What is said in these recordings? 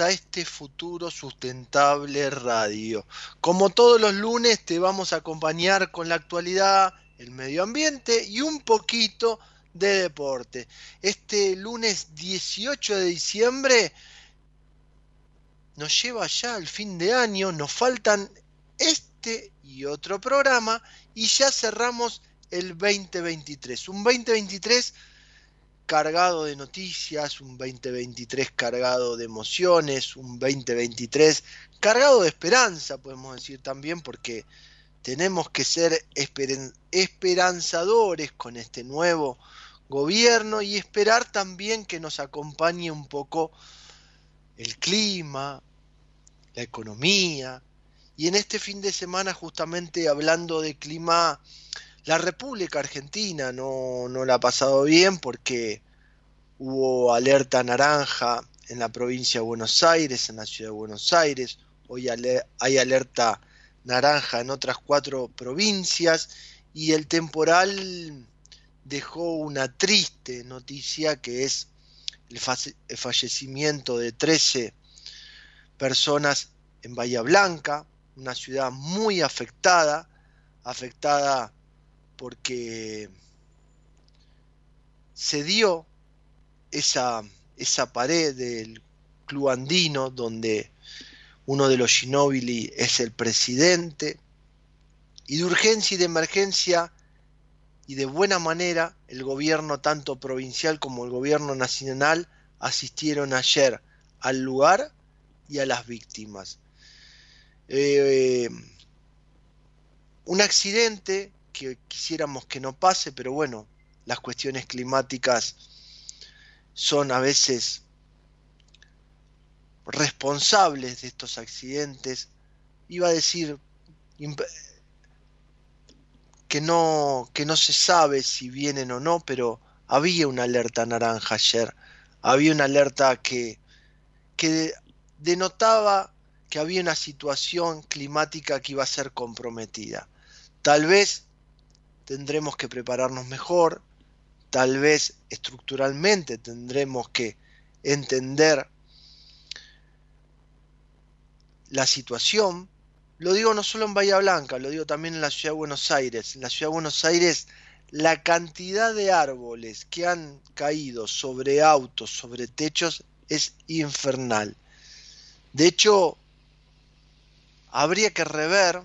A este futuro sustentable radio. Como todos los lunes te vamos a acompañar con la actualidad, el medio ambiente y un poquito de deporte. Este lunes 18 de diciembre nos lleva ya al fin de año, nos faltan este y otro programa y ya cerramos el 2023. Un 2023 cargado de noticias, un 2023 cargado de emociones, un 2023 cargado de esperanza, podemos decir también, porque tenemos que ser esperanzadores con este nuevo gobierno y esperar también que nos acompañe un poco el clima, la economía. Y en este fin de semana, justamente hablando de clima, la República Argentina no, no la ha pasado bien porque hubo alerta naranja en la provincia de Buenos Aires, en la ciudad de Buenos Aires, hoy hay alerta naranja en otras cuatro provincias y el temporal dejó una triste noticia que es el, fallecimiento de 13 personas en Bahía Blanca, una ciudad muy afectada, afectada porque se dio esa, esa pared del club andino donde uno de los Ginóbili es el presidente, y de urgencia y de emergencia y de buena manera el gobierno tanto provincial como el gobierno nacional asistieron ayer al lugar y a las víctimas. Eh, un accidente que quisiéramos que no pase, pero bueno, las cuestiones climáticas son a veces responsables de estos accidentes. Iba a decir que no, que no se sabe si vienen o no, pero había una alerta naranja ayer. Había una alerta que, que denotaba que había una situación climática que iba a ser comprometida. Tal vez tendremos que prepararnos mejor, tal vez estructuralmente tendremos que entender la situación. Lo digo no solo en Bahía Blanca, lo digo también en la ciudad de Buenos Aires. En la ciudad de Buenos Aires la cantidad de árboles que han caído sobre autos, sobre techos, es infernal. De hecho, habría que rever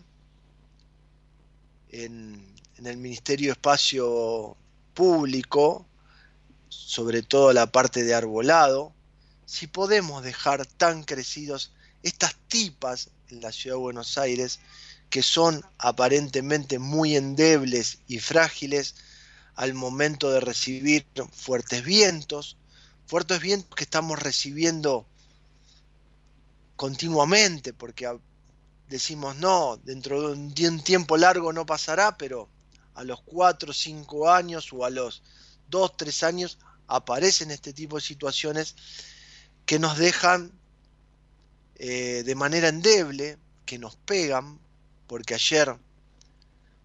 en, en el Ministerio de Espacio público, sobre todo la parte de arbolado, si podemos dejar tan crecidos estas tipas en la ciudad de Buenos Aires, que son aparentemente muy endebles y frágiles al momento de recibir fuertes vientos, fuertes vientos que estamos recibiendo continuamente, porque decimos no, dentro de un tiempo largo no pasará, pero a los 4 o 5 años o a los 2, 3 años aparecen este tipo de situaciones que nos dejan eh, de manera endeble, que nos pegan, porque ayer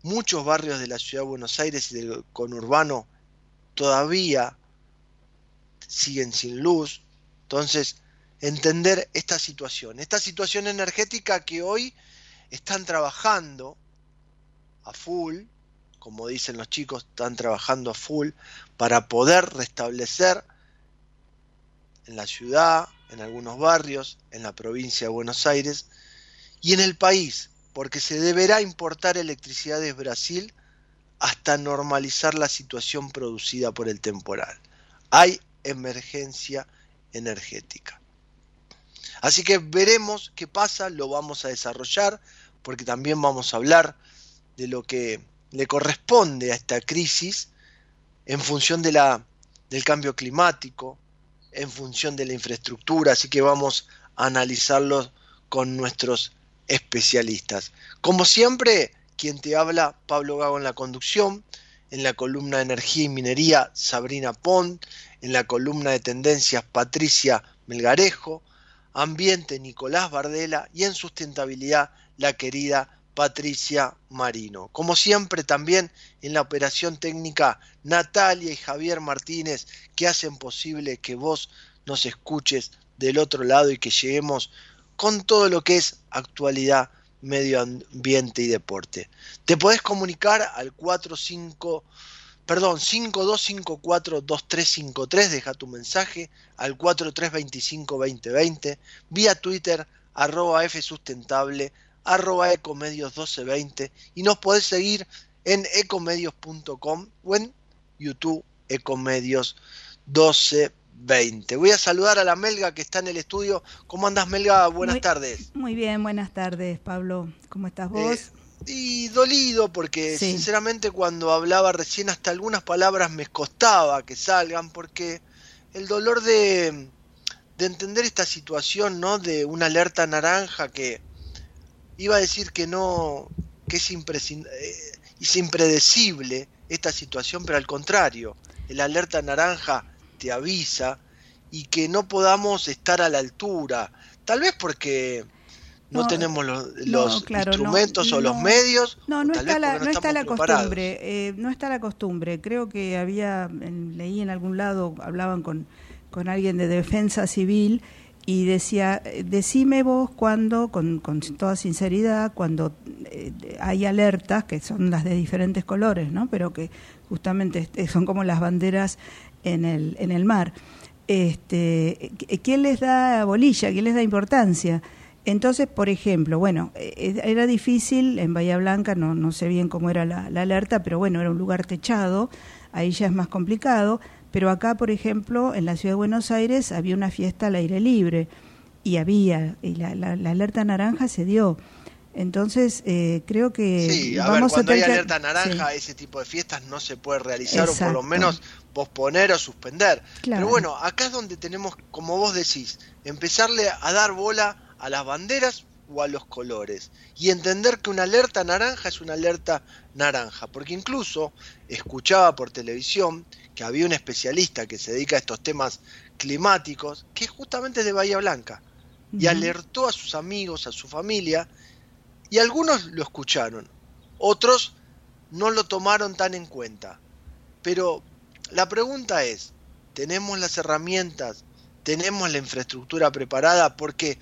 muchos barrios de la ciudad de Buenos Aires y del conurbano todavía siguen sin luz. Entonces, entender esta situación, esta situación energética que hoy están trabajando a full como dicen los chicos, están trabajando a full para poder restablecer en la ciudad, en algunos barrios, en la provincia de Buenos Aires y en el país, porque se deberá importar electricidad desde Brasil hasta normalizar la situación producida por el temporal. Hay emergencia energética. Así que veremos qué pasa, lo vamos a desarrollar, porque también vamos a hablar de lo que le corresponde a esta crisis en función de la, del cambio climático, en función de la infraestructura, así que vamos a analizarlo con nuestros especialistas. Como siempre, quien te habla, Pablo Gago en la conducción, en la columna de energía y minería, Sabrina Pont, en la columna de tendencias, Patricia Melgarejo, ambiente, Nicolás Bardela y en sustentabilidad, la querida Patricia Marino. Como siempre también en la operación técnica Natalia y Javier Martínez que hacen posible que vos nos escuches del otro lado y que lleguemos con todo lo que es actualidad, medio ambiente y deporte. Te podés comunicar al 45 perdón, 5254-2353, deja tu mensaje al 4325-2020, vía Twitter, arroba Sustentable, arroba ecomedios 1220 y nos podés seguir en ecomedios.com o en YouTube ecomedios 1220. Voy a saludar a la Melga que está en el estudio. ¿Cómo andas Melga? Buenas tardes. Muy bien, buenas tardes Pablo. ¿Cómo estás vos? Eh, y dolido porque sinceramente cuando hablaba recién hasta algunas palabras me costaba que salgan porque el dolor de, de entender esta situación, ¿no? De una alerta naranja que iba a decir que no, que es, eh, es impredecible esta situación, pero al contrario, el alerta naranja te avisa y que no podamos estar a la altura, tal vez porque no, tenemos los, instrumentos o los medios. No, no está, la, no está la costumbre, eh, no está la costumbre. Creo que había, leí en algún lado, hablaban con, con alguien de defensa civil y decía, decime vos cuando, con, con toda sinceridad, cuando eh, hay alertas, que son las de diferentes colores, ¿no? pero que justamente son como las banderas en el, en el mar, este, ¿quién les da bolilla, quién les da importancia? Entonces, por ejemplo, bueno, eh, era difícil en Bahía Blanca, no, no sé bien cómo era la, la alerta, pero bueno, era un lugar techado, ahí ya es más complicado pero acá, por ejemplo, en la ciudad de Buenos Aires había una fiesta al aire libre y había, y la, alerta naranja se dio. Entonces, eh, creo que. Sí, a ver, cuando hay alerta naranja, ese tipo de fiestas no se puede realizar o por lo menos posponer o suspender. Pero bueno, acá es donde tenemos, como vos decís, empezarle a dar bola a las banderas o a los colores y entender que una alerta naranja es una alerta naranja, porque incluso escuchaba por televisión que había un especialista que se dedica a estos temas climáticos, que justamente es de Bahía Blanca, y alertó a sus amigos, a su familia, y algunos lo escucharon, otros no lo tomaron tan en cuenta. Pero la pregunta es, ¿tenemos las herramientas? ¿Tenemos la infraestructura preparada? Porque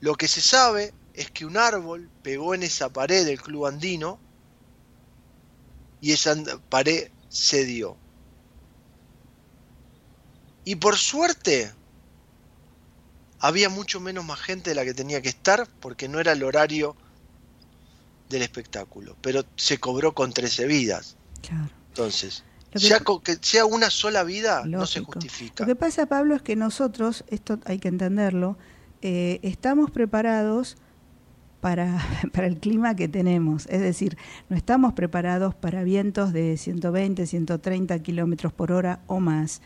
lo que se sabe es que un árbol pegó en esa pared del club andino y esa pared cedió. Y por suerte había mucho menos más gente de la que tenía que estar porque no era el horario del espectáculo, pero se cobró con 13 vidas. Entonces, sea, que sea una sola vida, no se justifica. Lo que pasa, Pablo, es que nosotros, esto hay que entenderlo, eh, estamos preparados para, para, el clima que tenemos. Es decir, no estamos preparados para vientos de 120, 130 kilómetros por hora o más.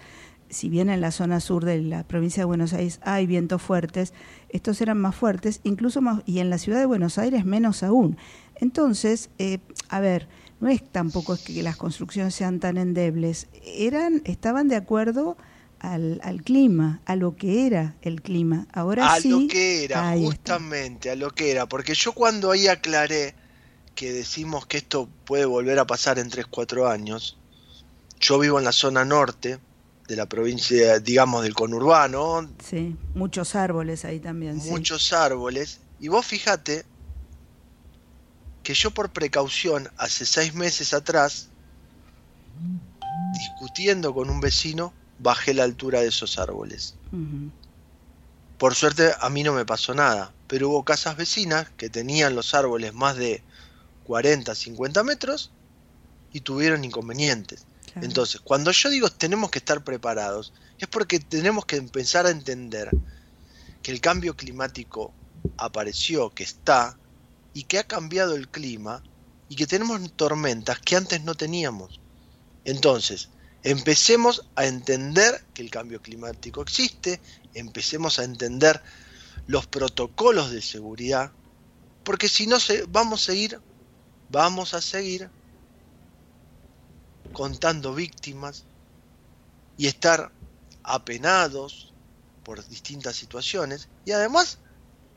Si bien en la zona sur de la provincia de Buenos Aires hay vientos fuertes, estos eran más fuertes, incluso más, y en la ciudad de Buenos Aires menos aún. Entonces, eh, a ver, no es tampoco que las construcciones sean tan endebles, eran, estaban de acuerdo al, al, clima, a lo que era el clima. Ahora a sí. lo que era, justamente, a lo que era. Porque yo cuando ahí aclaré que decimos que esto puede volver a pasar en 3-4 años, yo vivo en la zona norte de la provincia, digamos, del conurbano. Sí, muchos árboles ahí también. Muchos árboles. Y vos fíjate que yo por precaución hace seis meses atrás, discutiendo con un vecino, bajé la altura de esos árboles. Por suerte a mí no me pasó nada, pero hubo casas vecinas que tenían los árboles más de 40, 50 metros y tuvieron inconvenientes. Entonces, cuando yo digo tenemos que estar preparados, es porque tenemos que empezar a entender que el cambio climático apareció, que está, y que ha cambiado el clima, y que tenemos tormentas que antes no teníamos. Entonces, empecemos a entender que el cambio climático existe, empecemos a entender los protocolos de seguridad, porque si no se, vamos a seguir, vamos a seguir contando víctimas y estar apenados por distintas situaciones y además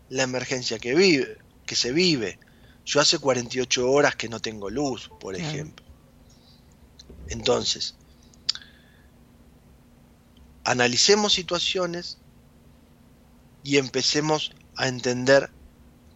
la emergencia que vive, que se vive. Yo hace 48 horas que no tengo luz, por ejemplo. Entonces, analicemos situaciones y empecemos a entender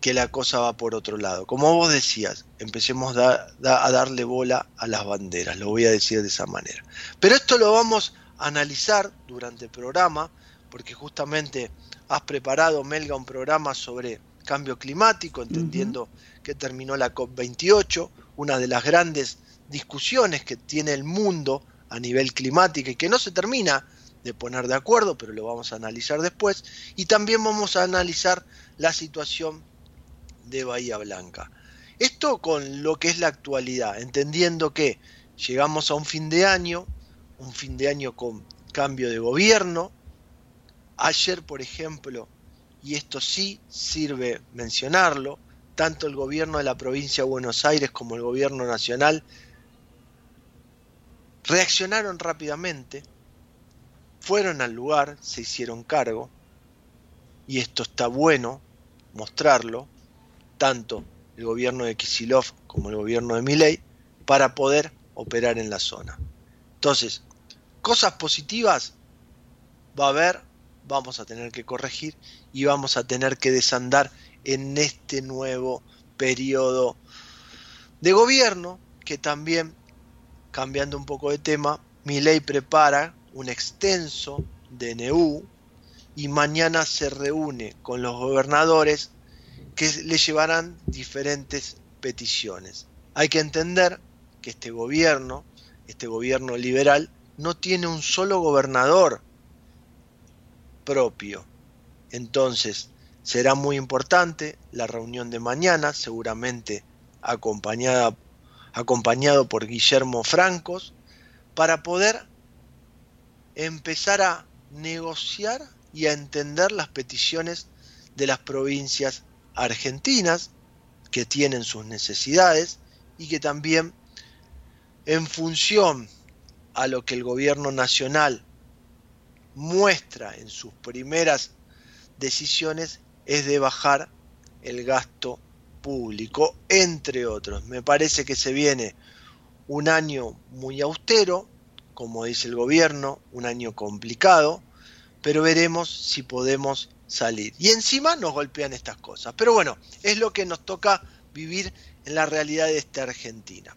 que la cosa va por otro lado. Como vos decías, empecemos a darle bola a las banderas, lo voy a decir de esa manera. Pero esto lo vamos a analizar durante el programa, porque justamente has preparado, Melga, un programa sobre cambio climático, entendiendo que terminó la COP28, una de las grandes discusiones que tiene el mundo a nivel climático y que no se termina de poner de acuerdo, pero lo vamos a analizar después. Y también vamos a analizar la situación de Bahía Blanca. Esto con lo que es la actualidad, entendiendo que llegamos a un fin de año, un fin de año con cambio de gobierno. Ayer, por ejemplo, y esto sí sirve mencionarlo, tanto el gobierno de la provincia de Buenos Aires como el gobierno nacional reaccionaron rápidamente, fueron al lugar, se hicieron cargo, y esto está bueno mostrarlo, tanto el gobierno de Kisilov como el gobierno de Milei, para poder operar en la zona. Entonces, cosas positivas va a haber, vamos a tener que corregir y vamos a tener que desandar en este nuevo periodo de gobierno que también, cambiando un poco de tema, Milei prepara un extenso DNU y mañana se reúne con los gobernadores que le llevarán diferentes peticiones. Hay que entender que este gobierno, este gobierno liberal, no tiene un solo gobernador propio. Entonces, será muy importante la reunión de mañana, seguramente acompañada, acompañado por Guillermo Francos, para poder empezar a negociar y a entender las peticiones de las provincias argentinas que tienen sus necesidades y que también en función a lo que el gobierno nacional muestra en sus primeras decisiones es de bajar el gasto público, entre otros. Me parece que se viene un año muy austero, como dice el gobierno, un año complicado, pero veremos si podemos salir. Y encima nos golpean estas cosas. Pero bueno, es lo que nos toca vivir en la realidad de esta Argentina.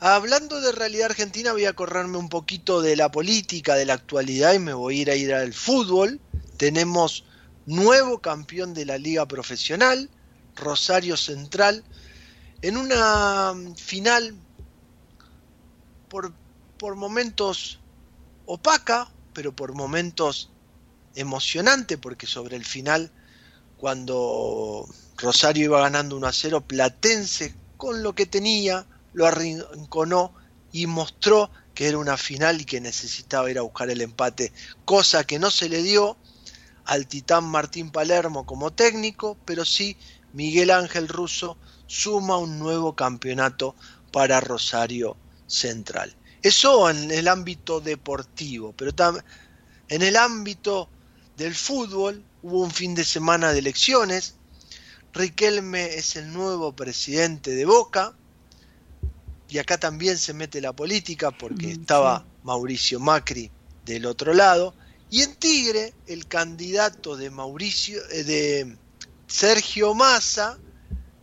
Hablando de realidad argentina, voy a correrme un poquito de la política, de la actualidad y me voy a ir a ir al fútbol. Tenemos nuevo campeón de la liga profesional, Rosario Central, en una final por por momentos opaca, pero por momentos emocionante, porque sobre el final, cuando Rosario iba ganando 1 a 0, Platense, con lo que tenía, lo arrinconó y mostró que era una final y que necesitaba ir a buscar el empate, cosa que no se le dio al titán Martín Palermo como técnico, pero sí Miguel Ángel Russo suma un nuevo campeonato para Rosario Central. Eso en el ámbito deportivo, pero en el ámbito del fútbol hubo un fin de semana de elecciones. Riquelme es el nuevo presidente de Boca. Y acá también se mete la política porque mm, estaba Mauricio Macri del otro lado. Y en Tigre, el candidato de Mauricio, eh, de Sergio Massa,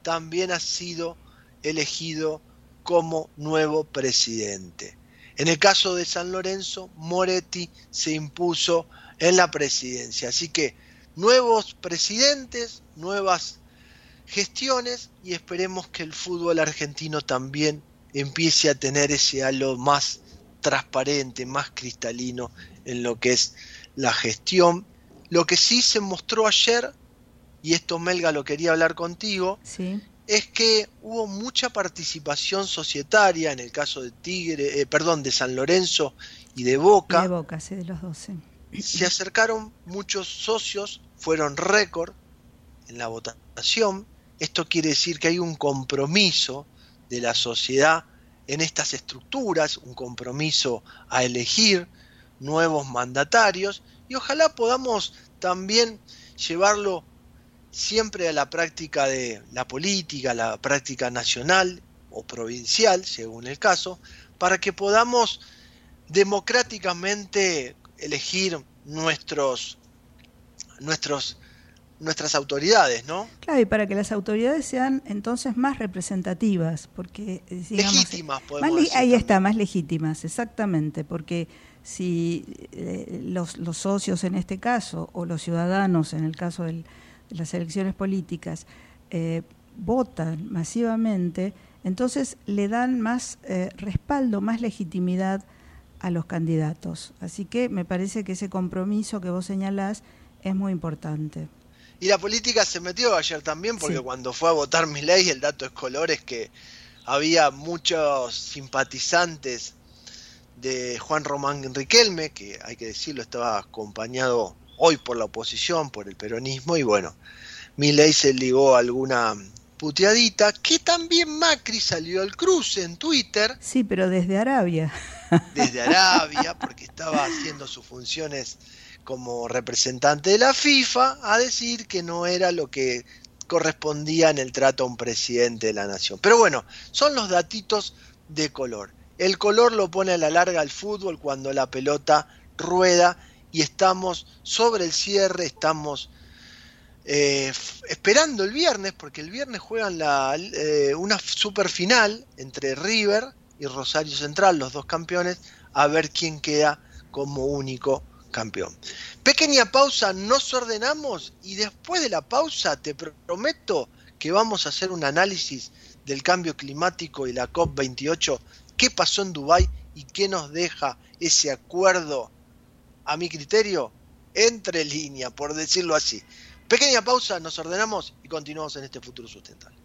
también ha sido elegido como nuevo presidente. En el caso de San Lorenzo, Moretti se impuso en la presidencia. Así que nuevos presidentes, nuevas gestiones y esperemos que el fútbol argentino también empiece a tener ese halo más transparente, más cristalino en lo que es la gestión. Lo que sí se mostró ayer, y esto Melga lo quería hablar contigo, es que hubo mucha participación societaria en el caso de Tigre, eh, perdón, de San Lorenzo y de Boca. De Boca, sí, de los 12. Se acercaron muchos socios, fueron récord en la votación. Esto quiere decir que hay un compromiso de la sociedad en estas estructuras, un compromiso a elegir nuevos mandatarios y ojalá podamos también llevarlo siempre a la práctica de la política, la práctica nacional o provincial, según el caso, para que podamos democráticamente elegir nuestros, nuestros nuestras autoridades, ¿no? Claro, y para que las autoridades sean entonces más representativas, porque eh, legítimas, podemos decir, ahí está, más legítimas, exactamente, porque si eh, los, los, socios en este caso o los ciudadanos en el caso de las elecciones políticas eh, votan masivamente, entonces le dan más respaldo, más legitimidad a los candidatos. Así que me parece que ese compromiso que vos señalás es muy importante. Y la política se metió ayer también, porque cuando fue a votar mi ley, el dato es color es que había muchos simpatizantes de Juan Román Riquelme, que hay que decirlo, estaba acompañado hoy por la oposición, por el peronismo, y bueno, mi ley se ligó a alguna puteadita, que también Macri salió al cruce en Twitter. Sí, pero desde Arabia. Desde Arabia, porque estaba haciendo sus funciones como representante de la FIFA a decir que no era lo que correspondía en el trato a un presidente de la nación. Pero bueno, son los datitos de color. El color lo pone a la larga el fútbol cuando la pelota rueda y estamos sobre el cierre, estamos eh, esperando el viernes, porque el viernes juegan la, eh, una super final entre River y Rosario Central, los dos campeones, a ver quién queda como único campeón. Pequeña pausa, nos ordenamos y después de la pausa te prometo que vamos a hacer un análisis del cambio climático y la COP28, qué pasó en Dubái y qué nos deja ese acuerdo, a mi criterio, entre línea, por decirlo así. Pequeña pausa, nos ordenamos y continuamos en este futuro sustentable.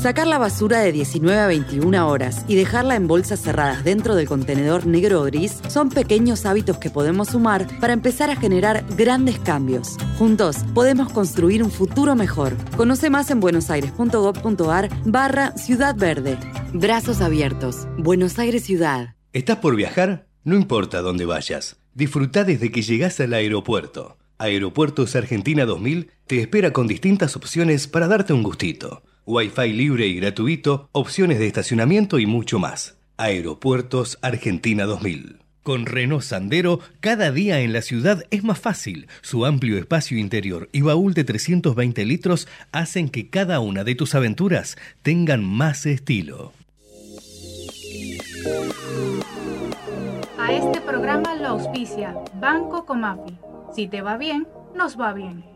Sacar la basura de 19 a 21 horas y dejarla en bolsas cerradas dentro del contenedor negro o gris son pequeños hábitos que podemos sumar para empezar a generar grandes cambios. Juntos podemos construir un futuro mejor. Conoce más en buenosaires.gov.ar barra Ciudad Verde. Brazos abiertos. Buenos Aires Ciudad. ¿Estás por viajar? No importa dónde vayas. Disfruta desde que llegas al aeropuerto. Aeropuertos Argentina 2000 te espera con distintas opciones para darte un gustito. Wi-Fi libre y gratuito, opciones de estacionamiento y mucho más. Aeropuertos Argentina 2000. Con Renault Sandero, cada día en la ciudad es más fácil. Su amplio espacio interior y baúl de 320 litros hacen que cada una de tus aventuras tengan más estilo. A este programa lo auspicia Banco Comafi si te va bien, nos va bien.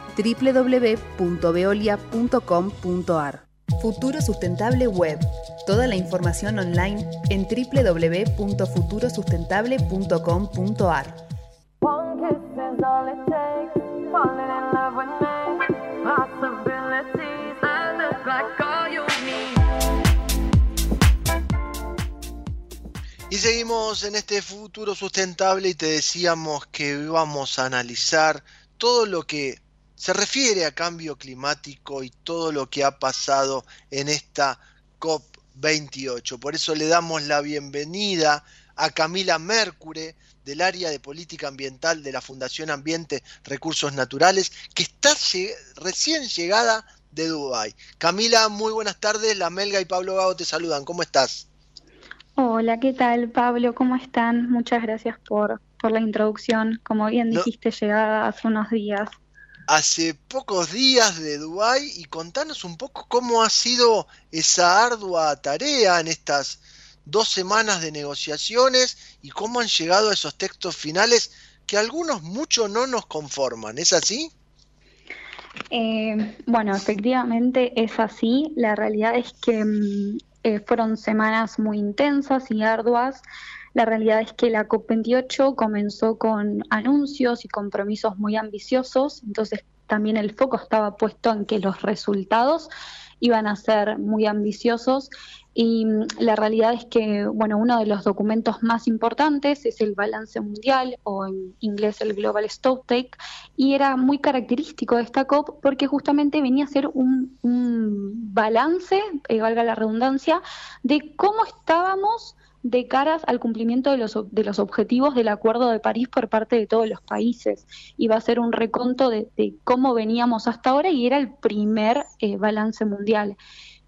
www.veolia.com.ar. Futuro Sustentable Web. Toda la información online en www.futurosustentable.com.ar. Y seguimos en este futuro sustentable y te decíamos que íbamos a analizar todo lo que se refiere a cambio climático y todo lo que ha pasado en esta COP28. Por eso le damos la bienvenida a Camila Mercure del área de política ambiental de la Fundación Ambiente Recursos Naturales, que está recién llegada de Dubái. Camila, muy buenas tardes. La Melga y Pablo Gago te saludan. ¿Cómo estás? Hola, ¿qué tal Pablo? ¿Cómo están? Muchas gracias por, por la introducción. Como bien dijiste, llegada hace unos días. Hace pocos días de Dubái y contanos un poco cómo ha sido esa ardua tarea en estas dos semanas de negociaciones y cómo han llegado a esos textos finales que algunos mucho no nos conforman. ¿Es así? Eh, bueno, efectivamente es así. La realidad es que mm, eh, fueron semanas muy intensas y arduas. La realidad es que la COP28 comenzó con anuncios y compromisos muy ambiciosos, entonces también el foco estaba puesto en que los resultados iban a ser muy ambiciosos. Y mm, la realidad es que, bueno, uno de los documentos más importantes es el balance mundial o en inglés el Global Stocktake y era muy característico de esta COP porque justamente venía a ser un, balance, eh, valga la redundancia, de cómo estábamos de caras al cumplimiento de los, de los objetivos del Acuerdo de París por parte de todos los países. Iba a ser un reconto de, cómo veníamos hasta ahora y era el primer eh, balance mundial.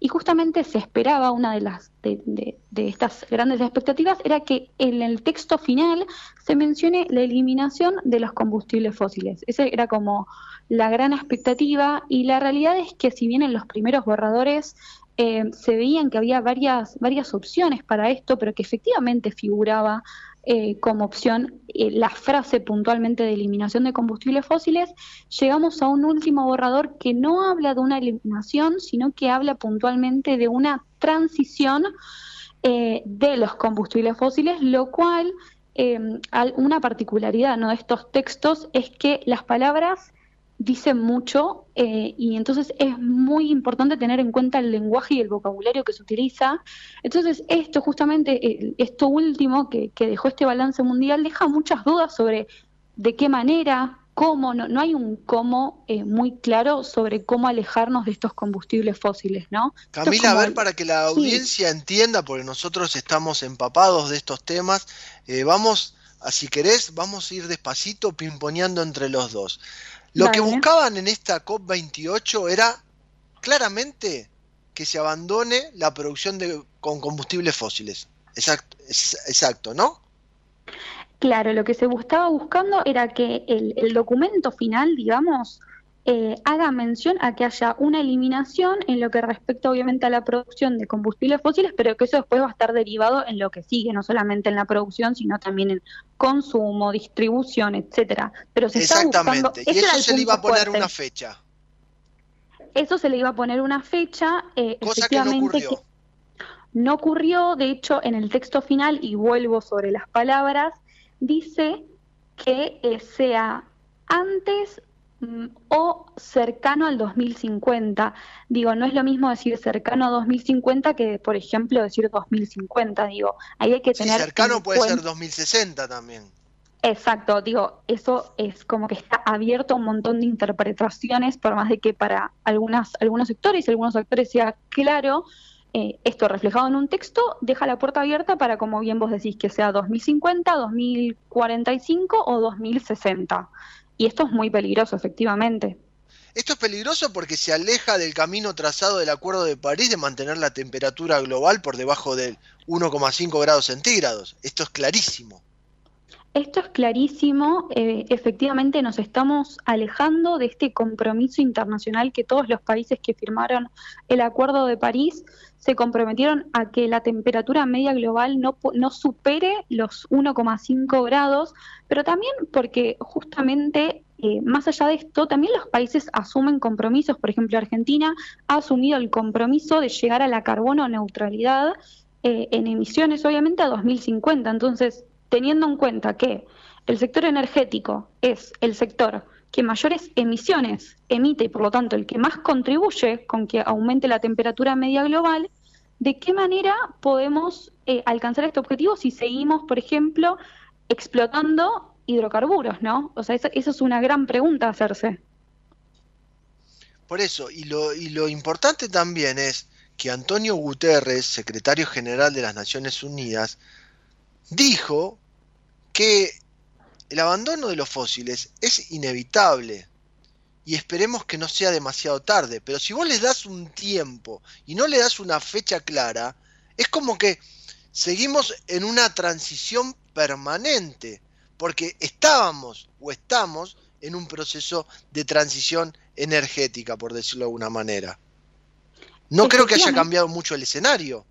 Y justamente se esperaba, una de las de, estas grandes expectativas, era que en el texto final se mencione la eliminación de los combustibles fósiles. Esa era como la gran expectativa y la realidad es que si bien en los primeros borradores eh, se veían que había varias, varias opciones para esto, pero que efectivamente figuraba eh, como opción eh, la frase puntualmente de eliminación de combustibles fósiles, llegamos a un último borrador que no habla de una eliminación, sino que habla puntualmente de una transición de los combustibles fósiles, lo cual, una particularidad ¿no? de estos textos es que las palabras dice mucho eh, y entonces es muy importante tener en cuenta el lenguaje y el vocabulario que se utiliza. Entonces esto justamente, eh, esto último que, dejó este balance mundial, deja muchas dudas sobre de qué manera, cómo, no, no hay un cómo eh, muy claro sobre cómo alejarnos de estos combustibles fósiles, ¿no? Camila, a ver, para que la audiencia entienda, porque nosotros estamos empapados de estos temas, vamos, si querés, vamos a ir despacito pimponeando entre los dos. Lo que buscaban en esta COP28 era claramente que se abandone la producción de, con combustibles fósiles. Exacto, exacto, ¿no? Claro, lo que se estaba buscando era que el documento final, digamos, eh, haga mención a que haya una eliminación en lo que respecta obviamente a la producción de combustibles fósiles, pero que eso después va a estar derivado en lo que sigue, no solamente en la producción, sino también en consumo, distribución, etcétera. Pero se Exactamente. y eso se le iba a poner una fecha. Eso se le iba a poner una fecha, eh, efectivamente. Que no, ocurrió. no ocurrió, de hecho, en el texto final, y vuelvo sobre las palabras, dice que eh, sea antes o cercano al 2050. Digo, no es lo mismo decir cercano a 2050 que, por ejemplo, decir 2050. Digo, ahí hay que tener. cercano puede ser 2060 también. Exacto, digo, eso es como que está abierto a un montón de interpretaciones, por más de que para algunas, algunos sectores y algunos actores sea claro, eh, esto reflejado en un texto deja la puerta abierta para, como bien vos decís, que sea 2050, 2045 o 2060. Y esto es muy peligroso, efectivamente. Esto es peligroso porque se aleja del camino trazado del Acuerdo de París de mantener la temperatura global por debajo del 1,5 grados centígrados. Esto es clarísimo. Esto es clarísimo. Eh, efectivamente nos estamos alejando de este compromiso internacional que todos los países que firmaron el Acuerdo de París se comprometieron a que la temperatura media global no, no supere los 1,5 grados, pero también porque justamente eh, más allá de esto, también los países asumen compromisos. Por ejemplo, Argentina ha asumido el compromiso de llegar a la carbono neutralidad eh, en emisiones, obviamente, a 2050. Entonces, teniendo en cuenta que el sector energético es el sector que mayores emisiones emite y por lo tanto el que más contribuye con que aumente la temperatura media global, ¿de qué manera podemos eh, alcanzar este objetivo si seguimos, por ejemplo, explotando hidrocarburos, ¿no? O sea, eso, es una gran pregunta a hacerse. Por eso, y lo, y lo importante también es que Antonio Guterres, secretario general de las Naciones Unidas, dijo que el abandono de los fósiles es inevitable y esperemos que no sea demasiado tarde, pero si vos les das un tiempo y no le das una fecha clara, es como que seguimos en una transición permanente, porque estábamos o estamos en un proceso de transición energética, por decirlo de alguna manera. No creo que haya cambiado mucho el escenario.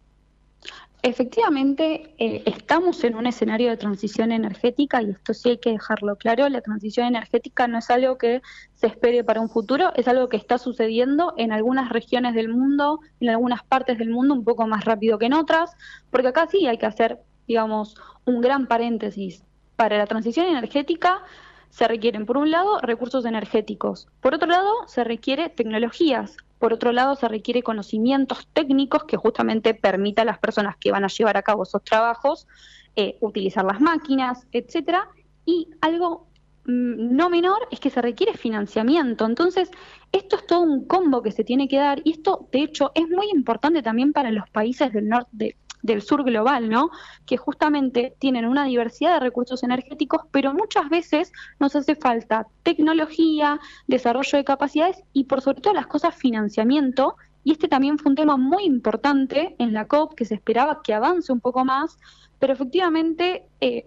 Efectivamente, eh, estamos en un escenario de transición energética y esto sí hay que dejarlo claro. La transición energética no es algo que se espere para un futuro, es algo que está sucediendo en algunas regiones del mundo, en algunas partes del mundo un poco más rápido que en otras, porque acá sí hay que hacer, digamos, un gran paréntesis. Para la transición energética se requieren, por un lado, recursos energéticos, por otro lado, se requiere tecnologías, por otro lado, se requiere conocimientos técnicos que justamente permita a las personas que van a llevar a cabo esos trabajos eh, utilizar las máquinas, etcétera. Y algo mm, no menor es que se requiere financiamiento. Entonces, esto es todo un combo que se tiene que dar y esto, de hecho, es muy importante también para los países del norte, del sur global, ¿no? Que justamente tienen una diversidad de recursos energéticos, pero muchas veces nos hace falta tecnología, desarrollo de capacidades y por sobre todo las cosas financiamiento. Y este también fue un tema muy importante en la COP, que se esperaba que avance un poco más, pero efectivamente eh,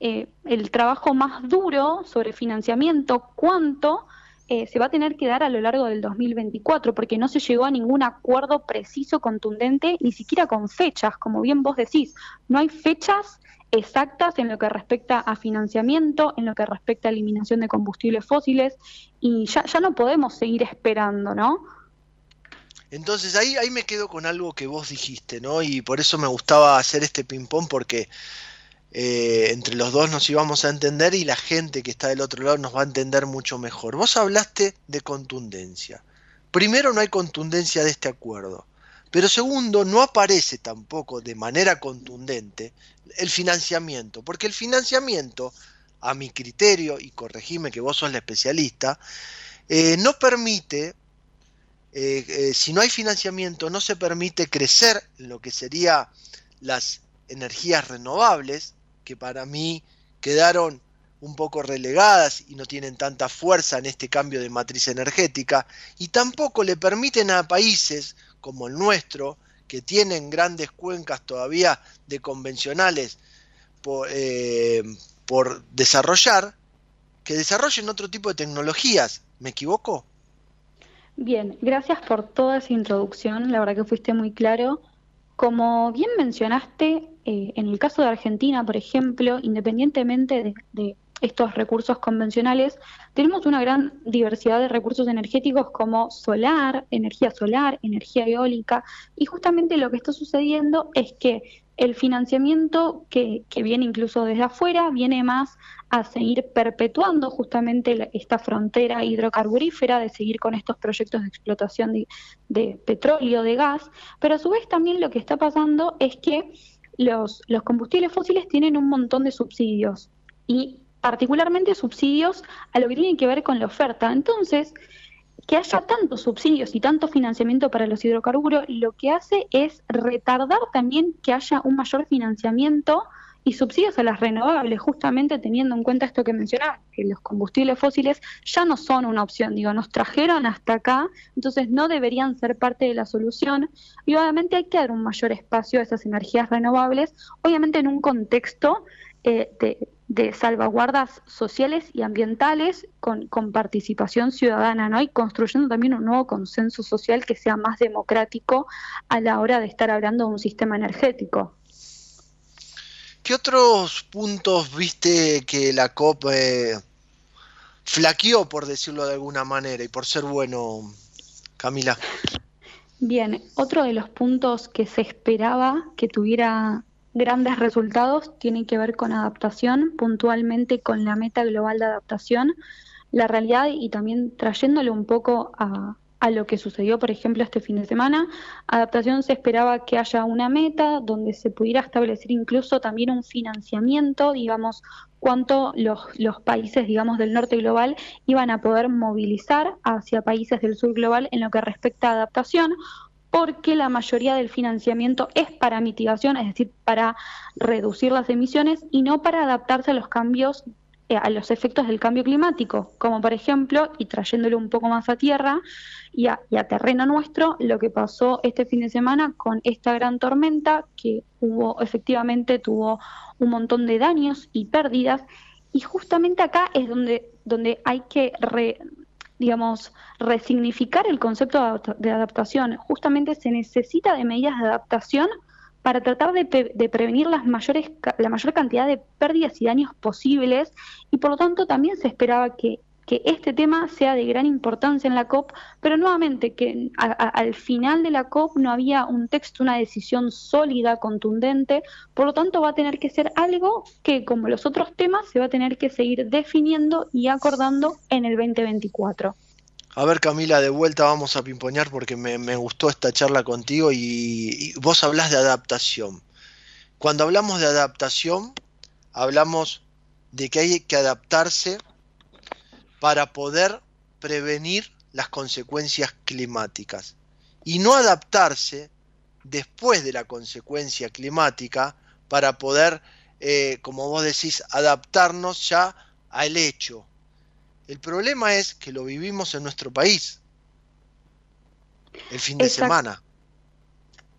eh, el trabajo más duro sobre financiamiento, cuánto, eh, se va a tener que dar a lo largo del 2024, porque no se llegó a ningún acuerdo preciso, contundente, ni siquiera con fechas, como bien vos decís. No hay fechas exactas en lo que respecta a financiamiento, en lo que respecta a eliminación de combustibles fósiles, y ya, ya no podemos seguir esperando, ¿no? Entonces ahí, ahí me quedo con algo que vos dijiste, ¿no? Y por eso me gustaba hacer este ping-pong, porque eh, entre los dos nos íbamos a entender y la gente que está del otro lado nos va a entender mucho mejor. Vos hablaste de contundencia. Primero, no hay contundencia de este acuerdo. Pero segundo, no aparece tampoco de manera contundente el financiamiento, porque el financiamiento, a mi criterio, y corregime que vos sos la especialista, eh, no permite, eh, si no hay financiamiento, no se permite crecer en lo que sería las energías renovables, que para mí quedaron un poco relegadas y no tienen tanta fuerza en este cambio de matriz energética, y tampoco le permiten a países como el nuestro, que tienen grandes cuencas todavía de convencionales por, eh, por desarrollar, que desarrollen otro tipo de tecnologías. ¿Me equivoco? Bien, gracias por toda esa introducción, la verdad que fuiste muy claro. Como bien mencionaste, eh, en el caso de Argentina, por ejemplo, independientemente de, estos recursos convencionales, tenemos una gran diversidad de recursos energéticos como solar, energía solar, energía eólica, y justamente lo que está sucediendo es que el financiamiento que, que viene incluso desde afuera viene más a seguir perpetuando justamente esta frontera hidrocarburífera, de seguir con estos proyectos de explotación de, de petróleo, de gas, pero a su vez también lo que está pasando es que los, los combustibles fósiles tienen un montón de subsidios y particularmente subsidios a lo que tiene que ver con la oferta. Entonces, que haya tantos subsidios y tanto financiamiento para los hidrocarburos, lo que hace es retardar también que haya un mayor financiamiento y subsidios a las renovables, justamente teniendo en cuenta esto que mencionaba, que los combustibles fósiles ya no son una opción, digo, nos trajeron hasta acá, entonces no deberían ser parte de la solución y obviamente hay que dar un mayor espacio a esas energías renovables, obviamente en un contexto eh, de, salvaguardas sociales y ambientales con, con, participación ciudadana, ¿no? Y construyendo también un nuevo consenso social que sea más democrático a la hora de estar hablando de un sistema energético. ¿Qué otros puntos viste que la COP eh, flaqueó, por decirlo de alguna manera, y por ser bueno, Camila? Bien, otro de los puntos que se esperaba que tuviera grandes resultados tiene que ver con adaptación, puntualmente con la meta global de adaptación. La realidad y también trayéndole un poco a, a lo que sucedió, por ejemplo, este fin de semana. Adaptación se esperaba que haya una meta donde se pudiera establecer incluso también un financiamiento, digamos, cuánto los, países, digamos, del norte global iban a poder movilizar hacia países del sur global en lo que respecta a adaptación porque la mayoría del financiamiento es para mitigación, es decir, para reducir las emisiones y no para adaptarse a los cambios a los efectos del cambio climático, como por ejemplo, y trayéndolo un poco más a tierra y a, terreno nuestro, lo que pasó este fin de semana con esta gran tormenta que hubo, efectivamente tuvo un montón de daños y pérdidas, y justamente acá es donde, donde hay que digamos, resignificar el concepto de adaptación. Justamente se necesita de medidas de adaptación para tratar de, prevenir las mayores, la mayor cantidad de pérdidas y daños posibles y por lo tanto también se esperaba que, que este tema sea de gran importancia en la COP, pero nuevamente que al final de la COP no había un texto, una decisión sólida, contundente, por lo tanto va a tener que ser algo que como los otros temas se va a tener que seguir definiendo y acordando en el 2024. A ver, Camila, de vuelta vamos a pimpoñar porque me, gustó esta charla contigo y, vos hablas de adaptación. Cuando hablamos de adaptación, hablamos de que hay que adaptarse para poder prevenir las consecuencias climáticas y no adaptarse después de la consecuencia climática para poder, eh, como vos decís, adaptarnos ya al hecho, el problema es que lo vivimos en nuestro país el fin de semana.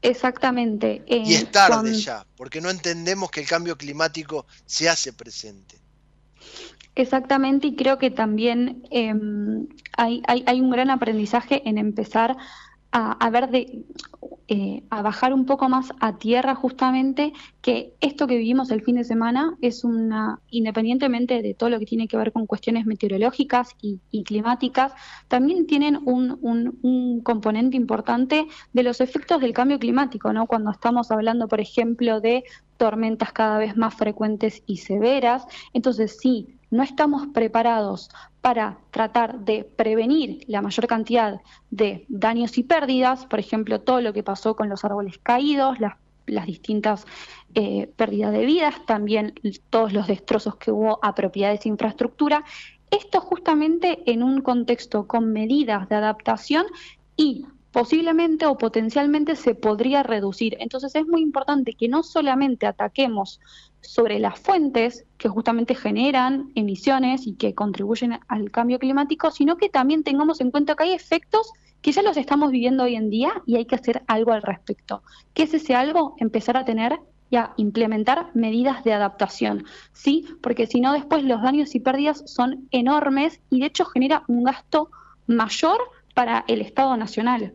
Exactamente. y es tarde ya, porque no entendemos que el cambio climático se hace presente. Exactamente, y creo que también em, hay, hay, hay, un gran aprendizaje en empezar a, ver de eh, a bajar un poco más a tierra justamente que esto que vivimos el fin de semana es una, independientemente de todo lo que tiene que ver con cuestiones meteorológicas y, climáticas, también tienen un, un, un, componente importante de los efectos del cambio climático, ¿no? Cuando estamos hablando, por ejemplo, de tormentas cada vez más frecuentes y severas, entonces sí, no estamos preparados para tratar de prevenir la mayor cantidad de daños y pérdidas, por ejemplo, todo lo que pasó con los árboles caídos, las, distintas eh, pérdidas de vidas, también todos los destrozos que hubo a propiedades e infraestructura. Esto justamente en un contexto con medidas de adaptación y posiblemente o potencialmente se podría reducir. Entonces es muy importante que no solamente ataquemos sobre las fuentes que justamente generan emisiones y que contribuyen al cambio climático, sino que también tengamos en cuenta que hay efectos que ya los estamos viviendo hoy en día y hay que hacer algo al respecto. ¿Qué es ese algo? Empezar a tener y a implementar medidas de adaptación, ¿sí? Porque si no después los daños y pérdidas son enormes y de hecho genera un gasto mayor para el Estado Nacional.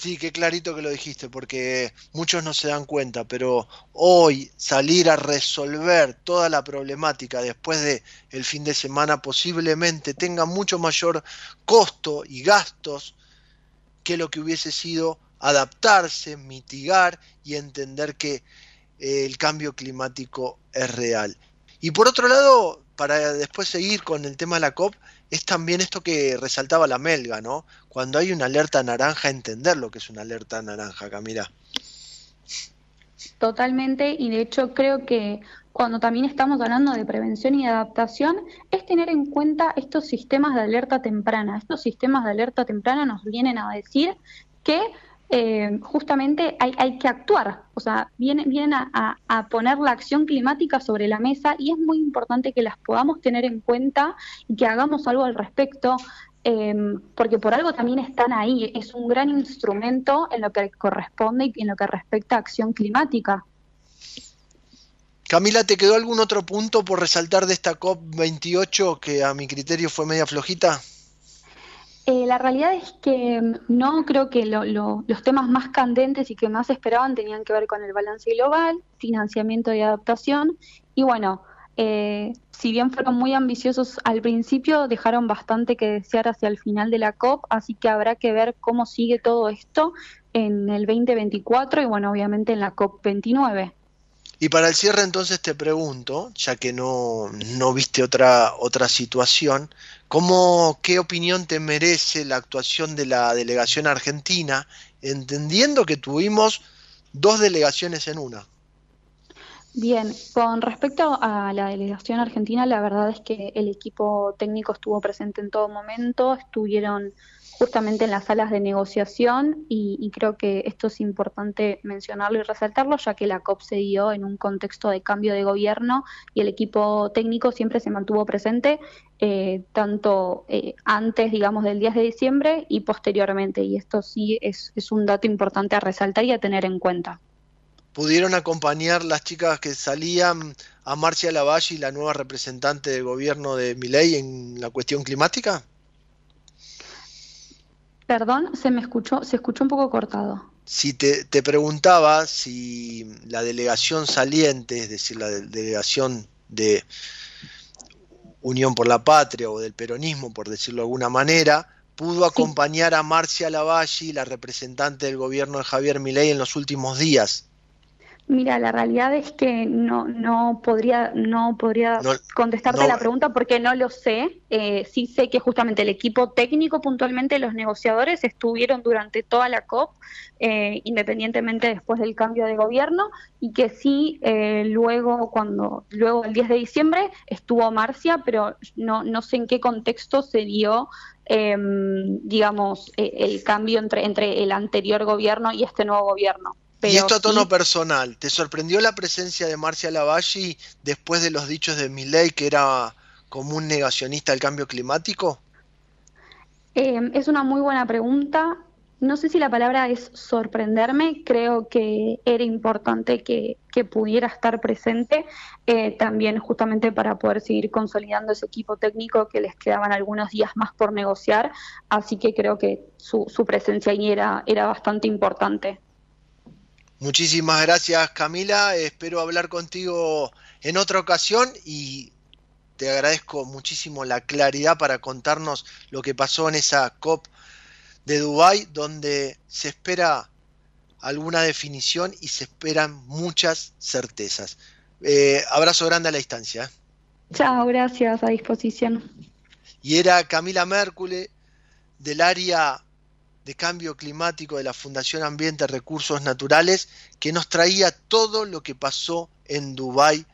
Sí, qué clarito que lo dijiste, porque muchos no se dan cuenta, pero hoy salir a resolver toda la problemática después de el fin de semana posiblemente tenga mucho mayor costo y gastos que lo que hubiese sido adaptarse, mitigar y entender que eh, el cambio climático es real. Y por otro lado, para después seguir con el tema de la COP, es también esto que resaltaba la Melga, ¿no? Cuando hay una alerta naranja, entender lo que es una alerta naranja, Camila. Totalmente, y de hecho creo que cuando también estamos hablando de prevención y adaptación, es tener en cuenta estos sistemas de alerta temprana. Estos sistemas de alerta temprana nos vienen a decir que eh, justamente hay, hay, que actuar, o sea, vienen, a, poner la acción climática sobre la mesa y es muy importante que las podamos tener en cuenta y que hagamos algo al respecto. Eh, porque por algo también están ahí, es un gran instrumento en lo que corresponde y en lo que respecta a acción climática. Camila, ¿te quedó algún otro punto por resaltar de esta COP28 que a mi criterio fue media flojita? Eh, la realidad es que no creo que los temas más candentes y que más esperaban tenían que ver con el balance global, financiamiento y adaptación. Y bueno, eh, si bien fueron muy ambiciosos al principio, dejaron bastante que desear hacia el final de la COP, así que habrá que ver cómo sigue todo esto en el 2024 y bueno, obviamente en la COP 29. Y para el cierre entonces te pregunto, ya que no, no viste otra, otra situación, ¿cómo, ¿qué opinión te merece la actuación de la delegación argentina, entendiendo que tuvimos dos delegaciones en una? Bien, con respecto a la delegación argentina, la verdad es que el equipo técnico estuvo presente en todo momento, estuvieron justamente en las salas de negociación y, creo que esto es importante mencionarlo y resaltarlo, ya que la COP se dio en un contexto de cambio de gobierno y el equipo técnico siempre se mantuvo presente, eh, tanto eh, antes, digamos, del 10 de diciembre y posteriormente. Y esto sí es, es un dato importante a resaltar y a tener en cuenta. ¿Pudieron acompañar las chicas que salían a Marcia Lavalle, la nueva representante del gobierno de Miley en la cuestión climática? Perdón, se me escuchó, se escuchó un poco cortado. Si te, preguntaba si la delegación saliente, es decir, la delegación de Unión por la Patria o del peronismo, por decirlo de alguna manera, pudo acompañar a Marcia Lavalle, la representante del gobierno de Javier Milei, en los últimos días. Mira, la realidad es que no, no podría, no podría contestarte la pregunta porque no lo sé. Eh, sí sé que justamente el equipo técnico, puntualmente los negociadores, estuvieron durante toda la COP, eh, independientemente después del cambio de gobierno, y que sí, eh, luego, cuando, luego el 10 de diciembre, estuvo Marcia, pero no, no sé en qué contexto se dio em, digamos, el cambio entre, entre el anterior gobierno y este nuevo gobierno y esto a tono personal, ¿te sorprendió la presencia de Marcia Lavalle después de los dichos de Milley que era como un negacionista del cambio climático? Em, es una muy buena pregunta. No sé si la palabra es sorprenderme, creo que era importante que, pudiera estar presente eh, también justamente para poder seguir consolidando ese equipo técnico que les quedaban algunos días más por negociar, así que creo que su, su presencia ahí era, era bastante importante. Muchísimas gracias Camila, espero hablar contigo en otra ocasión y te agradezco muchísimo la claridad para contarnos lo que pasó en esa COP de Dubái donde se espera alguna definición y se esperan muchas certezas. Eh, abrazo grande a la distancia. ¿eh? Chao, gracias, a disposición. Y era Camila Mércule del área de Cambio Climático de la Fundación Ambiente Recursos Naturales, que nos traía todo lo que pasó en Dubái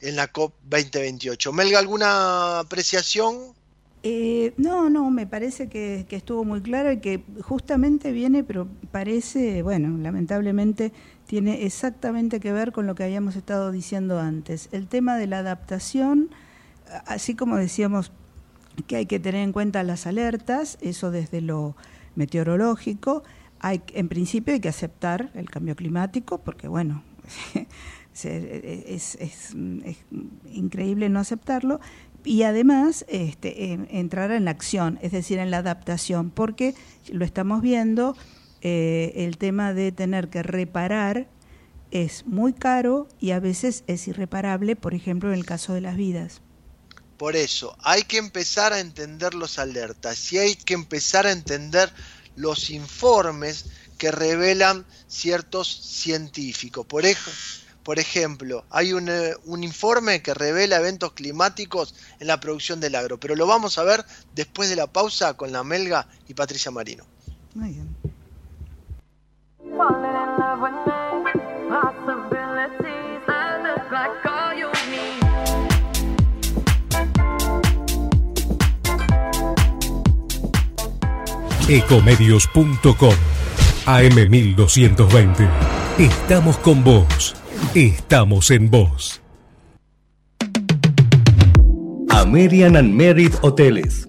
en la COP 2028. Melga, ¿alguna apreciación? Eh, no, no, me parece que, estuvo muy claro y que justamente viene, pero parece, bueno, lamentablemente tiene exactamente que ver con lo que habíamos estado diciendo antes. El tema de la adaptación, así como decíamos que hay que tener en cuenta las alertas, eso desde lo meteorológico, hay, en principio hay que aceptar el cambio climático, porque bueno, es, increíble no aceptarlo, y además este, entrar en la acción, es decir, en la adaptación, porque lo estamos viendo, eh, el tema de tener que reparar es muy caro y a veces es irreparable, por ejemplo, en el caso de las vidas. Por eso, hay que empezar a entender los alertas y hay que empezar a entender los informes que revelan ciertos científicos. Por, por ejemplo, hay un, eh, un, informe que revela eventos climáticos en la producción del agro, pero lo vamos a ver después de la pausa con la Melga y Patricia Marino. Muy bien. ecomedios.com AM1220. Estamos con vos. Estamos en vos. American and Merit Hoteles.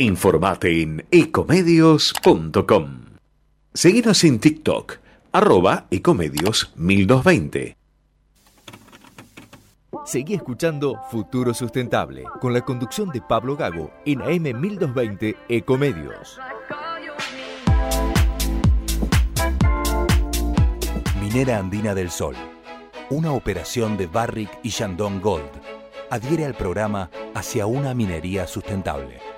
Informate en ecomedios.com. Seguinos en TikTok, arroba ecomedios 1220. Seguí escuchando Futuro Sustentable con la conducción de Pablo Gago en AM 1220 Ecomedios. Minera Andina del Sol. Una operación de Barrick y Shandong Gold. Adhiere al programa hacia una minería sustentable.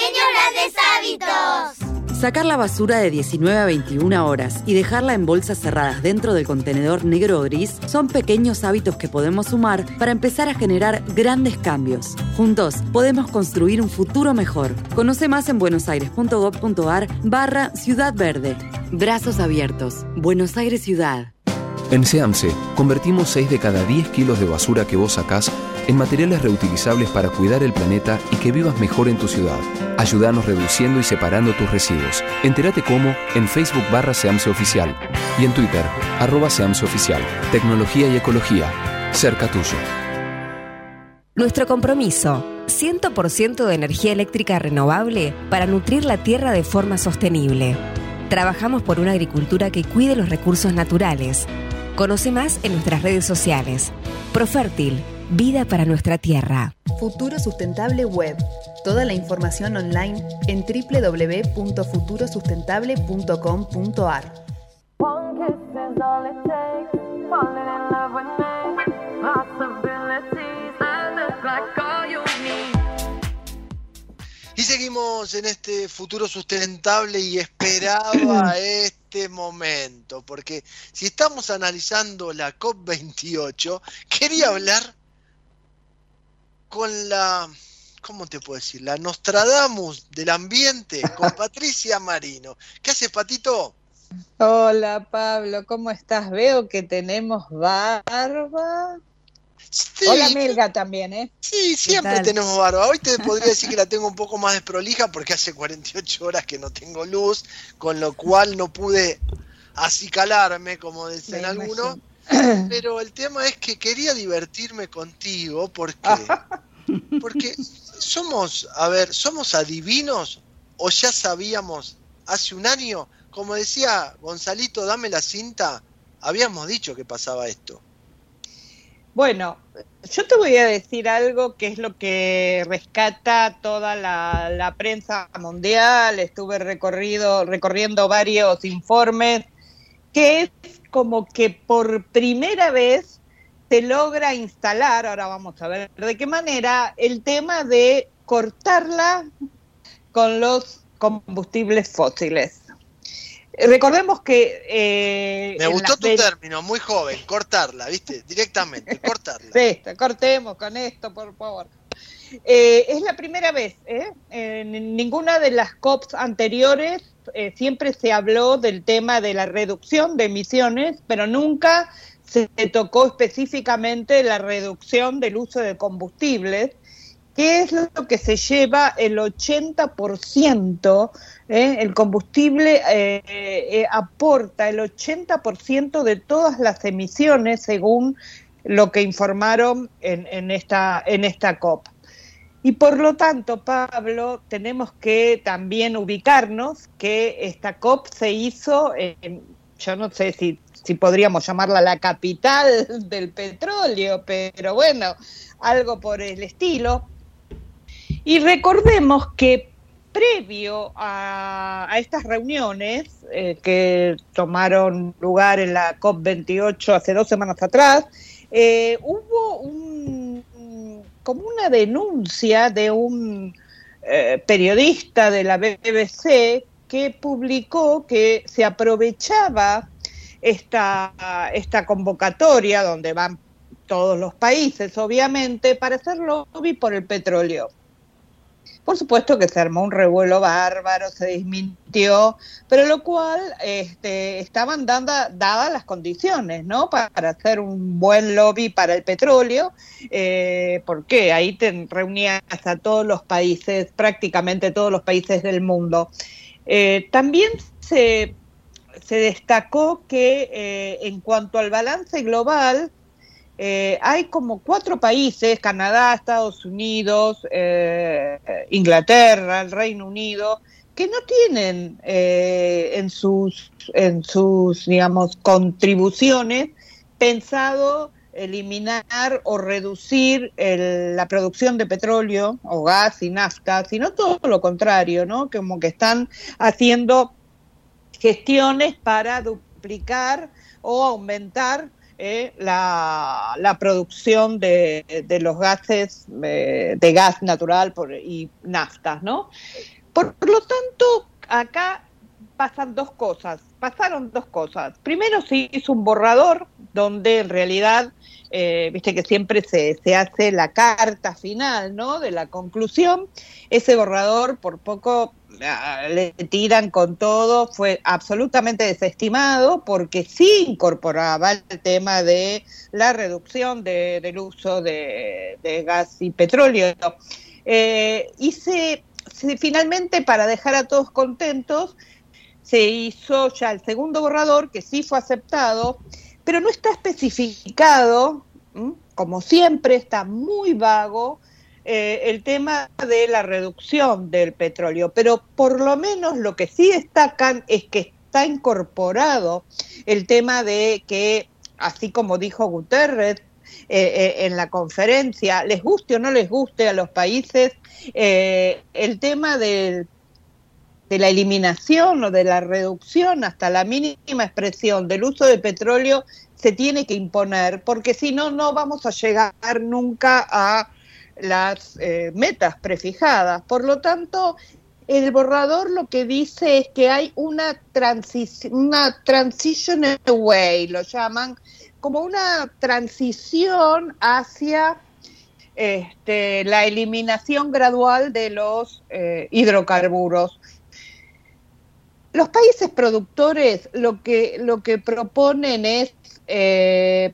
Sacar la basura de 19 a 21 horas y dejarla en bolsas cerradas dentro del contenedor negro o gris son pequeños hábitos que podemos sumar para empezar a generar grandes cambios. Juntos podemos construir un futuro mejor. Conoce más en buenosaires.gov.ar barra Ciudad Verde. Brazos abiertos. Buenos Aires Ciudad. En SEAMSE, convertimos 6 de cada 10 kilos de basura que vos sacás en materiales reutilizables para cuidar el planeta y que vivas mejor en tu ciudad. Ayúdanos reduciendo y separando tus residuos. Entérate cómo en Facebook barra Seamse Oficial y en Twitter arroba Seamse Oficial. Tecnología y ecología. Cerca tuyo. Nuestro compromiso. 100% de energía eléctrica renovable para nutrir la tierra de forma sostenible. Trabajamos por una agricultura que cuide los recursos naturales. Conoce más en nuestras redes sociales. Profértil, vida para nuestra tierra. Futuro Sustentable Web. Toda la información online en www.futurosustentable.com.ar. Y seguimos en este futuro sustentable y esperaba este momento, porque si estamos analizando la COP28, quería hablar con la, ¿cómo te puedo decir? La Nostradamus del ambiente, con Patricia Marino. ¿Qué haces, Patito? Hola, Pablo, ¿cómo estás? Veo que tenemos barba. Hola, Milga también, ¿eh? Sí, siempre tenemos barba. Hoy te podría decir que la tengo un poco más desprolija porque hace 48 horas que no tengo luz, con lo cual no pude acicalarme, como dicen algunos. Pero el tema es que quería divertirme contigo porque porque somos, a ver, somos adivinos o ya sabíamos hace un año, como decía Gonzalito, dame la cinta, habíamos dicho que pasaba esto. Bueno, yo te voy a decir algo que es lo que rescata toda la, la prensa mundial. Estuve recorrido, recorriendo varios informes, que es como que por primera vez se logra instalar, ahora vamos a ver de qué manera, el tema de cortarla con los combustibles fósiles. Recordemos que... Eh, Me gustó tu término, muy joven, cortarla, ¿viste? Directamente, cortarla. sí, cortemos con esto, por favor. Eh, es la primera vez, ¿eh? En ninguna de las COPs anteriores eh, siempre se habló del tema de la reducción de emisiones, pero nunca se tocó específicamente la reducción del uso de combustibles, que es lo que se lleva el 80%, ¿eh? el combustible eh, aporta el 80% de todas las emisiones según lo que informaron en, en, esta, en esta COP. Y por lo tanto, Pablo, tenemos que también ubicarnos que esta COP se hizo, en, yo no sé si, si podríamos llamarla la capital del petróleo, pero bueno, algo por el estilo. Y recordemos que previo a, estas reuniones eh, que tomaron lugar en la COP28 hace dos semanas atrás, eh, hubo un como una denuncia de un eh, periodista de la BBC que publicó que se aprovechaba esta, esta convocatoria, donde van todos los países, obviamente, para hacer lobby por el petróleo. Por supuesto que se armó un revuelo bárbaro, se desmintió, pero lo cual este, estaban dadas las condiciones, ¿no? Para hacer un buen lobby para el petróleo, eh, porque ahí te reunías a todos los países, prácticamente todos los países del mundo. Eh, también se, se destacó que eh, en cuanto al balance global, eh, hay como cuatro países, Canadá, Estados Unidos, eh, Inglaterra, el Reino Unido, que no tienen eh, en sus, en sus, digamos, contribuciones pensado eliminar o reducir la producción de petróleo o gas y nafta, sino todo lo contrario, ¿no? Como que están haciendo gestiones para duplicar o aumentar eh, la, producción de, los gases, eh, de gas natural y naftas, ¿no? Por, lo tanto, acá pasan dos cosas, pasaron dos cosas. Primero se hizo un borrador donde en realidad, eh, viste que siempre se, se hace la carta final, ¿no? De la conclusión. Ese borrador por poco le tiran con todo, fue absolutamente desestimado porque sí incorporaba el tema de la reducción del uso de, gas y petróleo. Eh, y se, finalmente, para dejar a todos contentos, se hizo ya el segundo borrador, que sí fue aceptado, pero no está especificado, como siempre, está muy vago eh, el tema de la reducción del petróleo, pero por lo menos lo que sí destacan es que está incorporado el tema de que, así como dijo Guterres, eh, eh, en la conferencia, les guste o no les guste a los países, el tema de la eliminación o de la reducción hasta la mínima expresión del uso de petróleo se tiene que imponer, porque si no, no vamos a llegar nunca a las eh, metas prefijadas. Por lo tanto, el borrador lo que dice es que hay una, transición, una transition away, lo llaman, como una transición hacia este, la eliminación gradual de los eh, hidrocarburos. Los países productores lo que, lo que proponen es eh,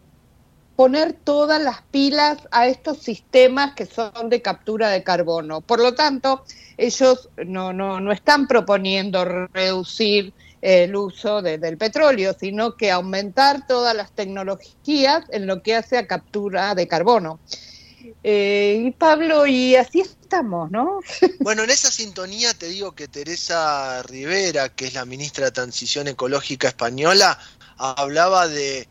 poner todas las pilas a estos sistemas que son de captura de carbono. Por lo tanto, ellos no, no, no están proponiendo reducir el uso del petróleo, sino que aumentar todas las tecnologías en lo que hace a captura de carbono. Eh, y Pablo, y así estamos, ¿no? Bueno, en esa sintonía te digo que Teresa Rivera, que es la ministra de Transición Ecológica Española, hablaba de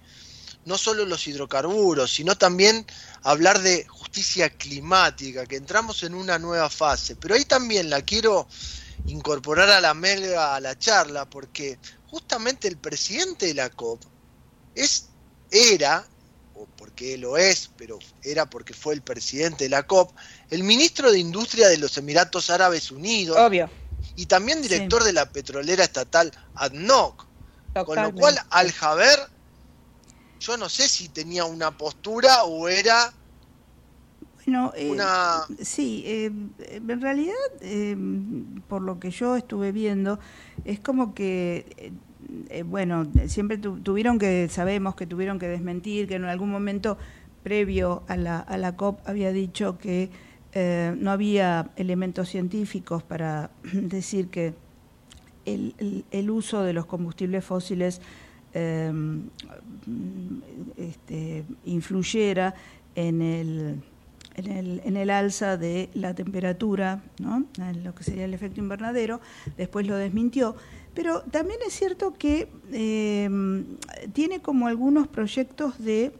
no solo los hidrocarburos, sino también hablar de justicia climática, que entramos en una nueva fase. Pero ahí también la quiero incorporar a la melga a la charla, porque justamente el presidente de la COP es, era o porque lo es, pero era porque fue el presidente de la COP, el ministro de Industria de los Emiratos Árabes Unidos. Obvio. Y también director de la petrolera estatal ADNOC. Con lo cual, Al Jaber, yo no sé si tenía una postura o era bueno, eh, sí, eh, en realidad, eh, por lo que yo estuve viendo, es como que, bueno, siempre tuvieron que, sabemos que tuvieron que desmentir, que en algún momento previo a la, a la COP había dicho que no había elementos científicos para decir que el, el, uso de los combustibles fósiles este, influyera en el en el, alza de la temperatura, ¿no? en lo que sería el efecto invernadero, después lo desmintió, pero también es cierto que eh, tiene como algunos proyectos de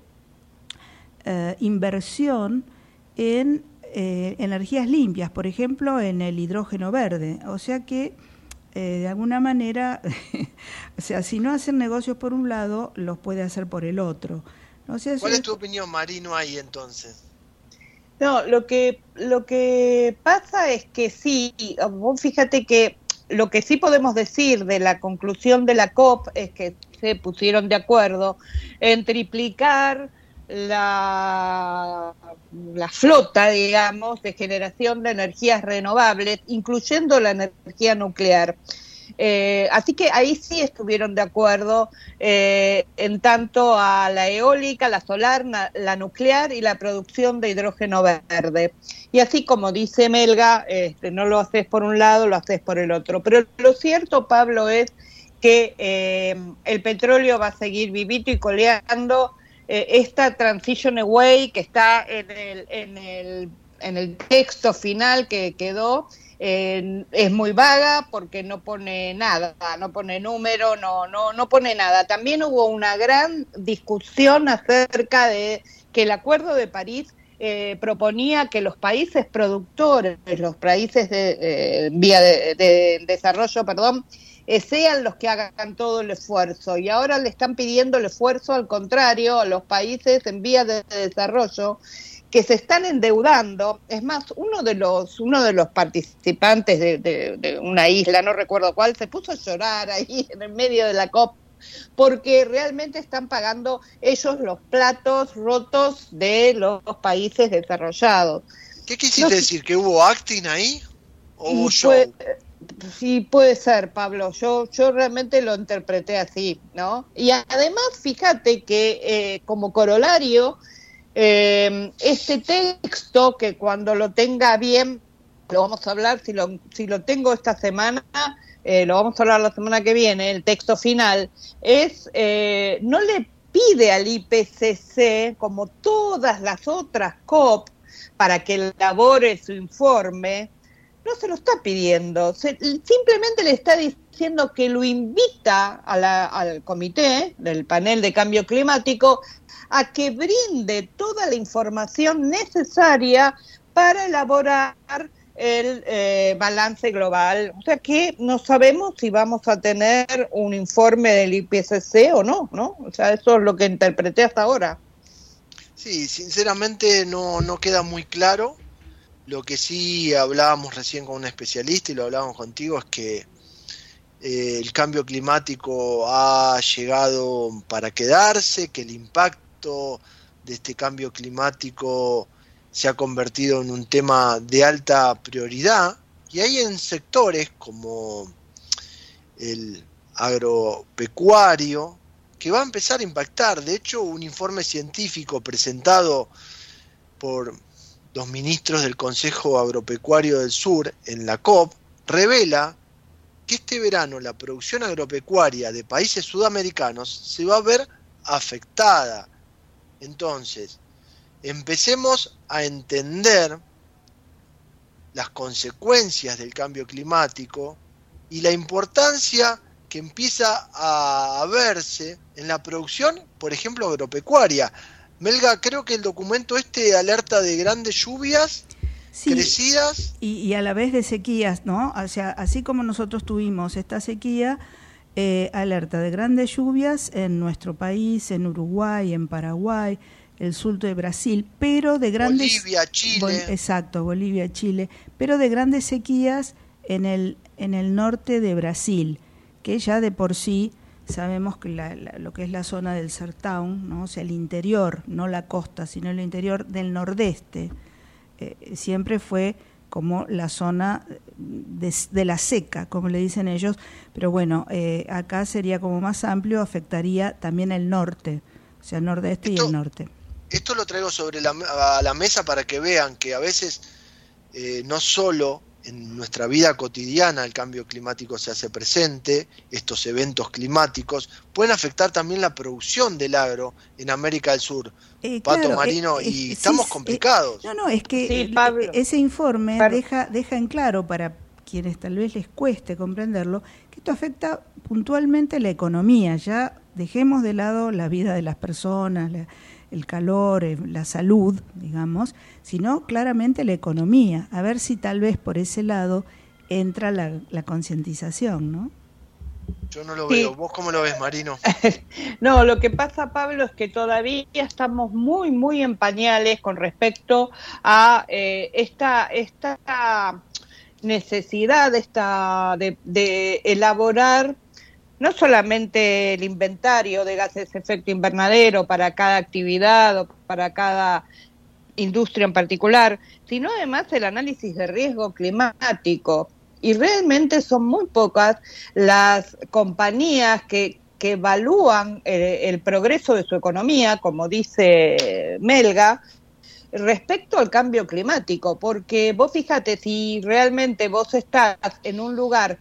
eh, inversión en eh, energías limpias, por ejemplo, en el hidrógeno verde, o sea que de alguna manera, o sea, si no hacen negocios por un lado, los puede hacer por el otro. ¿Cuál es tu opinión, Marino, ahí entonces? No, lo que, lo que pasa es que sí, vos fíjate que lo que sí podemos decir de la conclusión de la COP es que se pusieron de acuerdo en triplicar la, flota, digamos, de generación de energías renovables, incluyendo la energía nuclear. Eh, así que ahí sí estuvieron de acuerdo eh, en tanto a la eólica, la solar, la nuclear y la producción de hidrógeno verde. Y así como dice Melga, este, no lo haces por un lado, lo haces por el otro. Pero lo cierto, Pablo, es que eh, el petróleo va a seguir vivito y coleando. Esta transition away que está en el, en el, en el texto final que quedó, es muy vaga porque no pone nada, no pone número, no, no, no pone nada. También hubo una gran discusión acerca de que el Acuerdo de París eh, proponía que los países productores, los países de eh, vía de, desarrollo, perdón, eh, sean los que hagan todo el esfuerzo. Y ahora le están pidiendo el esfuerzo al contrario a los países en vía de desarrollo que se están endeudando. Es más, uno de los, uno de los participantes de, una isla, no recuerdo cuál, se puso a llorar ahí en el medio de la COP porque realmente están pagando ellos los platos rotos de los países desarrollados. ¿Qué quisiste decir? ¿Que hubo acting ahí? ¿O hubo sí, puede ser, Pablo. Yo, yo realmente lo interpreté así, ¿no? Y además, fíjate que eh, como corolario, eh, este texto, que cuando lo tenga bien, lo vamos a hablar, si lo, si lo tengo esta semana, eh, lo vamos a hablar la semana que viene, el texto final, es, eh, no le pide al IPCC, como todas las otras COP, para que elabore su informe, no se lo está pidiendo, simplemente le está diciendo que lo invita al comité del panel de cambio climático a que brinde toda la información necesaria para elaborar el eh, balance global. O sea que no sabemos si vamos a tener un informe del IPCC o no, ¿no? O sea, eso es lo que interpreté hasta ahora. Sí, sinceramente no, no queda muy claro. Lo que sí hablábamos recién con un especialista y lo hablábamos contigo es que eh, el cambio climático ha llegado para quedarse, que el impacto de este cambio climático se ha convertido en un tema de alta prioridad y hay en sectores como el agropecuario que va a empezar a impactar. De hecho, un informe científico presentado por los ministros del Consejo Agropecuario del Sur en la COP revela que este verano la producción agropecuaria de países sudamericanos se va a ver afectada entonces, empecemos a entender las consecuencias del cambio climático y la importancia que empieza a verse en la producción, por ejemplo, agropecuaria. Melga, creo que el documento este alerta de grandes lluvias crecidas. Y, y, a la vez de sequías, ¿no? O sea, así como nosotros tuvimos esta sequía, eh, alerta de grandes lluvias en nuestro país, en Uruguay, en Paraguay, el sur de Brasil, pero de grandes... Bolivia, Chile. exacto, Bolivia, Chile, pero de grandes sequías en el, en el norte de Brasil, que ya de por sí sabemos que lo que es la zona del Sertão, ¿no? o sea, el interior, no la costa, sino el interior del nordeste, eh, siempre fue como la zona de, la seca, como le dicen ellos, pero bueno, eh, acá sería como más amplio, afectaría también el norte, o sea, el nordeste y el norte. Esto lo traigo sobre la, a la mesa para que vean que a veces eh, no solo en nuestra vida cotidiana el cambio climático se hace presente, estos eventos climáticos pueden afectar también la producción del agro en América del Sur. Eh, Pato Marino, y estamos complicados. no, no, es que ese informe deja, deja en claro para quienes tal vez les cueste comprenderlo, que esto afecta puntualmente la economía, ya dejemos de lado la vida de las personas, el calor, eh, la salud, digamos, sino claramente la economía. A ver si tal vez por ese lado entra la, concientización, ¿no? Yo no lo veo. ¿Vos cómo lo ves, Marino? no, lo que pasa, Pablo, es que todavía estamos muy, muy en pañales con respecto a eh, esta, esta necesidad esta, de, de elaborar no solamente el inventario de gases de efecto invernadero para cada actividad o para cada industria en particular, sino además el análisis de riesgo climático. Y realmente son muy pocas las compañías que, que evalúan el, el progreso de su economía, como dice Melga, respecto al cambio climático, porque vos fíjate, si realmente vos estás en un lugar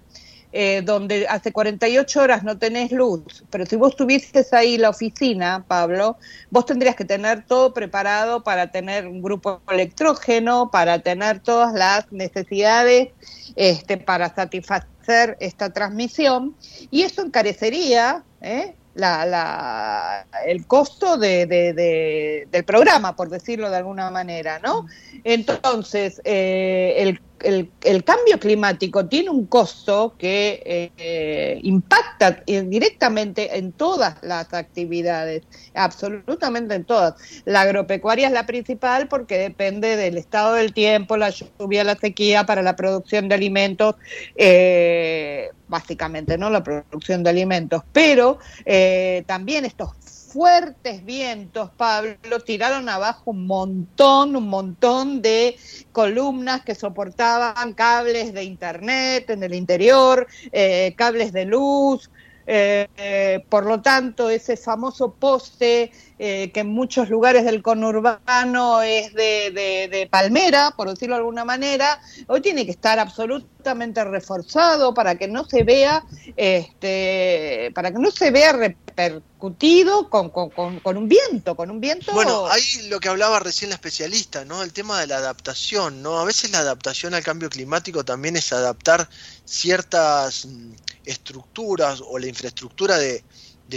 eh, donde hace 48 horas no tenés luz, pero si vos tuvieses ahí la oficina, Pablo, vos tendrías que tener todo preparado para tener un grupo electrógeno, para tener todas las necesidades este, para satisfacer esta transmisión, y eso encarecería ¿eh? la, la, el costo de, de, del programa, por decirlo de alguna manera, ¿no? Entonces, eh, el el, el, cambio climático tiene un costo que eh, impacta directamente en todas las actividades, absolutamente en todas. La agropecuaria es la principal porque depende del estado del tiempo, la lluvia, la sequía para la producción de alimentos, eh, básicamente, ¿no? La producción de alimentos, pero eh, también estos fuertes vientos, Pablo, tiraron abajo un montón, un montón de columnas que soportaban cables de internet en el interior, eh, cables de luz, eh, eh, por lo tanto, ese famoso poste eh, que en muchos lugares del conurbano es de, palmera, por decirlo de alguna manera, hoy tiene que estar absolutamente reforzado para que no se vea, este, para que no se vea repercutido con, con, un viento, con un viento. Bueno, ahí lo que hablaba recién la especialista, ¿no? El tema de la adaptación, ¿no? A veces la adaptación al cambio climático también es adaptar ciertas mm, estructuras o la infraestructura de,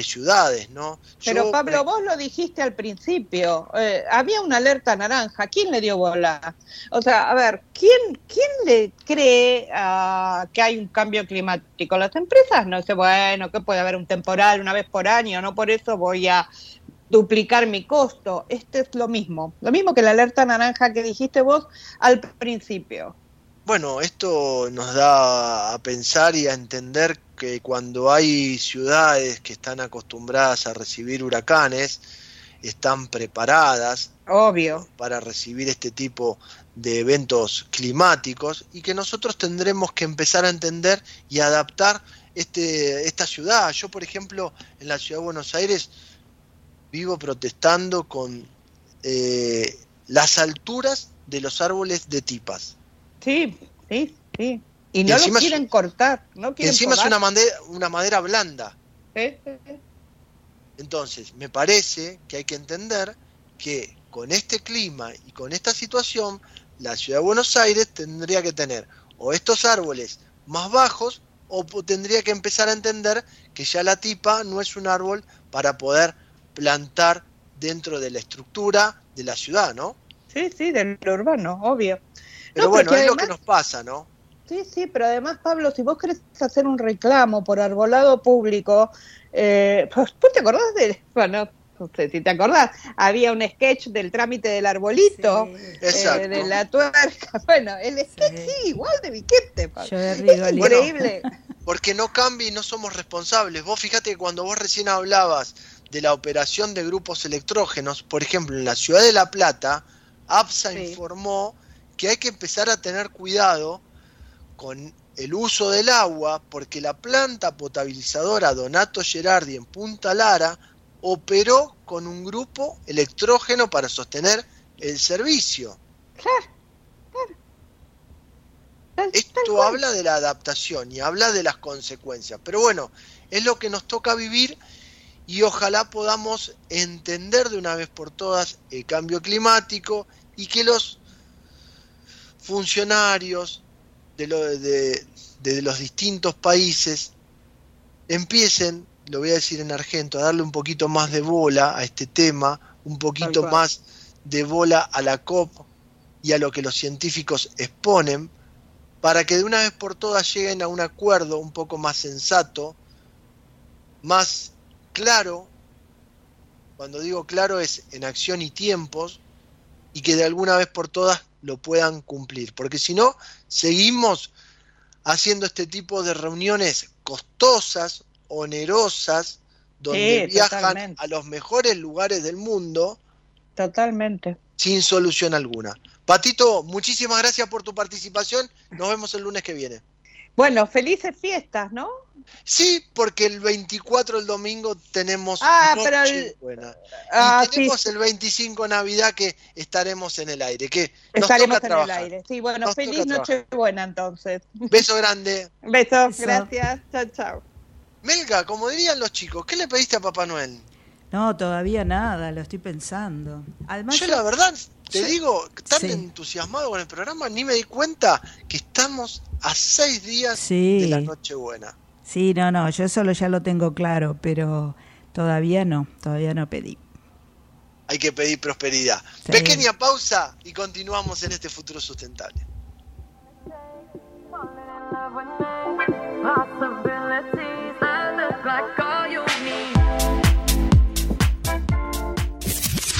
ciudades, ¿no? Pero Pablo, vos lo dijiste al principio, eh, había una alerta naranja, ¿quién le dio bola? O sea, a ver, ¿quién, quién le cree uh, que hay un cambio climático? Las empresas no sé, bueno, que puede haber un temporal una vez por año, no por eso voy a duplicar mi costo. Este es lo mismo, lo mismo que la alerta naranja que dijiste vos al principio. Bueno, esto nos da a pensar y a entender que cuando hay ciudades que están acostumbradas a recibir huracanes, están preparadas Obvio. para recibir este tipo de eventos climáticos y que nosotros tendremos que empezar a entender y adaptar este, esta ciudad. Yo, por ejemplo, en la ciudad de Buenos Aires vivo protestando con eh, las alturas de los árboles de tipas. Sí, sí, sí. Y no lo quieren cortar. No quieren encima es una madera, una madera blanda. Entonces, me parece que hay que entender que con este clima y con esta situación, la ciudad de Buenos Aires tendría que tener o estos árboles más bajos o tendría que empezar a entender que ya la tipa no es un árbol para poder plantar dentro de la estructura de la ciudad, ¿no? Sí, sí, del urbano, obvio. Pero bueno, es lo que nos pasa, ¿no? Sí, sí, pero además, Pablo, si vos querés hacer un reclamo por arbolado público, eh, pues, ¿vos te acordás de, bueno, no sé si te acordás, había un sketch del trámite del arbolito, eh, de la tuerca. Bueno, el sketch sí, igual de Viquete. Es increíble. porque no cambia y no somos responsables. Vos fíjate que cuando vos recién hablabas de la operación de grupos electrógenos, por ejemplo, en la ciudad de La Plata, APSA informó que hay que empezar a tener cuidado con el uso del agua porque la planta potabilizadora Donato Gerardi en Punta Lara operó con un grupo electrógeno para sostener el servicio. Esto habla de la adaptación y habla de las consecuencias. Pero bueno, es lo que nos toca vivir y ojalá podamos entender de una vez por todas el cambio climático y que los funcionarios de, de, los distintos países empiecen, lo voy a decir en argento, a darle un poquito más de bola a este tema, un poquito más de bola a la COP y a lo que los científicos exponen, para que de una vez por todas lleguen a un acuerdo un poco más sensato, más claro, cuando digo claro es en acción y tiempos, y que de alguna vez por todas lo puedan cumplir, porque si no, seguimos haciendo este tipo de reuniones costosas, onerosas, donde viajan a los mejores lugares del mundo. Totalmente. Sin solución alguna. Patito, muchísimas gracias por tu participación. Nos vemos el lunes que viene. Bueno, felices fiestas, ¿no? Sí, porque el 24 el domingo tenemos ah, pero el... buena. Ah, y tenemos el 25 Navidad que estaremos en el aire, que estaremos en el aire. Sí, bueno, feliz noche buena entonces. Beso grande. Besos, gracias. Chao, chao. Melga, como dirían los chicos, ¿qué le pediste a Papá Noel? No, todavía nada, lo estoy pensando. Además, yo la verdad, te digo, tan entusiasmado con el programa, ni me di cuenta que estamos a seis días de la Nochebuena. Sí, no, no, yo solo ya lo tengo claro, pero todavía no, todavía no pedí. Hay que pedir prosperidad. Pequeña pausa y continuamos en este futuro sustentable.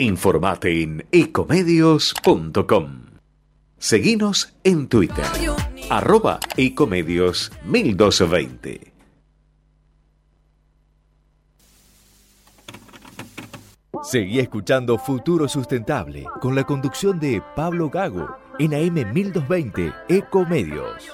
Informate en ecomedios.com. Seguinos en Twitter, arroba ecomedios 1220. Seguí escuchando Futuro Sustentable con la conducción de Pablo Gago en AM 1220 Ecomedios.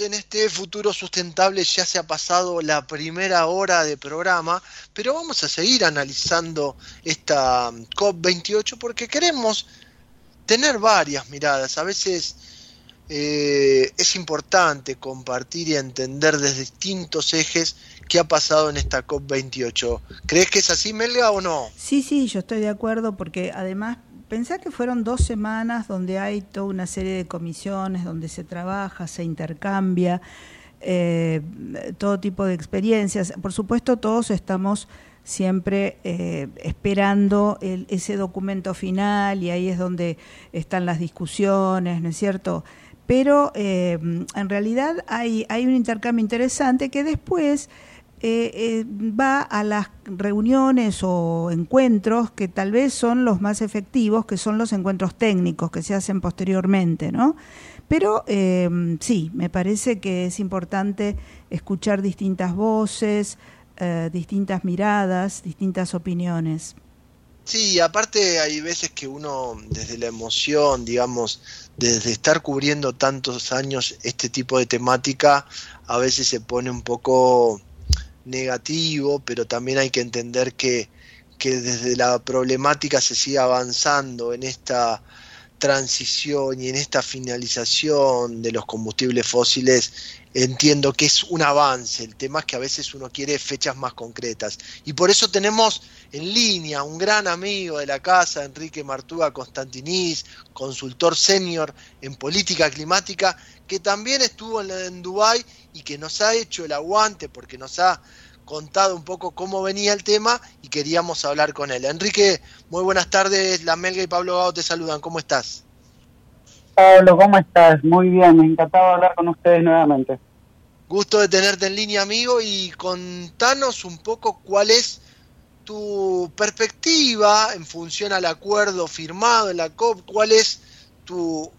En este futuro sustentable ya se ha pasado la primera hora de programa, pero vamos a seguir analizando esta COP28 porque queremos tener varias miradas. A veces eh, es importante compartir y entender desde distintos ejes qué ha pasado en esta COP28. ¿Crees que es así, Melga, o no? Sí, sí, yo estoy de acuerdo porque además pensá que fueron dos semanas donde hay toda una serie de comisiones, donde se trabaja, se intercambia, eh, todo tipo de experiencias. Por supuesto, todos estamos siempre eh, esperando ese documento final y ahí es donde están las discusiones, ¿no es cierto? Pero eh, en realidad hay, hay un intercambio interesante que después eh, eh, va a las reuniones o encuentros que tal vez son los más efectivos, que son los encuentros técnicos que se hacen posteriormente, ¿no? Pero eh, sí, me parece que es importante escuchar distintas voces, distintas miradas, distintas opiniones. Sí, aparte hay veces que uno desde la emoción, digamos, desde estar cubriendo tantos años este tipo de temática, a veces se pone un poco negativo, pero también hay que entender que, que desde la problemática se sigue avanzando en esta transición y en esta finalización de los combustibles fósiles entiendo que es un avance. El tema es que a veces uno quiere fechas más concretas. Y por eso tenemos en línea un gran amigo de la casa, Enrique Martúa Constantinís, consultor senior en política climática, que también estuvo en, en Dubái y que nos ha hecho el aguante porque nos ha contado un poco cómo venía el tema y queríamos hablar con él. Enrique, muy buenas tardes. La Melga y Pablo Gago te saludan. ¿Cómo estás? Pablo, ¿cómo estás? Muy bien, encantado de hablar con ustedes nuevamente. Gusto de tenerte en línea, amigo, y contanos un poco cuál es tu perspectiva en función al acuerdo firmado en la COP, cuál es tu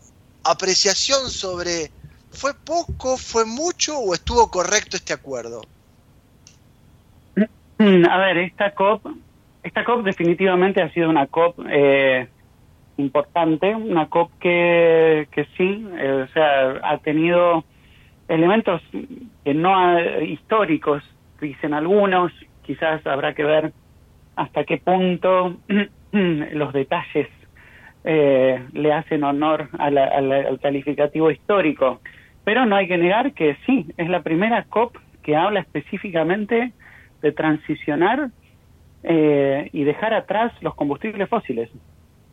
apreciación sobre, ¿fue poco, fue mucho o estuvo correcto este acuerdo? Mm, a ver, esta COP, esta COP definitivamente ha sido una COP eh, importante, una COP que, que sí, eh, o sea, ha tenido elementos que no históricos, dicen algunos, quizás habrá que ver hasta qué punto los detalles eh, le hacen honor al calificativo histórico. Pero no hay que negar que sí, es la primera COP que habla específicamente de transicionar eh, y dejar atrás los combustibles fósiles,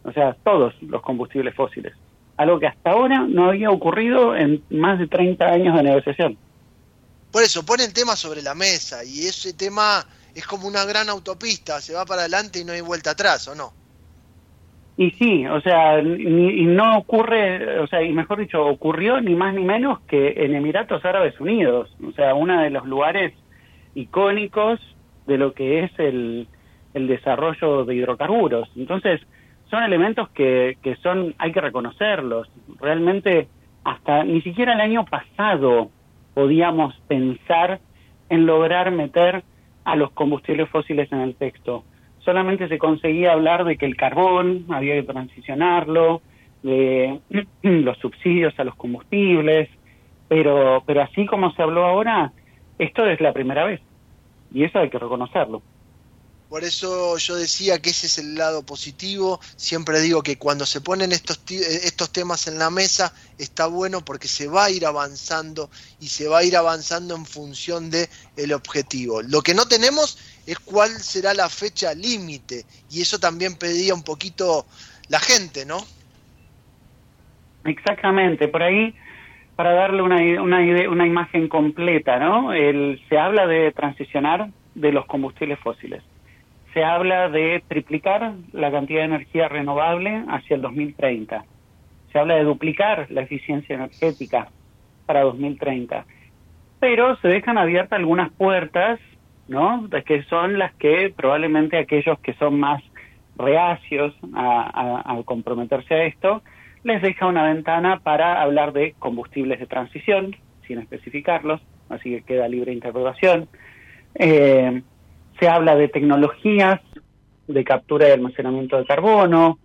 o sea, todos los combustibles fósiles, algo que hasta ahora no había ocurrido en más de 30 años de negociación. Por eso, pone el tema sobre la mesa y ese tema es como una gran autopista, se va para adelante y no hay vuelta atrás, ¿o no? Y sí, o sea, y no ocurre, o sea, y mejor dicho, ocurrió ni más ni menos que en Emiratos Árabes Unidos, o sea, uno de los lugares icónicos de lo que es el, el desarrollo de hidrocarburos. Entonces, son elementos que, que son, hay que reconocerlos. Realmente, hasta ni siquiera el año pasado podíamos pensar en lograr meter a los combustibles fósiles en el texto. Solamente se conseguía hablar de que el carbón había que transicionarlo, de los subsidios a los combustibles, pero, pero así como se habló ahora, esto es la primera vez y eso hay que reconocerlo. Por eso yo decía que ese es el lado positivo. Siempre digo que cuando se ponen estos, estos temas en la mesa está bueno porque se va a ir avanzando y se va a ir avanzando en función de el objetivo. Lo que no tenemos es cuál será la fecha límite y eso también pedía un poquito la gente, ¿no? Exactamente, por ahí para darle una, una, una imagen completa, ¿no? El, se habla de transicionar de los combustibles fósiles. Se habla de triplicar la cantidad de energía renovable hacia el 2030. Se habla de duplicar la eficiencia energética para 2030. Pero se dejan abiertas algunas puertas, ¿no? Que son las que probablemente aquellos que son más reacios a, comprometerse a esto, les deja una ventana para hablar de combustibles de transición, sin especificarlos, así que queda libre interpretación. Eh, se habla de tecnologías de captura y almacenamiento de carbono,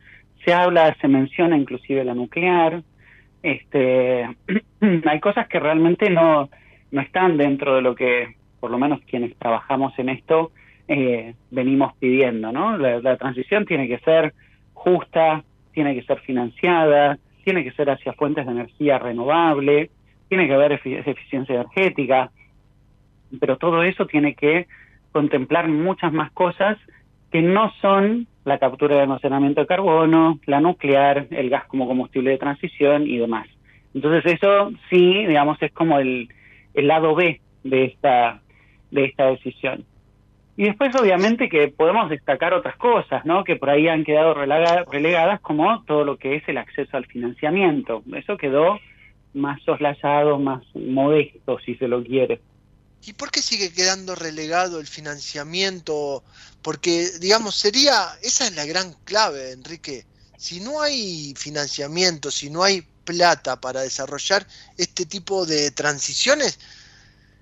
se habla, se menciona inclusive la nuclear. Este, hay cosas que realmente no, no están dentro de lo que, por lo menos quienes trabajamos en esto, eh, venimos pidiendo, ¿no? la transición tiene que ser justa, tiene que ser financiada, tiene que ser hacia fuentes de energía renovable, tiene que haber eficiencia energética, pero todo eso tiene que contemplar muchas más cosas que no son la captura de almacenamiento de carbono, la nuclear, el gas como combustible de transición y demás. Entonces eso sí, digamos, es como el, el lado B de esta, de esta decisión. Y después, obviamente, que podemos destacar otras cosas, ¿no? Que por ahí han quedado relegadas, como todo lo que es el acceso al financiamiento. Eso quedó más soslayado, más modesto, si se lo quiere. ¿Y por qué sigue quedando relegado el financiamiento? Porque, digamos, sería, esa es la gran clave, Enrique. Si no hay financiamiento, si no hay plata para desarrollar este tipo de transiciones,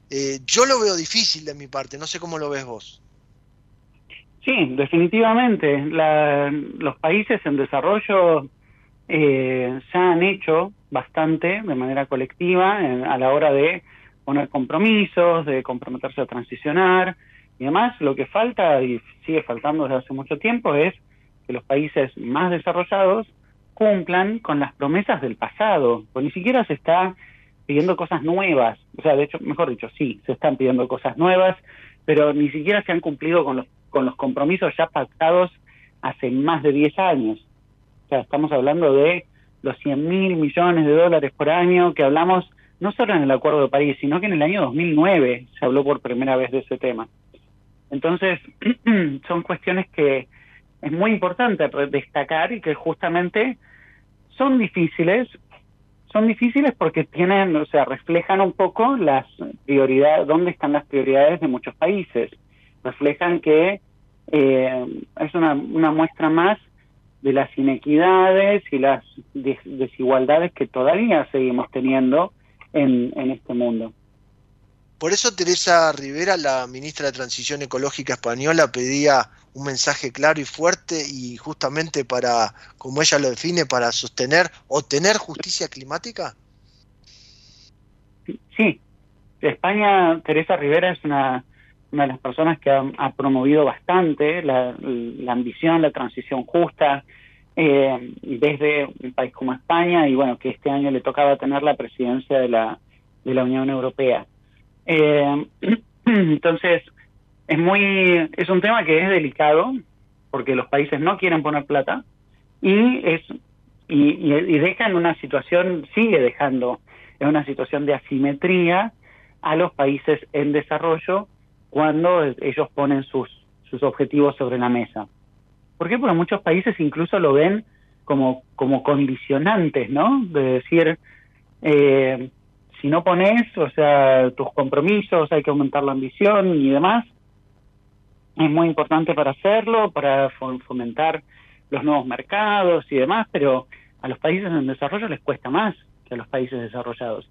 eh, yo lo veo difícil de mi parte, no sé cómo lo ves vos. Sí, definitivamente. los países en desarrollo eh, ya han hecho bastante de manera colectiva a la hora de poner compromisos, de comprometerse a transicionar y además lo que falta y sigue faltando desde hace mucho tiempo es que los países más desarrollados cumplan con las promesas del pasado, pues ni siquiera se está pidiendo cosas nuevas, o sea, de hecho, mejor dicho, sí, se están pidiendo cosas nuevas, pero ni siquiera se han cumplido con los, con los compromisos ya pactados hace más de 10 años. O sea, estamos hablando de los 100 mil millones de dólares por año que hablamos no solo en el Acuerdo de París, sino que en el año 2009 se habló por primera vez de ese tema. Entonces, son cuestiones que es muy importante destacar y que justamente son difíciles, son difíciles porque tienen, o sea, reflejan un poco las prioridades, dónde están las prioridades de muchos países. Reflejan que eh, es una, una muestra más de las inequidades y las desigualdades que todavía seguimos teniendo en, en este mundo. Por eso Teresa Rivera, la ministra de Transición Ecológica española, pedía un mensaje claro y fuerte y justamente para, como ella lo define, para sostener o tener justicia climática. Sí, España, Teresa Rivera es una, una de las personas que ha, promovido bastante la, ambición, la transición justa, eh, desde un país como España y bueno, que este año le tocaba tener la presidencia de la, de la Unión Europea. Eh, entonces, es muy, es un tema que es delicado, porque los países no quieren poner plata, y es, y, y, deja en una situación, sigue dejando en una situación de asimetría a los países en desarrollo cuando ellos ponen sus, sus objetivos sobre la mesa. ¿Por qué? Porque muchos países incluso lo ven como, como condicionantes, ¿no? De decir, eh, si no pones, o sea, tus compromisos, hay que aumentar la ambición y demás, es muy importante para hacerlo, para fomentar los nuevos mercados y demás, pero a los países en desarrollo les cuesta más que a los países desarrollados.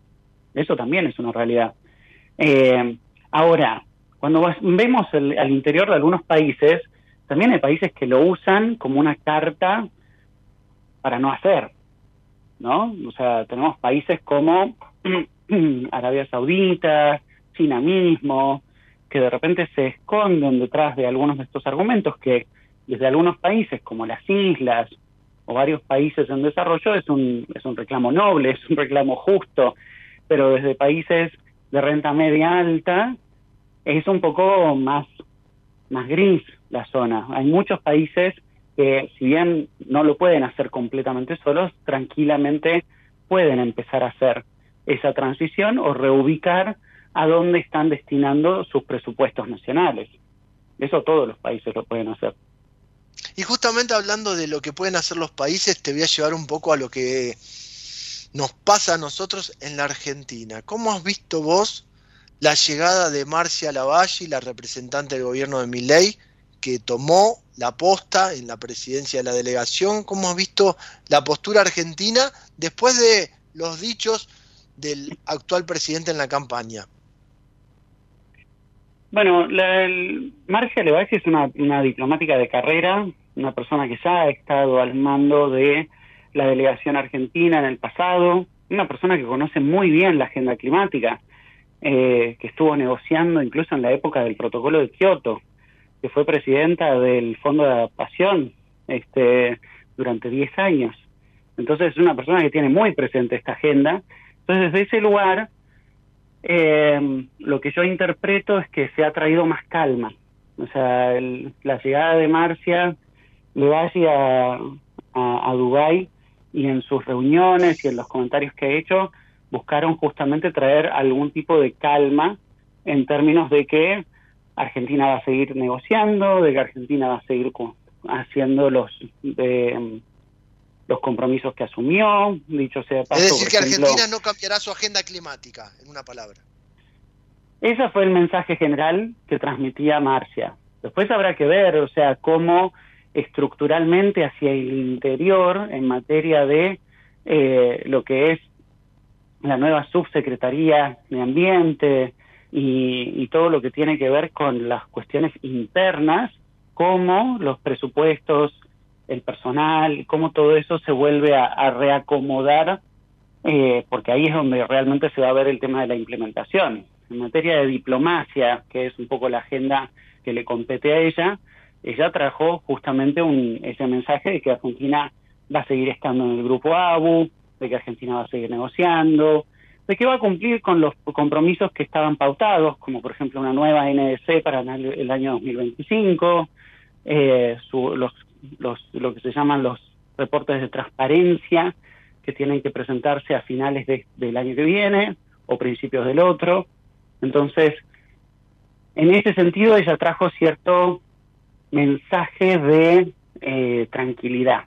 Eso también es una realidad. Eh, ahora, cuando vemos el, al interior de algunos países, también hay países que lo usan como una carta para no hacer, ¿no? O sea, tenemos países como Arabia Saudita, China mismo, que de repente se esconden detrás de algunos de estos argumentos que desde algunos países como las islas o varios países en desarrollo es un, es un reclamo noble, es un reclamo justo, pero desde países de renta media alta es un poco más, más gris la zona. Hay muchos países que si bien no lo pueden hacer completamente solos, tranquilamente pueden empezar a hacer esa transición o reubicar a dónde están destinando sus presupuestos nacionales. Eso todos los países lo pueden hacer. Y justamente hablando de lo que pueden hacer los países, te voy a llevar un poco a lo que nos pasa a nosotros en la Argentina. ¿Cómo has visto vos la llegada de Marcia Lavalle, la representante del gobierno de Miley, que tomó la posta en la presidencia de la delegación? ¿Cómo has visto la postura argentina después de los dichos del actual presidente en la campaña? Bueno, la, Marcia Levalle es una, una diplomática de carrera, una persona que ya ha estado al mando de la delegación argentina en el pasado, una persona que conoce muy bien la agenda climática, eh, que estuvo negociando incluso en la época del protocolo de Kioto, que fue presidenta del Fondo de Adaptación este, durante 10 años. Entonces es una persona que tiene muy presente esta agenda entonces, desde ese lugar, eh, lo que yo interpreto es que se ha traído más calma. O sea, la llegada de Marcia le a, a, a Dubái y en sus reuniones y en los comentarios que ha hecho, buscaron justamente traer algún tipo de calma en términos de que Argentina va a seguir negociando, de que Argentina va a seguir haciendo los de, los compromisos que asumió, dicho sea paso, Es decir, que Argentina no cambiará su agenda climática, en una palabra. ese fue el mensaje general que transmitía Marcia. Después habrá que ver, o sea, cómo estructuralmente hacia el interior en materia de eh, lo que es la nueva subsecretaría de Ambiente y, todo lo que tiene que ver con las cuestiones internas, cómo los presupuestos, el personal, cómo todo eso se vuelve a, reacomodar, eh, porque ahí es donde realmente se va a ver el tema de la implementación. En materia de diplomacia, que es un poco la agenda que le compete a ella, ella trajo justamente un, ese mensaje de que Argentina va a seguir estando en el grupo ABU, de que Argentina va a seguir negociando, de que va a cumplir con los compromisos que estaban pautados, como por ejemplo una nueva NDC para el año 2025, eh, los, los, lo que se llaman los reportes de transparencia que tienen que presentarse a finales del año que viene o principios del otro. Entonces, en ese sentido, ella trajo cierto mensaje de eh, tranquilidad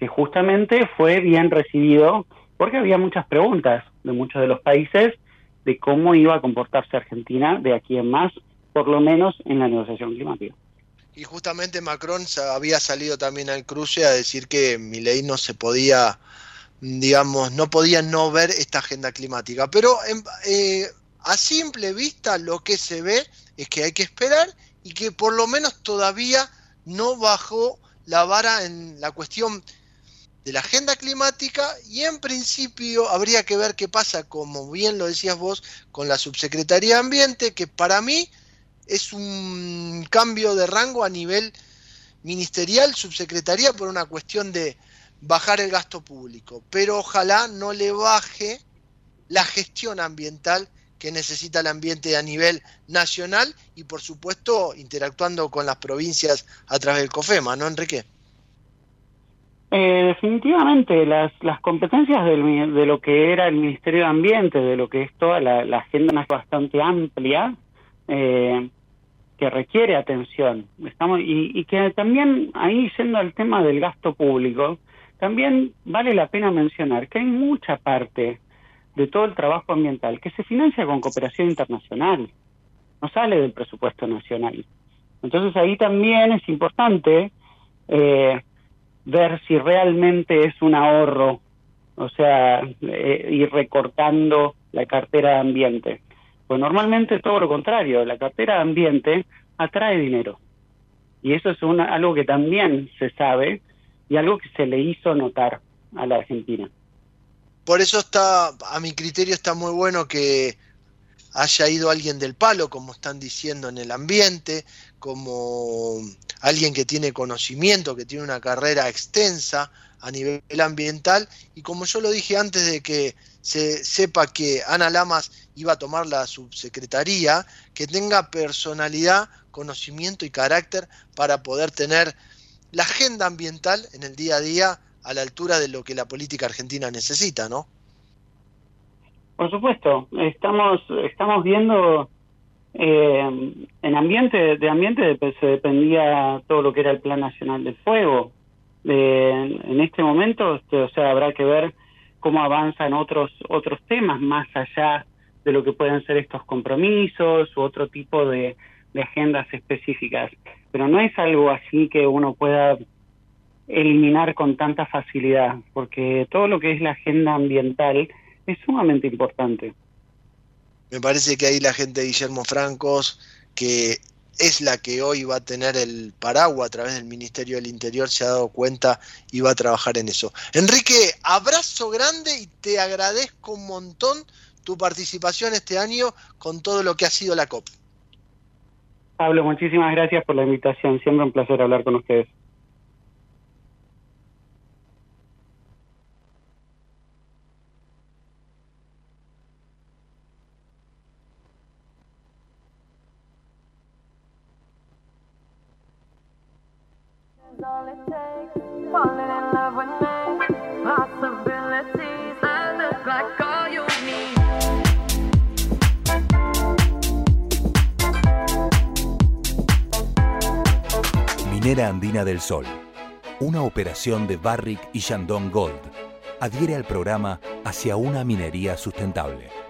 que justamente fue bien recibido porque había muchas preguntas de muchos de los países de cómo iba a comportarse Argentina de aquí en más, por lo menos en la negociación climática. Y justamente Macron había salido también al cruce a decir que ley no se podía, digamos, no podía no ver esta agenda climática. Pero eh, a simple vista lo que se ve es que hay que esperar y que por lo menos todavía no bajó la vara en la cuestión de la agenda climática y en principio habría que ver qué pasa, como bien lo decías vos, con la subsecretaría de Ambiente, que para mí es un cambio de rango a nivel ministerial, subsecretaría, por una cuestión de bajar el gasto público, pero ojalá no le baje la gestión ambiental que necesita el ambiente a nivel nacional y por supuesto interactuando con las provincias a través del COFEMA, ¿no, Enrique? Eh, definitivamente, las, las competencias del, de lo que era el Ministerio de Ambiente, de lo que es toda la, agenda bastante amplia, eh, que requiere atención. Estamos, y, y que también, ahí yendo al tema del gasto público, también vale la pena mencionar que hay mucha parte de todo el trabajo ambiental que se financia con cooperación internacional, no sale del presupuesto nacional. Entonces ahí también es importante eh, ver si realmente es un ahorro, o sea, eh, ir recortando la cartera de ambiente. Pues normalmente todo lo contrario, la cartera de ambiente atrae dinero. Y eso es algo que también se sabe y algo que se le hizo notar a la Argentina. Por eso está, a mi criterio está muy bueno que haya ido alguien del palo, como están diciendo en el ambiente, como alguien que tiene conocimiento, que tiene una carrera extensa a nivel ambiental, y como yo lo dije antes de que se sepa que Ana Lamas iba a tomar la subsecretaría, que tenga personalidad, conocimiento y carácter para poder tener la agenda ambiental en el día a día a la altura de lo que la política argentina necesita, ¿no? Por supuesto, estamos, estamos viendo eh, en ambiente, de ambiente se dependía todo lo que era el Plan Nacional del Fuego. en este momento, este, o sea, habrá que ver cómo avanzan otros otros temas más allá de lo que pueden ser estos compromisos u otro tipo de, agendas específicas. Pero no es algo así que uno pueda eliminar con tanta facilidad, porque todo lo que es la agenda ambiental es sumamente importante. Me parece que ahí la gente de Guillermo Francos, que es la que hoy va a tener el paraguas a través del Ministerio del Interior, se ha dado cuenta y va a trabajar en eso. Enrique, abrazo grande y te agradezco un montón tu participación este año con todo lo que ha sido la COP. Pablo, muchísimas gracias por la invitación. Siempre un placer hablar con ustedes. Minera Andina del Sol, una operación de Barrick y Shandong Gold, adhiere al programa hacia una minería sustentable.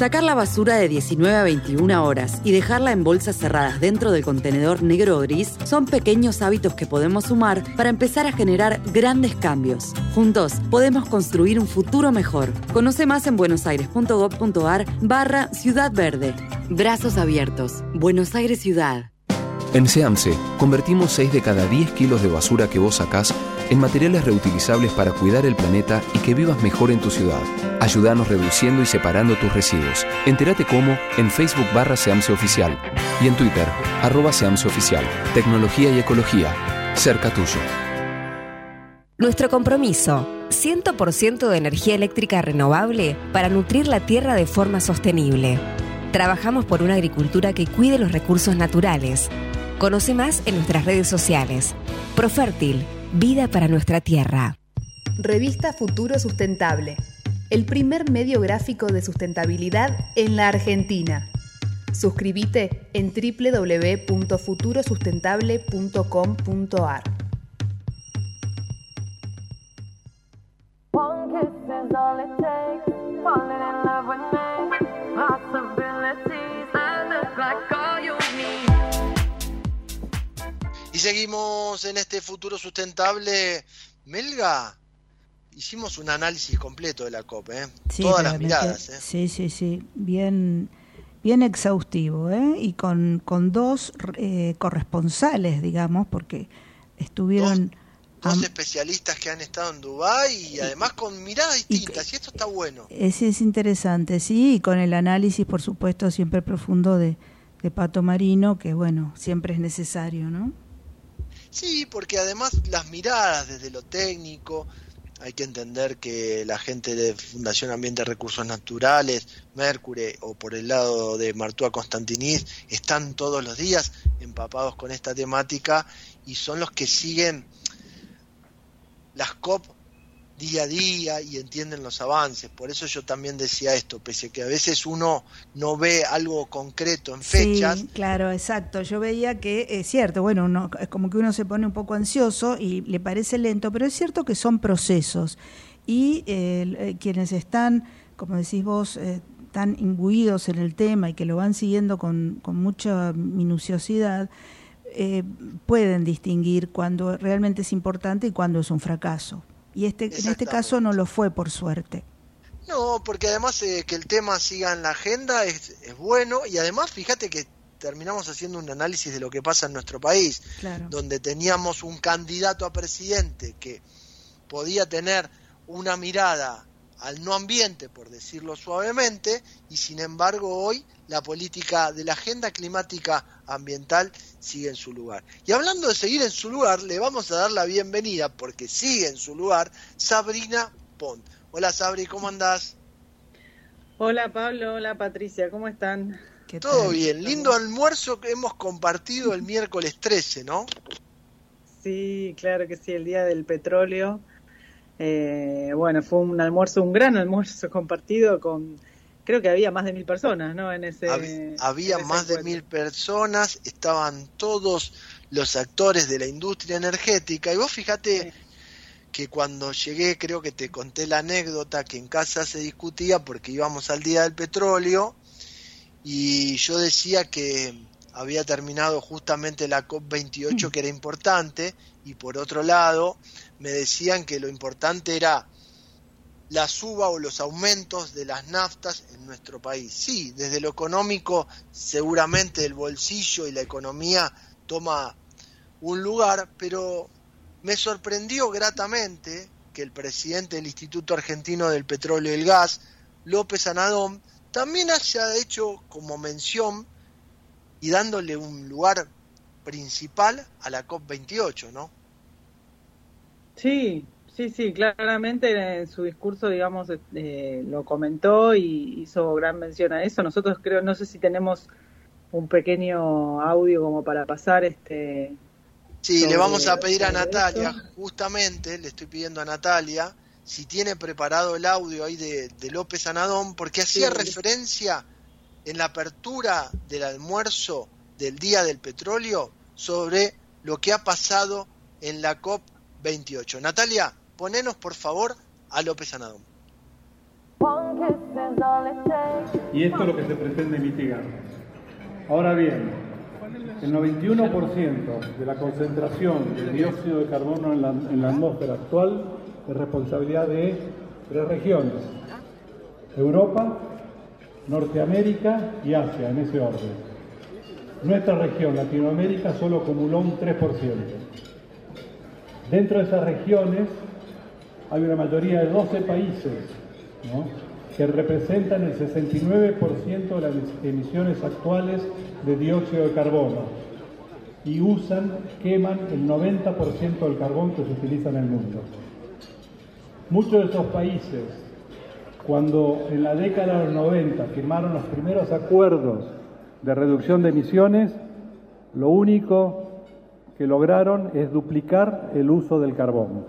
Sacar la basura de 19 a 21 horas y dejarla en bolsas cerradas dentro del contenedor negro o gris son pequeños hábitos que podemos sumar para empezar a generar grandes cambios. Juntos podemos construir un futuro mejor. Conoce más en buenosaires.gov.ar barra Ciudad Verde. Brazos abiertos. Buenos Aires Ciudad. En SEAMSE, convertimos 6 de cada 10 kilos de basura que vos sacás en materiales reutilizables para cuidar el planeta y que vivas mejor en tu ciudad. Ayúdanos reduciendo y separando tus residuos. Entérate cómo en Facebook barra Seamse Oficial y en Twitter arroba Seamse Oficial. Tecnología y ecología. Cerca tuyo. Nuestro compromiso, 100% de energía eléctrica renovable para nutrir la tierra de forma sostenible. Trabajamos por una agricultura que cuide los recursos naturales. Conoce más en nuestras redes sociales. Profértil, vida para nuestra tierra. Revista Futuro Sustentable, el primer medio gráfico de sustentabilidad en la Argentina. Suscríbete en www.futurosustentable.com.ar. seguimos en este futuro sustentable. Melga, hicimos un análisis completo de la COP, ¿eh? todas las miradas. ¿eh? Sí, sí, sí, bien, bien exhaustivo, ¿eh? y con, con dos eh, corresponsales, digamos, porque estuvieron... Dos, especialistas que han estado en Dubái y además con miradas distintas, y, esto está bueno. Ese es interesante, sí, y con el análisis, por supuesto, siempre profundo de, de Pato Marino, que bueno, siempre es necesario, ¿no? Sí, porque además las miradas desde lo técnico, hay que entender que la gente de Fundación Ambiente Recursos Naturales, Mercury o por el lado de Martúa Constantinis, están todos los días empapados con esta temática y son los que siguen las COP día a día y entienden los avances. Por eso yo también decía esto, pese a que a veces uno no ve algo concreto en fechas. Sí, claro, exacto. Yo veía que es cierto, bueno, uno, es como que uno se pone un poco ansioso y le parece lento, pero es cierto que son procesos. Y eh, eh, quienes están, como decís vos, eh, tan imbuidos en el tema y que lo van siguiendo con, con mucha minuciosidad, pueden distinguir cuando realmente es importante y cuando es un fracaso. Y este, en este caso no lo fue, por suerte. No, porque además eh, que el tema siga en la agenda es, es, bueno y además fíjate que terminamos haciendo un análisis de lo que pasa en nuestro país, donde teníamos un candidato a presidente que podía tener una mirada al no ambiente, por decirlo suavemente, y sin embargo hoy la política de la agenda climática ambiental sigue en su lugar. Y hablando de seguir en su lugar, le vamos a dar la bienvenida, porque sigue en su lugar, Sabrina Pont. Hola Sabri, ¿cómo andás? Hola Pablo, hola Patricia, ¿cómo están? Todo bien, lindo almuerzo que hemos compartido el miércoles 13, ¿no? Sí, claro que sí, el día del petróleo. Eh, bueno, fue un almuerzo, un gran almuerzo compartido con, creo que había más de mil personas, ¿no? En ese había, más de mil personas, estaban todos los actores de la industria energética y vos fíjate que cuando llegué creo que te conté la anécdota que en casa se discutía porque íbamos al día del petróleo y yo decía que había terminado justamente la COP28 mm. que era importante y por otro lado me decían que lo importante era la suba o los aumentos de las naftas en nuestro país. Sí, desde lo económico seguramente el bolsillo y la economía toma un lugar, pero me sorprendió gratamente que el presidente del Instituto Argentino del Petróleo y el Gas, López Anadón, también haya hecho como mención y dándole un lugar principal a la COP28, ¿no? Sí, sí, sí, claramente en su discurso, digamos, eh, lo comentó y hizo gran mención a eso. Nosotros creo, no sé si tenemos un pequeño audio como para pasar este Sí, le vamos a pedir a Natalia, justamente le estoy pidiendo a Natalia si tiene preparado el audio ahí de, López Anadón, porque hacía referencia en la apertura del almuerzo del Día del Petróleo sobre lo que ha pasado en la COP28. Natalia, ponenos por favor a López Anadón. Y esto es lo que se pretende mitigar. Ahora bien, el 91% de la concentración de dióxido de carbono en la, atmósfera actual es responsabilidad de tres regiones, Europa, Norteamérica y Asia, en ese orden. Nuestra región, Latinoamérica, solo acumuló un 3%. Dentro de esas regiones hay una mayoría de 12 países que representan el 69% de las emisiones actuales de dióxido de carbono y usan, queman el 90% del carbón que se utiliza en el mundo. Muchos de esos países, cuando en la década de los 90 firmaron los primeros acuerdos de reducción de emisiones, lo único que lograron es duplicar el uso del carbón.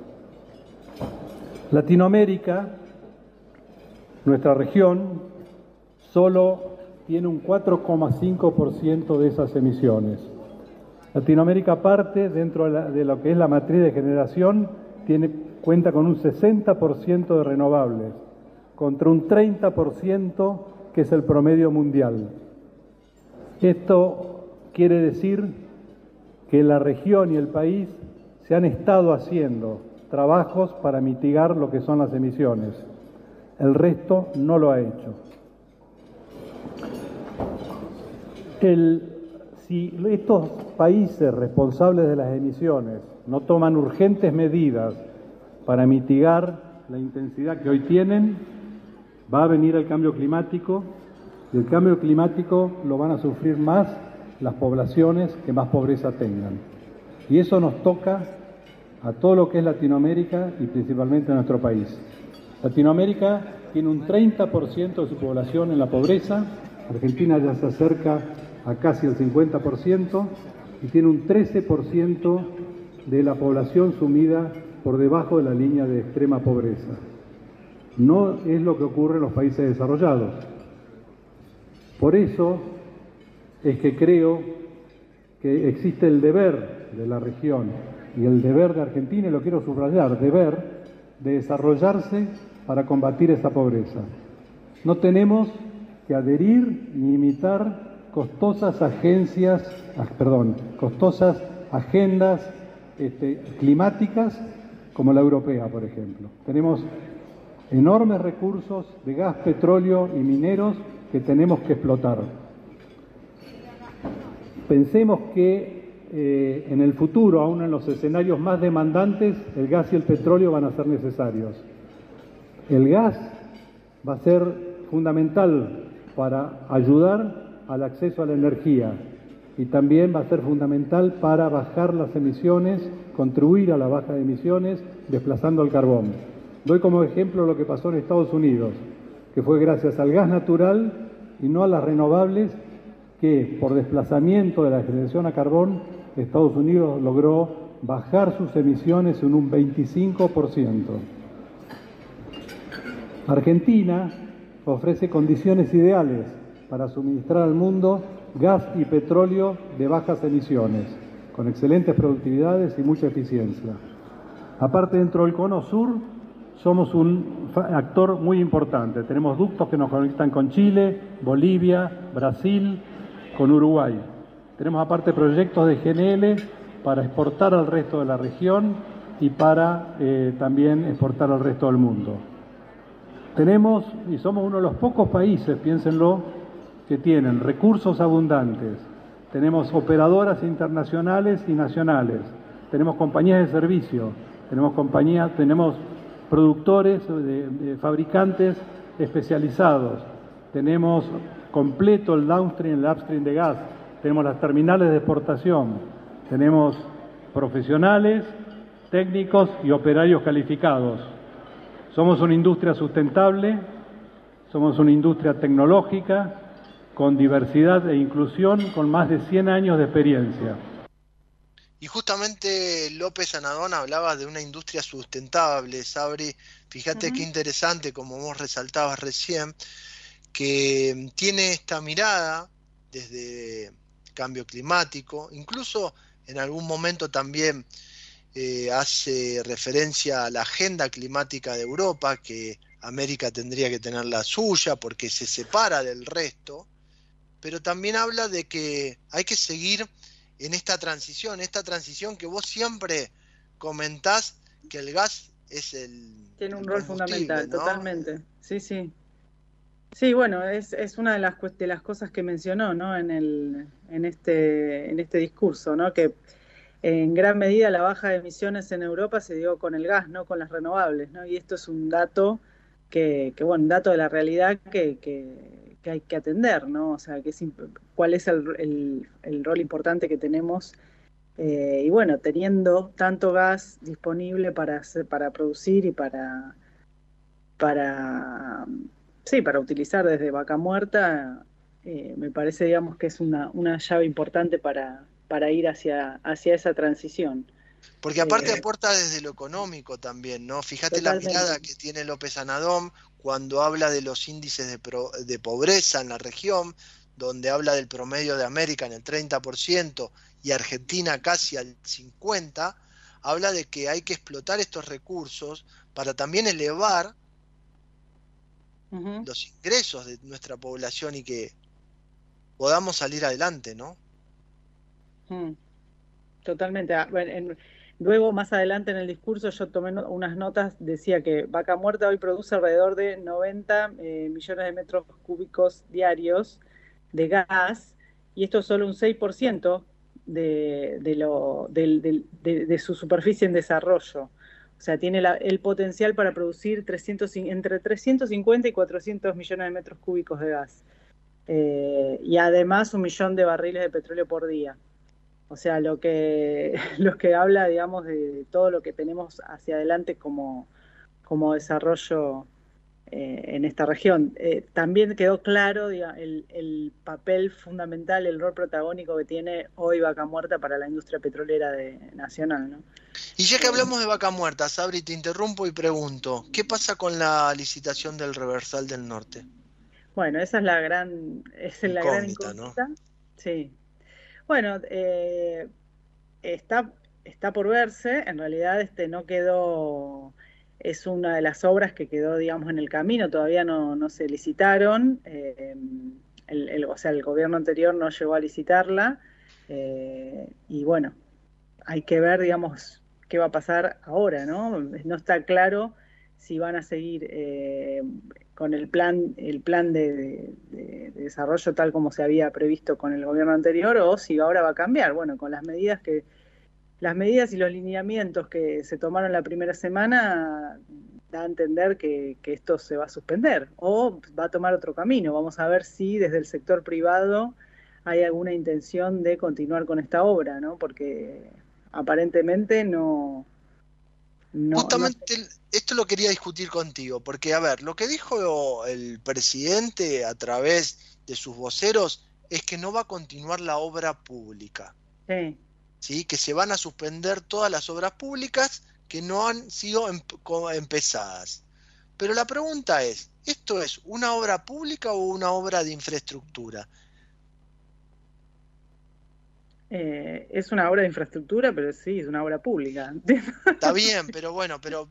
Latinoamérica, nuestra región, solo tiene un 4,5% de esas emisiones. Latinoamérica aparte, dentro de, lo que es la matriz de generación, cuenta con un 60% de renovables, contra un 30% que es el promedio mundial. Esto quiere decir que la región y el país se han estado haciendo trabajos para mitigar lo que son las emisiones. El resto no lo ha hecho si estos países responsables de las emisiones no toman urgentes medidas para mitigar la intensidad que hoy tienen, va a venir el cambio climático y el cambio climático lo van a sufrir más las poblaciones que más pobreza tengan. Y eso nos toca a todo lo que es Latinoamérica y principalmente a nuestro país. Latinoamérica tiene un 30% de su población en la pobreza, Argentina ya se acerca a casi el 50% y tiene un 13% de la población sumida por debajo de la línea de extrema pobreza. No es lo que ocurre en los países desarrollados. Por eso es que creo que existe el deber de la región y el deber de Argentina, y lo quiero subrayar, deber de desarrollarse para combatir esa pobreza. No tenemos que adherir ni imitar costosas agencias, ah, perdón, costosas agendas este, climáticas como la europea, por ejemplo. Tenemos enormes recursos de gas, petróleo y mineros que tenemos que explotar. Pensemos que eh, en el futuro, aún en los escenarios más demandantes, el gas y el petróleo van a ser necesarios. El gas va a ser fundamental para ayudar al acceso a la energía y también va a ser fundamental para bajar las emisiones, contribuir a la baja de emisiones, desplazando el carbón. Doy como ejemplo lo que pasó en Estados Unidos, que fue gracias al gas natural y no a las renovables que por desplazamiento de la generación a carbón Estados Unidos logró bajar sus emisiones en un 25%. Argentina ofrece condiciones ideales para suministrar al mundo gas y petróleo de bajas emisiones, con excelentes productividades y mucha eficiencia. Aparte, dentro del cono sur somos un actor muy importante. Tenemos ductos que nos conectan con Chile, Bolivia, Brasil, con Uruguay. Tenemos aparte proyectos de GNL para exportar al resto de la región y para eh, también exportar al resto del mundo. Tenemos, y somos uno de los pocos países, piénsenlo, que tienen recursos abundantes. Tenemos operadoras internacionales y nacionales. tenemos compañías de servicio, tenemos compañías, tenemos productores, de, fabricantes especializados, tenemos completo el downstream, el upstream de gas, tenemos las terminales de exportación, tenemos profesionales, técnicos y operarios calificados. Somos una industria sustentable, somos una industria tecnológica, con diversidad e inclusión, con más de 100 años de experiencia. Y justamente López Anadón hablaba de una industria sustentable, Sabri. Fíjate qué interesante, como vos resaltabas recién, que tiene esta mirada desde cambio climático, incluso en algún momento también eh, hace referencia a la agenda climática de Europa, que América tendría que tener la suya porque se separa del resto, pero también habla de que hay que seguir en esta transición, esta transición que vos siempre comentás que el gas es el... Tiene un rol fundamental, totalmente. Sí, sí. Sí, bueno, es, es una de las, de las cosas que mencionó ¿no? en, el, en, este, en este discurso, ¿no? que en gran medida la baja de emisiones en Europa se dio con el gas, no con las renovables, ¿no? y esto es un dato que, que bueno, un dato de la realidad que, que que hay que atender, ¿no? O sea, que cuál es el, el, rol importante que tenemos. Eh, y bueno, teniendo tanto gas disponible para, hacer, para producir y para, para, sí, para utilizar desde vaca muerta, eh, me parece, digamos, que es una, una llave importante para, para ir hacia, hacia esa transición. Porque aparte eh, aporta desde lo económico también, ¿no? Fíjate la mirada que tiene López Anadón cuando habla de los índices de, de pobreza en la región, donde habla del promedio de América en el 30% y Argentina casi al 50%, habla de que hay que explotar estos recursos para también elevar los ingresos de nuestra población y que podamos salir adelante, ¿no? Mm. Totalmente. Ah, luego, más adelante en el discurso, yo tomé unas notas, decía que Vaca Muerta hoy produce alrededor de 90 eh, millones de metros cúbicos diarios de gas, y esto es solo un 6% de, de, su superficie en desarrollo. O sea, tiene el potencial para producir 300, entre 350 y 400 millones de metros cúbicos de gas. Eh, y además un millón de barriles de petróleo por día. O sea, lo que, lo que habla, digamos, de todo lo que tenemos hacia adelante como, como desarrollo eh, en esta región. Eh, también quedó claro el, el, papel fundamental, el rol protagónico que tiene hoy Vaca Muerta para la industria petrolera de, nacional. ¿no? Y ya que hablamos de Vaca Muerta, Sabri, te interrumpo y pregunto, ¿qué pasa con la licitación del Reversal del Norte? Bueno, esa es la gran, es la gran incógnita. ¿no? Sí, bueno, eh, está, está por verse, en realidad este no quedó, es una de las obras que quedó, digamos, en el camino, todavía no, no se licitaron, eh, el, o sea, el gobierno anterior no llegó a licitarla, eh, y bueno, hay que ver, digamos, qué va a pasar ahora, ¿no? No está claro si van a seguir con el plan, el plan de, desarrollo tal como se había previsto con el gobierno anterior o si ahora va a cambiar. Bueno, con las medidas que las medidas y los lineamientos que se tomaron la primera semana da a entender que, esto se va a suspender o va a tomar otro camino. Vamos a ver si desde el sector privado hay alguna intención de continuar con esta obra, ¿no? Porque aparentemente no, Justamente esto lo quería discutir contigo, porque a ver, lo que dijo el presidente a través de sus voceros es que no va a continuar la obra pública. Sí. Que se van a suspender todas las obras públicas que no han sido em, empezadas. Pero la pregunta es, ¿esto es una obra pública o una obra de infraestructura? Eh, es una obra de infraestructura, pero sí, es una obra pública. Está bien, pero bueno, pero,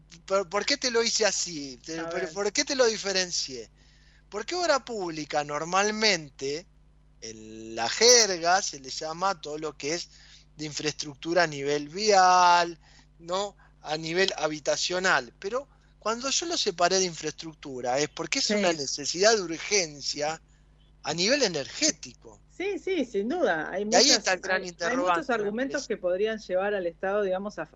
¿por qué te lo hice así? ¿Por qué te lo diferencié? Porque obra pública normalmente, en la jerga, se le llama todo lo que es de infraestructura a nivel vial, ¿no? A nivel habitacional. Pero cuando yo lo separé de infraestructura es porque es una necesidad de urgencia a nivel energético. Sí, sí, sin duda. Hay, ahí está el gran interrogante. Hay muchos argumentos que podrían llevar al Estado, digamos, a,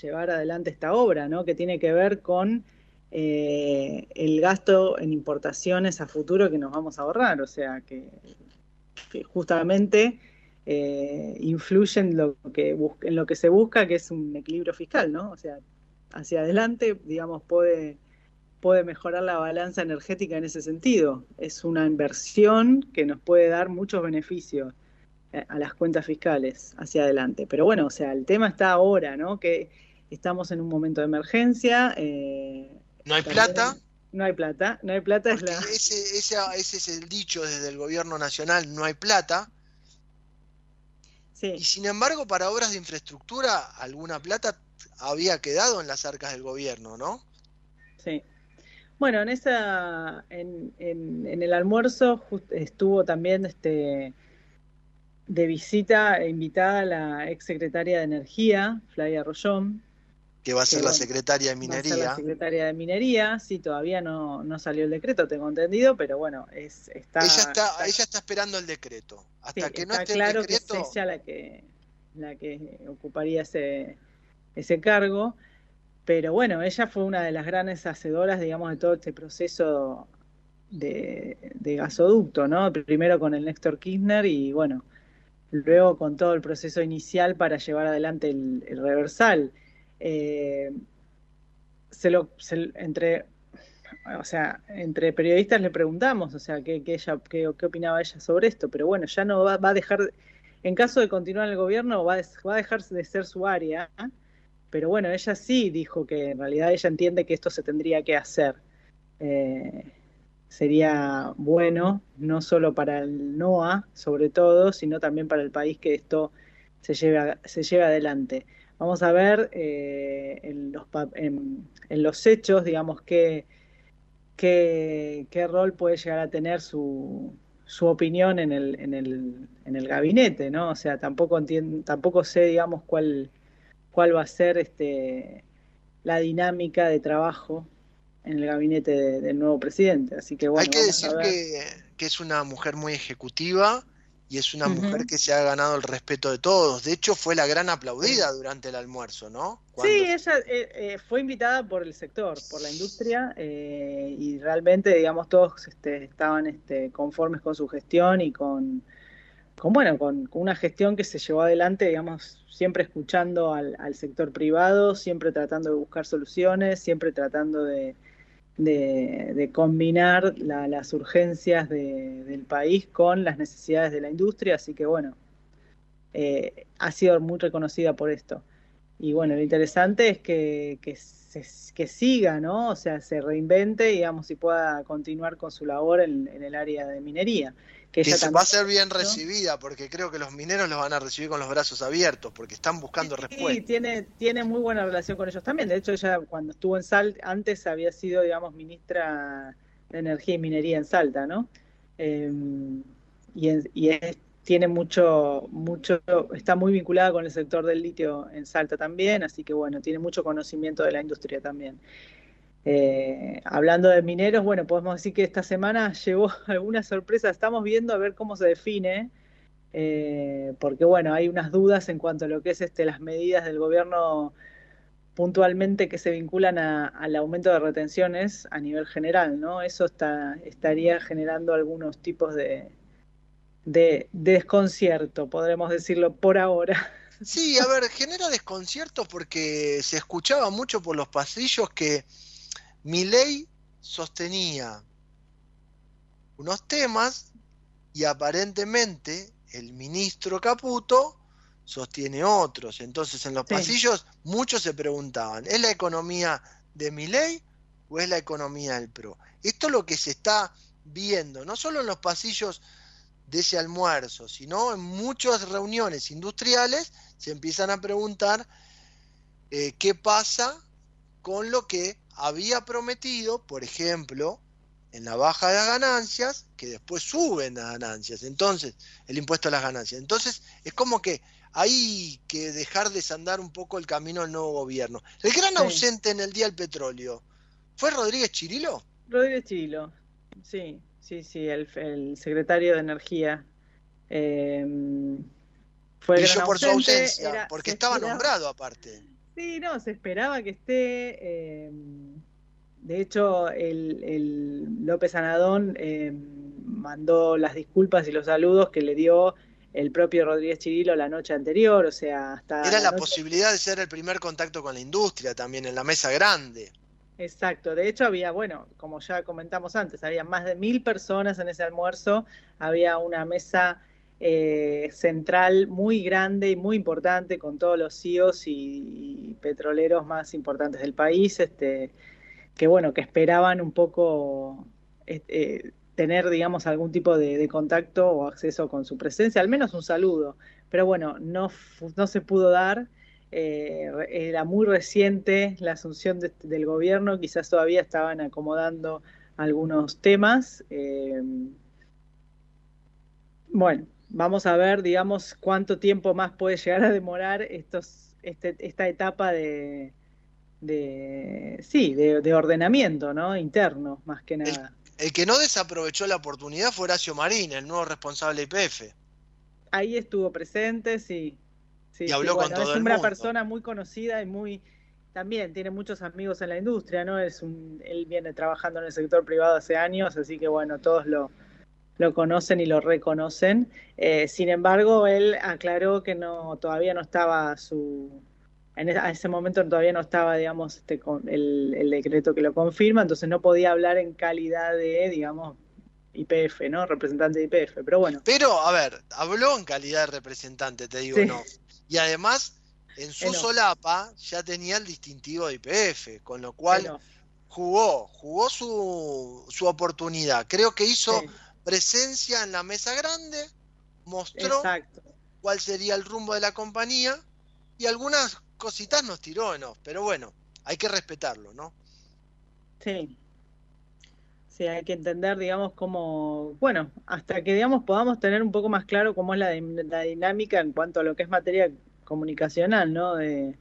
llevar adelante esta obra, ¿no? Que tiene que ver con eh, el gasto en importaciones a futuro que nos vamos a ahorrar. O sea, que, justamente eh, influye en lo, que en lo que se busca, que es un equilibrio fiscal, ¿no? O sea, hacia adelante, digamos, puede puede mejorar la balanza energética en ese sentido. Es una inversión que nos puede dar muchos beneficios eh, a las cuentas fiscales hacia adelante. Pero bueno, o sea, el tema está ahora, ¿no? Que estamos en un momento de emergencia. Eh, no hay plata. No hay plata, no hay plata. Es la... ese, ese, ese, es el dicho desde el gobierno nacional, no hay plata. Sí. Y sin embargo, para obras de infraestructura, alguna plata había quedado en las arcas del gobierno, ¿no? Sí. Bueno, en esa, en, en, el almuerzo estuvo también este de visita invitada la ex secretaria de Energía, Flavia Rollón. Que va a ser la secretaria de Minería. la secretaria de Minería, sí, todavía no, no salió el decreto, tengo entendido, pero bueno, es, está, ella está, ella está esperando el decreto. Hasta que no esté claro el decreto. Que es ella la que, la que ocuparía ese, ese cargo. Pero bueno, ella fue una de las grandes hacedoras, digamos, de todo este proceso de, gasoducto, ¿no? Primero con el Néstor Kirchner y bueno, luego con todo el proceso inicial para llevar adelante el, reversal. Eh, se lo, entre, o sea, entre periodistas le preguntamos, o sea, qué, ella, qué, opinaba ella sobre esto, pero bueno, ya no va, va, a dejar, en caso de continuar el gobierno, va, va a dejar de ser su área pero bueno, ella sí dijo que en realidad ella entiende que esto se tendría que hacer. Eh, sería bueno, no solo para el NOA, sobre todo, sino también para el país que esto se lleve, se lleve adelante. Vamos a ver eh, en, los, hechos, digamos, qué, qué, qué rol puede llegar a tener su, su opinión en el, en el, en el gabinete, ¿no? O sea, tampoco entiendo, tampoco sé, digamos, cuál cuál va a ser este, la dinámica de trabajo en el gabinete del nuevo presidente. Así que bueno, hay que decir que, es una mujer muy ejecutiva y es una mujer que se ha ganado el respeto de todos. De hecho, fue la gran aplaudida durante el almuerzo, ¿no? Sí, ella eh, eh, fue invitada por el sector, por la industria, eh, y realmente, digamos, todos este, estaban este, conformes con su gestión y con, con bueno, con, una gestión que se llevó adelante, digamos, siempre escuchando al, sector privado, siempre tratando de buscar soluciones, siempre tratando de, de, combinar las urgencias del país con las necesidades de la industria, así que bueno, eh, ha sido muy reconocida por esto. Y bueno, lo interesante es que, que, que siga, ¿no? O sea, se reinvente, digamos, y pueda continuar con su labor en el área de minería que, va a ser bien recibida, porque creo que los mineros los van a recibir con los brazos abiertos, porque están buscando respuestas. Sí, tiene, tiene muy buena relación con ellos también. De hecho, ella cuando estuvo en Salta, antes había sido, digamos, ministra de Energía y Minería en Salta, ¿no? Em, y, tiene mucho, mucho, está muy vinculada con el sector del litio en Salta también, así que bueno, tiene mucho conocimiento de la industria también. Eh, hablando de mineros, bueno, podemos decir que esta semana llevó alguna sorpresa. Estamos viendo a ver cómo se define, eh, porque bueno, hay unas dudas en cuanto a lo que es este, las medidas del gobierno puntualmente que se vinculan al aumento de retenciones a nivel general, ¿no? Eso está, estaría generando algunos tipos de, de desconcierto, podremos decirlo por ahora. Sí, a ver, genera desconcierto porque se escuchaba mucho por los pasillos que ley sostenía unos temas y aparentemente el ministro Caputo sostiene otros. Entonces en los pasillos muchos se preguntaban, ¿es la economía de ley o es la economía del PRO? Esto es lo que se está viendo, no solo en los pasillos de ese almuerzo, sino en muchas reuniones industriales se empiezan a preguntar eh, qué pasa con lo que había prometido, por ejemplo, en la baja de las ganancias, que después suben las ganancias, entonces, el impuesto a las ganancias. Entonces, es como que hay que dejar desandar un poco el camino del nuevo gobierno. El gran ausente en el día del petróleo, ¿fue Rodríguez Chirilo? Rodríguez Chirilo, sí. sí, sí, el, el secretario de Energía. Eh, fue Brilló por su ausencia, porque estaba nombrado aparte. Sí, no, se esperaba que esté. Eh, de hecho, el, el López Anadón eh, mandó las disculpas y los saludos que le dio el propio Rodríguez Chirilo la noche anterior, o sea, hasta... Era la, posibilidad de ser el primer contacto con la industria también en la mesa grande. Exacto, de hecho había, bueno, como ya comentamos antes, había más de mil personas en ese almuerzo, había una mesa eh, central muy grande y muy importante con todos los CEOs y, petroleros más importantes del país, este, que bueno, que esperaban un poco este, tener, digamos, algún tipo de, contacto o acceso con su presencia, al menos un saludo. Pero bueno, no, no se pudo dar. Eh, era muy reciente la asunción del gobierno, quizás todavía estaban acomodando algunos temas. Eh, bueno, vamos a ver, digamos, cuánto tiempo más puede llegar a demorar estos, este, esta etapa de, de sí, de, ordenamiento, ¿no? Interno, más que nada. El que no desaprovechó la oportunidad fue Horacio Marín, el nuevo responsable de IPF. Ahí estuvo presente, sí. sí y habló con todo es una persona muy conocida y muy también tiene muchos amigos en la industria, ¿no? Es un, él viene trabajando en el sector privado hace años, así que bueno, todos lo, lo conocen y lo reconocen. Eh, sin embargo, él aclaró que no todavía no estaba su en ese momento todavía no estaba, digamos, este, con el, decreto que lo confirma, entonces no podía hablar en calidad de, digamos, IPF, ¿no? Representante de IPF, pero bueno. Pero, a ver, habló en calidad de representante, te digo, no. Y además, en su solapa ya tenía el distintivo de IPF, con lo cual jugó, jugó su, su oportunidad. Creo que hizo presencia en la mesa grande, mostró cuál sería el rumbo de la compañía y algunas cositas nos tiró, ¿no? Pero bueno, hay que respetarlo, ¿no? Sí. Sí, hay que entender, digamos, cómo, bueno, hasta que, digamos, podamos tener un poco más claro cómo es la, dinámica en cuanto a lo que es materia comunicacional, ¿no? De,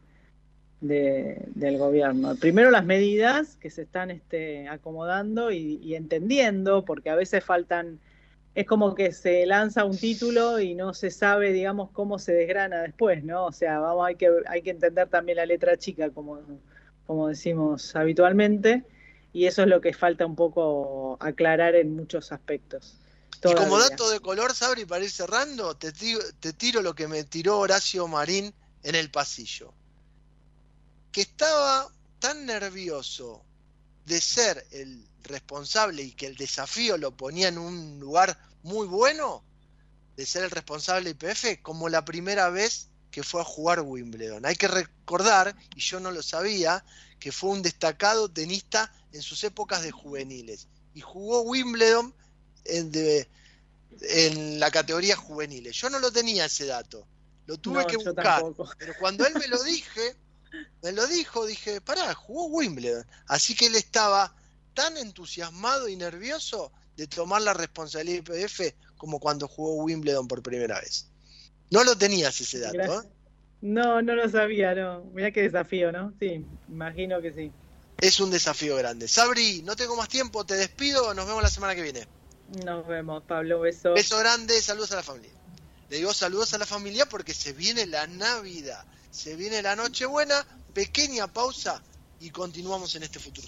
del gobierno. Primero las medidas que se están este, acomodando y entendiendo, porque a veces faltan es como que se lanza un título y no se sabe, digamos, cómo se desgrana después, ¿no? O sea, vamos, hay que, hay que entender también la letra chica, como, como decimos habitualmente, y eso es lo que falta un poco aclarar en muchos aspectos. Y como dato de color, Sabri, para ir cerrando, te te tiro lo que me tiró Horacio Marín en el pasillo. Que estaba tan nervioso de ser el responsable y que el desafío lo ponía en un lugar muy bueno, de ser el responsable de IPF, como la primera vez que fue a jugar Wimbledon. Hay que recordar, y yo no lo sabía, que fue un destacado tenista en sus épocas de juveniles. Y jugó Wimbledon en, en la categoría juveniles. Yo no lo tenía ese dato. Lo tuve que buscar. Pero cuando él me lo dije, me lo dijo, dije, pará, jugó Wimbledon. Así que él estaba tan entusiasmado y nervioso de tomar la responsabilidad de IPF como cuando jugó Wimbledon por primera vez. No lo tenías ese dato, ¿eh? No, no lo sabía, no. Mirá qué desafío, ¿no? Sí, imagino que sí. Es un desafío grande. Sabri, no tengo más tiempo, te despido, nos vemos la semana que viene. Nos vemos, Pablo, beso. Beso grande, saludos a la familia. Le digo saludos a la familia porque se viene la Navidad, se viene la Nochebuena, pequeña pausa y continuamos en este futuro.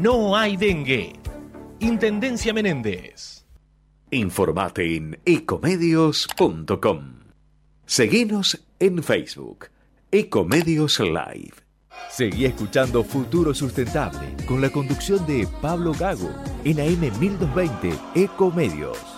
no hay dengue. Intendencia Menéndez. Informate en ecomedios.com. Seguinos en Facebook, Ecomedios Live. Seguí escuchando Futuro Sustentable con la conducción de Pablo Gago en AM 1220 Ecomedios.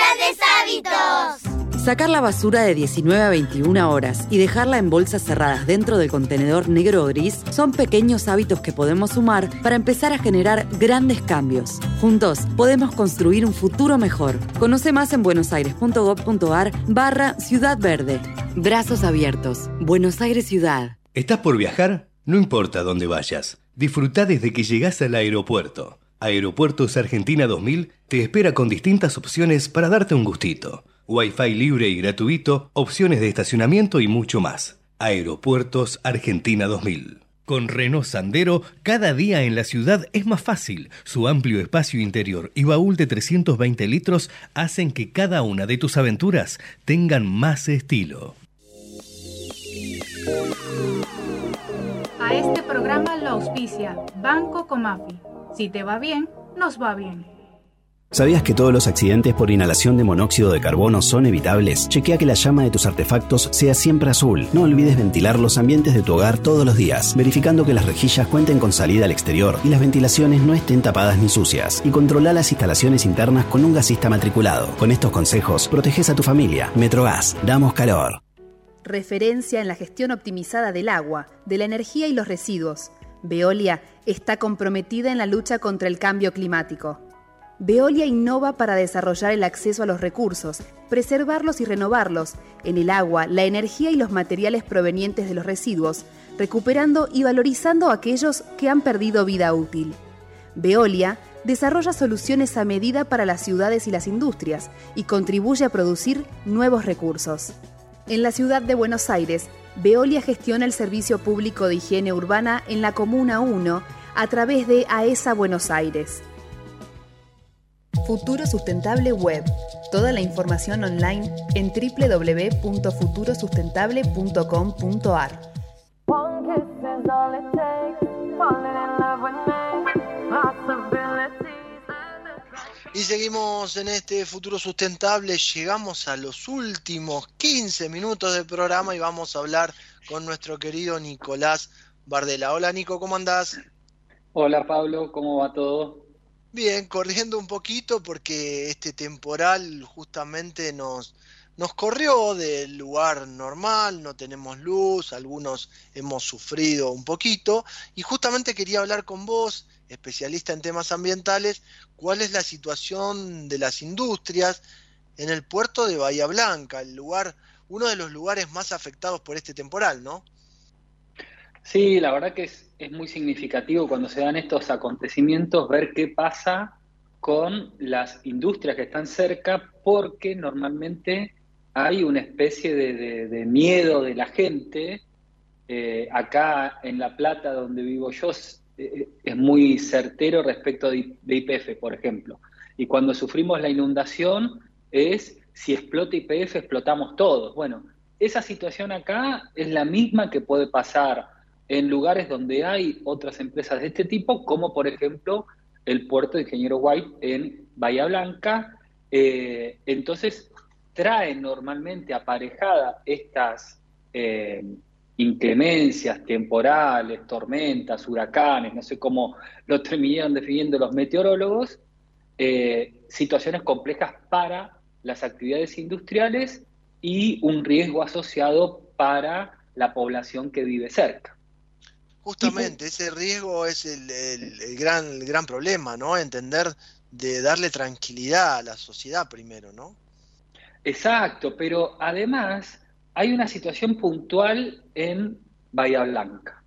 grandes hábitos. Sacar la basura de 19 a 21 horas y dejarla en bolsas cerradas dentro del contenedor negro o gris son pequeños hábitos que podemos sumar para empezar a generar grandes cambios. Juntos podemos construir un futuro mejor. Conoce más en buenosaires.gov.ar barra Ciudad Verde. Brazos abiertos. Buenos Aires Ciudad. ¿Estás por viajar? No importa dónde vayas. Disfruta desde que llegas al aeropuerto. Aeropuertos Argentina 2000 te espera con distintas opciones para darte un gustito. Wi-Fi libre y gratuito, opciones de estacionamiento y mucho más. Aeropuertos Argentina 2000. Con Renault Sandero, cada día en la ciudad es más fácil. Su amplio espacio interior y baúl de 320 litros hacen que cada una de tus aventuras tengan más estilo. A este programa lo auspicia Banco Comafi. Si te va bien, nos va bien. ¿Sabías que todos los accidentes por inhalación de monóxido de carbono son evitables? Chequea que la llama de tus artefactos sea siempre azul. No olvides ventilar los ambientes de tu hogar todos los días, verificando que las rejillas cuenten con salida al exterior y las ventilaciones no estén tapadas ni sucias. Y controla las instalaciones internas con un gasista matriculado. Con estos consejos, proteges a tu familia. Metrogas, damos calor. Referencia en la gestión optimizada del agua, de la energía y los residuos. Veolia está comprometida en la lucha contra el cambio climático. Veolia innova para desarrollar el acceso a los recursos, preservarlos y renovarlos, en el agua, la energía y los materiales provenientes de los residuos, recuperando y valorizando aquellos que han perdido vida útil. Veolia desarrolla soluciones a medida para las ciudades y las industrias y contribuye a producir nuevos recursos. En la ciudad de Buenos Aires, Veolia gestiona el servicio público de higiene urbana en la Comuna 1 a través de AESA Buenos Aires. Futuro Sustentable Web. Toda la información online en www.futurosustentable.com.ar. Y seguimos en este futuro sustentable, llegamos a los últimos 15 minutos del programa y vamos a hablar con nuestro querido Nicolás Bardela. Hola Nico, ¿cómo andás? Hola Pablo, ¿cómo va todo? Bien, corriendo un poquito porque este temporal justamente nos, nos corrió del lugar normal, no tenemos luz, algunos hemos sufrido un poquito y justamente quería hablar con vos, especialista en temas ambientales, cuál es la situación de las industrias en el puerto de Bahía Blanca, el lugar, uno de los lugares más afectados por este temporal, ¿no? Sí, la verdad que es, es muy significativo cuando se dan estos acontecimientos ver qué pasa con las industrias que están cerca, porque normalmente hay una especie de, de- miedo de la gente. Eh, acá en La Plata, donde vivo yo, es, eh, es muy certero respecto de, IPF, por ejemplo. Y cuando sufrimos la inundación es, si explota IPF, explotamos todos. Bueno, esa situación acá es la misma que puede pasar en lugares donde hay otras empresas de este tipo, como por ejemplo el puerto de Ingeniero White en Bahía Blanca. Eh, entonces, traen normalmente aparejada estas eh, inclemencias temporales, tormentas, huracanes, no sé cómo lo terminaron definiendo los meteorólogos, eh, situaciones complejas para las actividades industriales y un riesgo asociado para la población que vive cerca. Justamente, ese riesgo es el, gran, el gran problema, ¿no? Entender de darle tranquilidad a la sociedad primero, ¿no? Exacto, pero además hay una situación puntual en Bahía Blanca.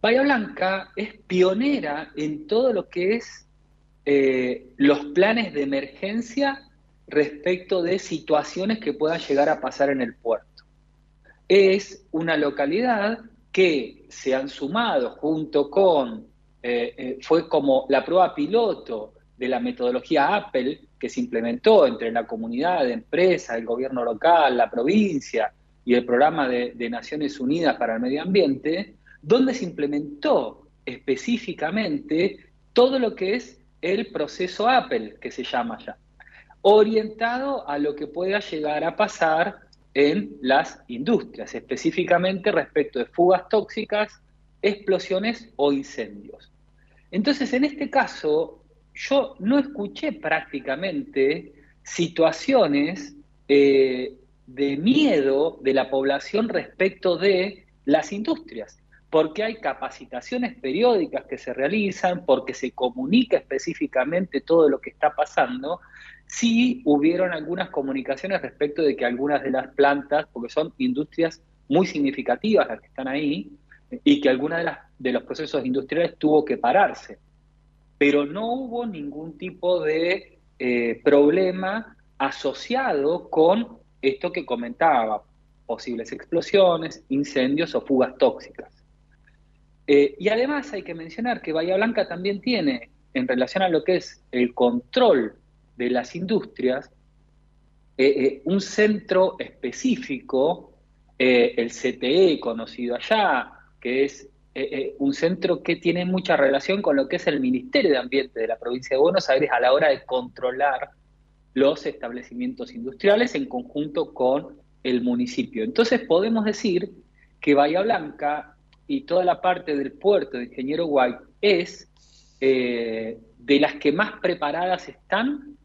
Bahía Blanca es pionera en todo lo que es eh, los planes de emergencia respecto de situaciones que puedan llegar a pasar en el puerto. Es una localidad que se han sumado junto con, eh, eh, fue como la prueba piloto de la metodología Apple que se implementó entre la comunidad de empresas, el gobierno local, la provincia y el programa de, Naciones Unidas para el Medio Ambiente, donde se implementó específicamente todo lo que es el proceso Apple, que se llama ya, orientado a lo que pueda llegar a pasar en las industrias, específicamente respecto de fugas tóxicas, explosiones o incendios. Entonces, en este caso, yo no escuché prácticamente situaciones eh, de miedo de la población respecto de las industrias, porque hay capacitaciones periódicas que se realizan, porque se comunica específicamente todo lo que está pasando, sí hubieron algunas comunicaciones respecto de que algunas de las plantas, porque son industrias muy significativas las que están ahí, y que algunas de, las, de los procesos industriales tuvo que pararse pero no hubo ningún tipo de eh, problema asociado con esto que comentaba, posibles explosiones, incendios o fugas tóxicas. Eh, y además hay que mencionar que Bahía Blanca también tiene, en relación a lo que es el control de las industrias, eh, un centro específico, el CTE conocido allá, que es eh, eh, un centro que tiene mucha relación con lo que es el Ministerio de Ambiente de la provincia de Buenos Aires a la hora de controlar los establecimientos industriales en conjunto con el municipio. Entonces podemos decir que Bahía Blanca y toda la parte del puerto de Ingeniero White es eh, de las que más preparadas están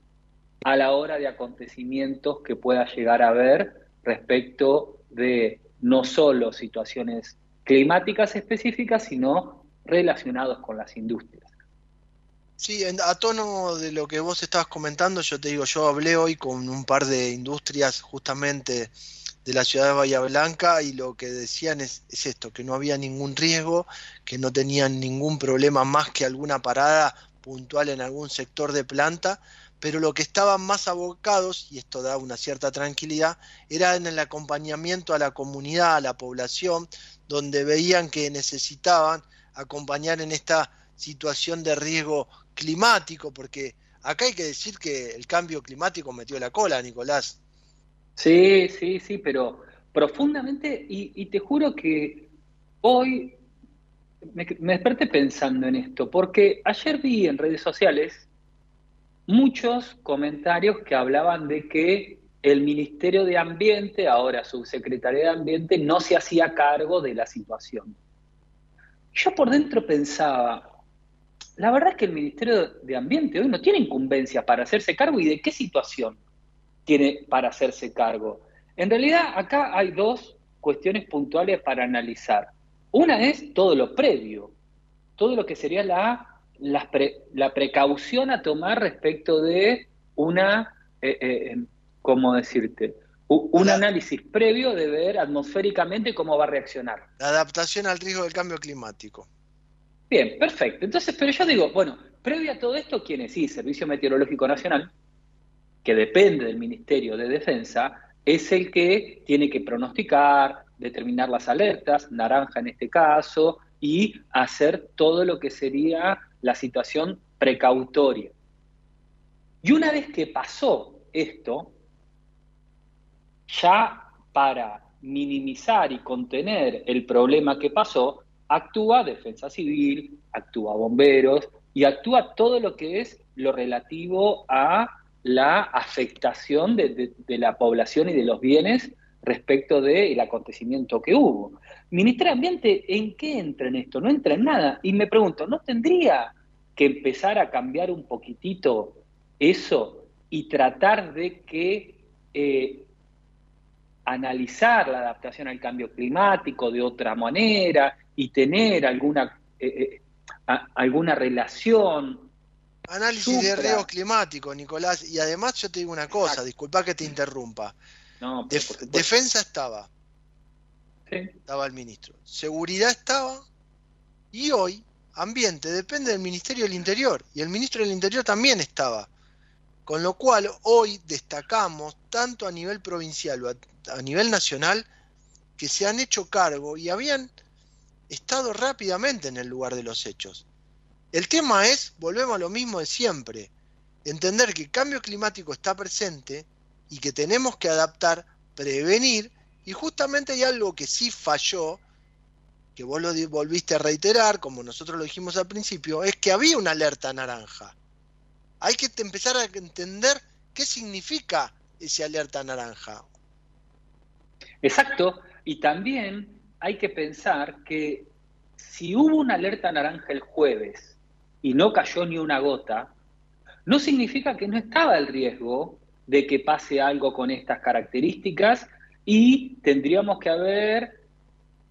a la hora de acontecimientos que pueda llegar a haber respecto de no solo situaciones climáticas específicas, sino relacionados con las industrias. Sí, a tono de lo que vos estabas comentando, yo te digo, yo hablé hoy con un par de industrias justamente de la ciudad de Bahía Blanca y lo que decían es, es, esto, que no había ningún riesgo, que no tenían ningún problema más que alguna parada puntual en algún sector de planta, pero lo que estaban más abocados, y esto da una cierta tranquilidad, era en el acompañamiento a la comunidad, a la población, donde veían que necesitaban acompañar en esta situación de riesgo climático, porque acá hay que decir que el cambio climático metió la cola, Nicolás. Sí, sí, sí, pero profundamente, y, te juro que hoy me, me desperté pensando en esto, porque ayer vi en redes sociales muchos comentarios que hablaban de que el Ministerio de Ambiente, ahora Subsecretaría de Ambiente, no se hacía cargo de la situación. Yo por dentro pensaba, la verdad es que el Ministerio de Ambiente hoy no tiene incumbencia para hacerse cargo y de qué situación tiene para hacerse cargo. En realidad acá hay dos cuestiones puntuales para analizar. Una es todo lo previo, todo lo que sería la, la, precaución a tomar respecto de una eh, eh, ¿cómo decirte? Un análisis previo de ver atmosféricamente cómo va a reaccionar. La adaptación al riesgo del cambio climático. Bien, perfecto. Entonces, pero yo digo, bueno, previo a todo esto, ¿quién es? Sí, Servicio Meteorológico Nacional, que depende del Ministerio de Defensa, es el que tiene que pronosticar, determinar las alertas, naranja en este caso, y hacer todo lo que sería la situación precautoria. Y una vez que pasó esto, ya para minimizar y contener el problema que pasó, actúa Defensa Civil, actúa Bomberos y actúa todo lo que es lo relativo a la afectación de, la población y de los bienes respecto del acontecimiento que hubo. Ministerio de Ambiente, ¿en qué entra en esto? No entra en nada. Y me pregunto, ¿no tendría que empezar a cambiar un poquitito eso y tratar de que eh, analizar la adaptación al cambio climático de otra manera y tener alguna, eh, eh, alguna relación. Análisis de riesgo climático, Nicolás. Y además yo te digo una cosa, disculpa que te interrumpa. Defensa estaba. Estaba el ministro. Seguridad estaba. Y hoy, ambiente, depende del Ministerio del Interior. Y el ministro del Interior también estaba. Con lo cual hoy destacamos, tanto a nivel provincial o a, nivel nacional, que se han hecho cargo y habían estado rápidamente en el lugar de los hechos. El tema es, volvemos a lo mismo de siempre, entender que el cambio climático está presente y que tenemos que adaptar, prevenir, y justamente hay algo que sí falló, que vos lo volviste a reiterar, como nosotros lo dijimos al principio, es que había una alerta naranja hay que empezar a entender qué significa ese alerta naranja. Exacto, y también hay que pensar que si hubo una alerta naranja el jueves y no cayó ni una gota, no significa que no estaba el riesgo de que pase algo con estas características y tendríamos que haber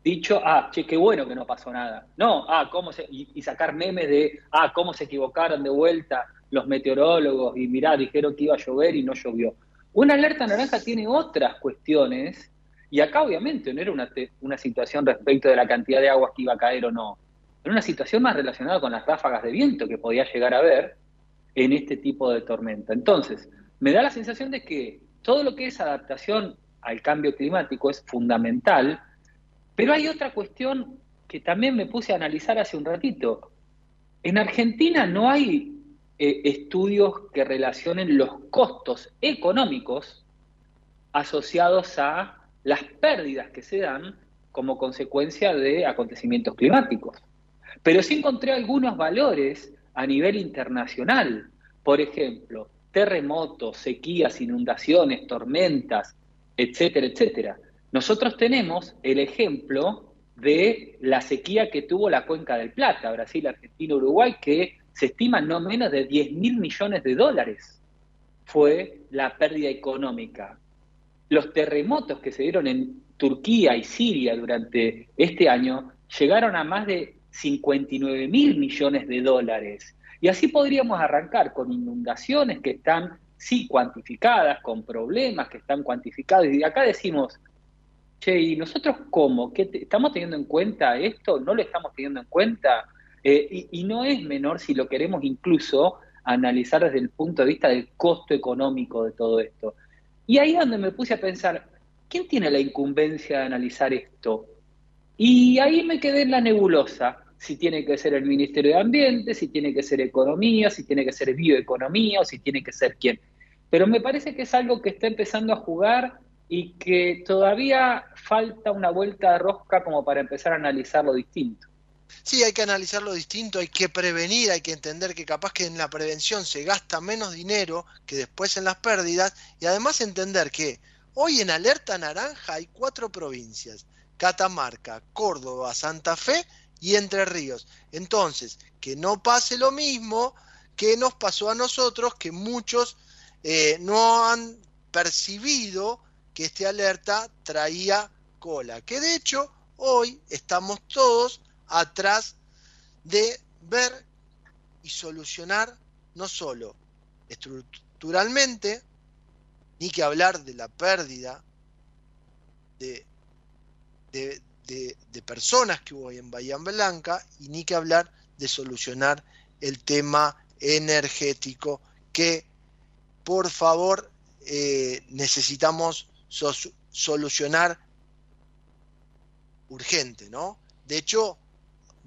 dicho, ah, che, qué bueno que no pasó nada. No, ah, cómo se, y sacar memes de, ah, cómo se equivocaron de vuelta los meteorólogos y mirá, dijeron que iba a llover y no llovió. Una alerta naranja tiene otras cuestiones y acá obviamente no era una, una situación respecto de la cantidad de aguas que iba a caer o no. Era una situación más relacionada con las ráfagas de viento que podía llegar a haber en este tipo de tormenta. Entonces, me da la sensación de que todo lo que es adaptación al cambio climático es fundamental, pero hay otra cuestión que también me puse a analizar hace un ratito. En Argentina no hay eh, estudios que relacionen los costos económicos asociados a las pérdidas que se dan como consecuencia de acontecimientos climáticos. Pero sí encontré algunos valores a nivel internacional. Por ejemplo, terremotos, sequías, inundaciones, tormentas, etcétera, etcétera. Nosotros tenemos el ejemplo de la sequía que tuvo la cuenca del Plata, Brasil, Argentina, Uruguay, que se estima no menos de 10 mil millones de dólares fue la pérdida económica. Los terremotos que se dieron en Turquía y Siria durante este año llegaron a más de 59 mil millones de dólares. Y así podríamos arrancar con inundaciones que están, sí, cuantificadas, con problemas que están cuantificados. Y acá decimos, che, ¿y nosotros cómo? ¿Qué ¿Estamos teniendo en cuenta esto? ¿No lo estamos teniendo en cuenta? Eh, y, no es menor si lo queremos incluso analizar desde el punto de vista del costo económico de todo esto. Y ahí es donde me puse a pensar, ¿quién tiene la incumbencia de analizar esto? Y ahí me quedé en la nebulosa, si tiene que ser el Ministerio de Ambiente, si tiene que ser Economía, si tiene que ser Bioeconomía o si tiene que ser quién. Pero me parece que es algo que está empezando a jugar y que todavía falta una vuelta de rosca como para empezar a analizarlo distinto. Sí, hay que analizarlo distinto, hay que prevenir, hay que entender que capaz que en la prevención se gasta menos dinero que después en las pérdidas y además entender que hoy en alerta naranja hay cuatro provincias, Catamarca, Córdoba, Santa Fe y Entre Ríos. Entonces, que no pase lo mismo que nos pasó a nosotros, que muchos eh, no han percibido que este alerta traía cola, que de hecho hoy estamos todos atrás de ver y solucionar no solo estructuralmente, ni que hablar de la pérdida de, de, personas que hubo en Bahía Blanca, y ni que hablar de solucionar el tema energético que por favor eh, necesitamos solucionar urgente, ¿no? De hecho,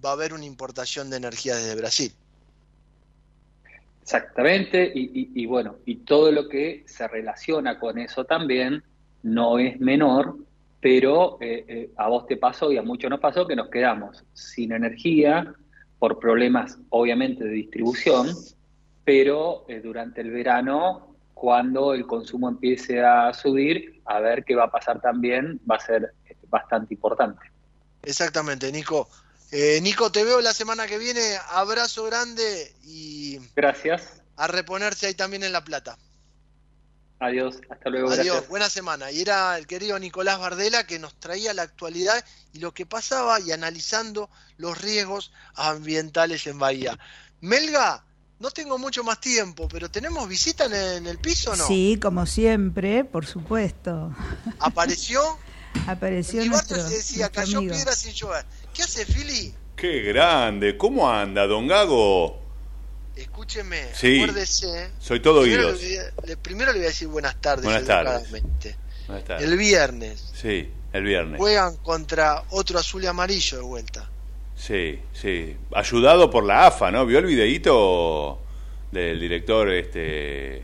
va a haber una importación de energía desde Brasil. Exactamente, y, bueno, y todo lo que se relaciona con eso también no es menor, pero eh, eh, a vos te pasó y a muchos nos pasó que nos quedamos sin energía por problemas obviamente de distribución, pero eh, durante el verano, cuando el consumo empiece a subir, a ver qué va a pasar también, va a ser bastante importante. Exactamente, Nico. Nico, te veo la semana que viene. Abrazo grande y. Gracias. A reponerse ahí también en La Plata. Adiós, hasta luego. Adiós, buena semana. Y era el querido Nicolás Bardela que nos traía la actualidad y lo que pasaba y analizando los riesgos ambientales en Bahía. Melga, no tengo mucho más tiempo, pero ¿tenemos visita en, el piso o no? Sí, como siempre, por supuesto. ¿Apareció? Apareció el nuestro, se decía, cayó piedra sin llover. ¿Qué hace, Fili? Qué grande, ¿cómo anda, don Gago? Escúcheme, sí, acuérdese. Soy todo primero oídos. Le, primero le voy a decir buenas tardes. Buenas tardes. Buenas tardes. El viernes. Sí, el viernes. Juegan contra otro azul y amarillo de vuelta. Sí, sí. Ayudado por la AFA, ¿no? ¿Vio el videíto del director este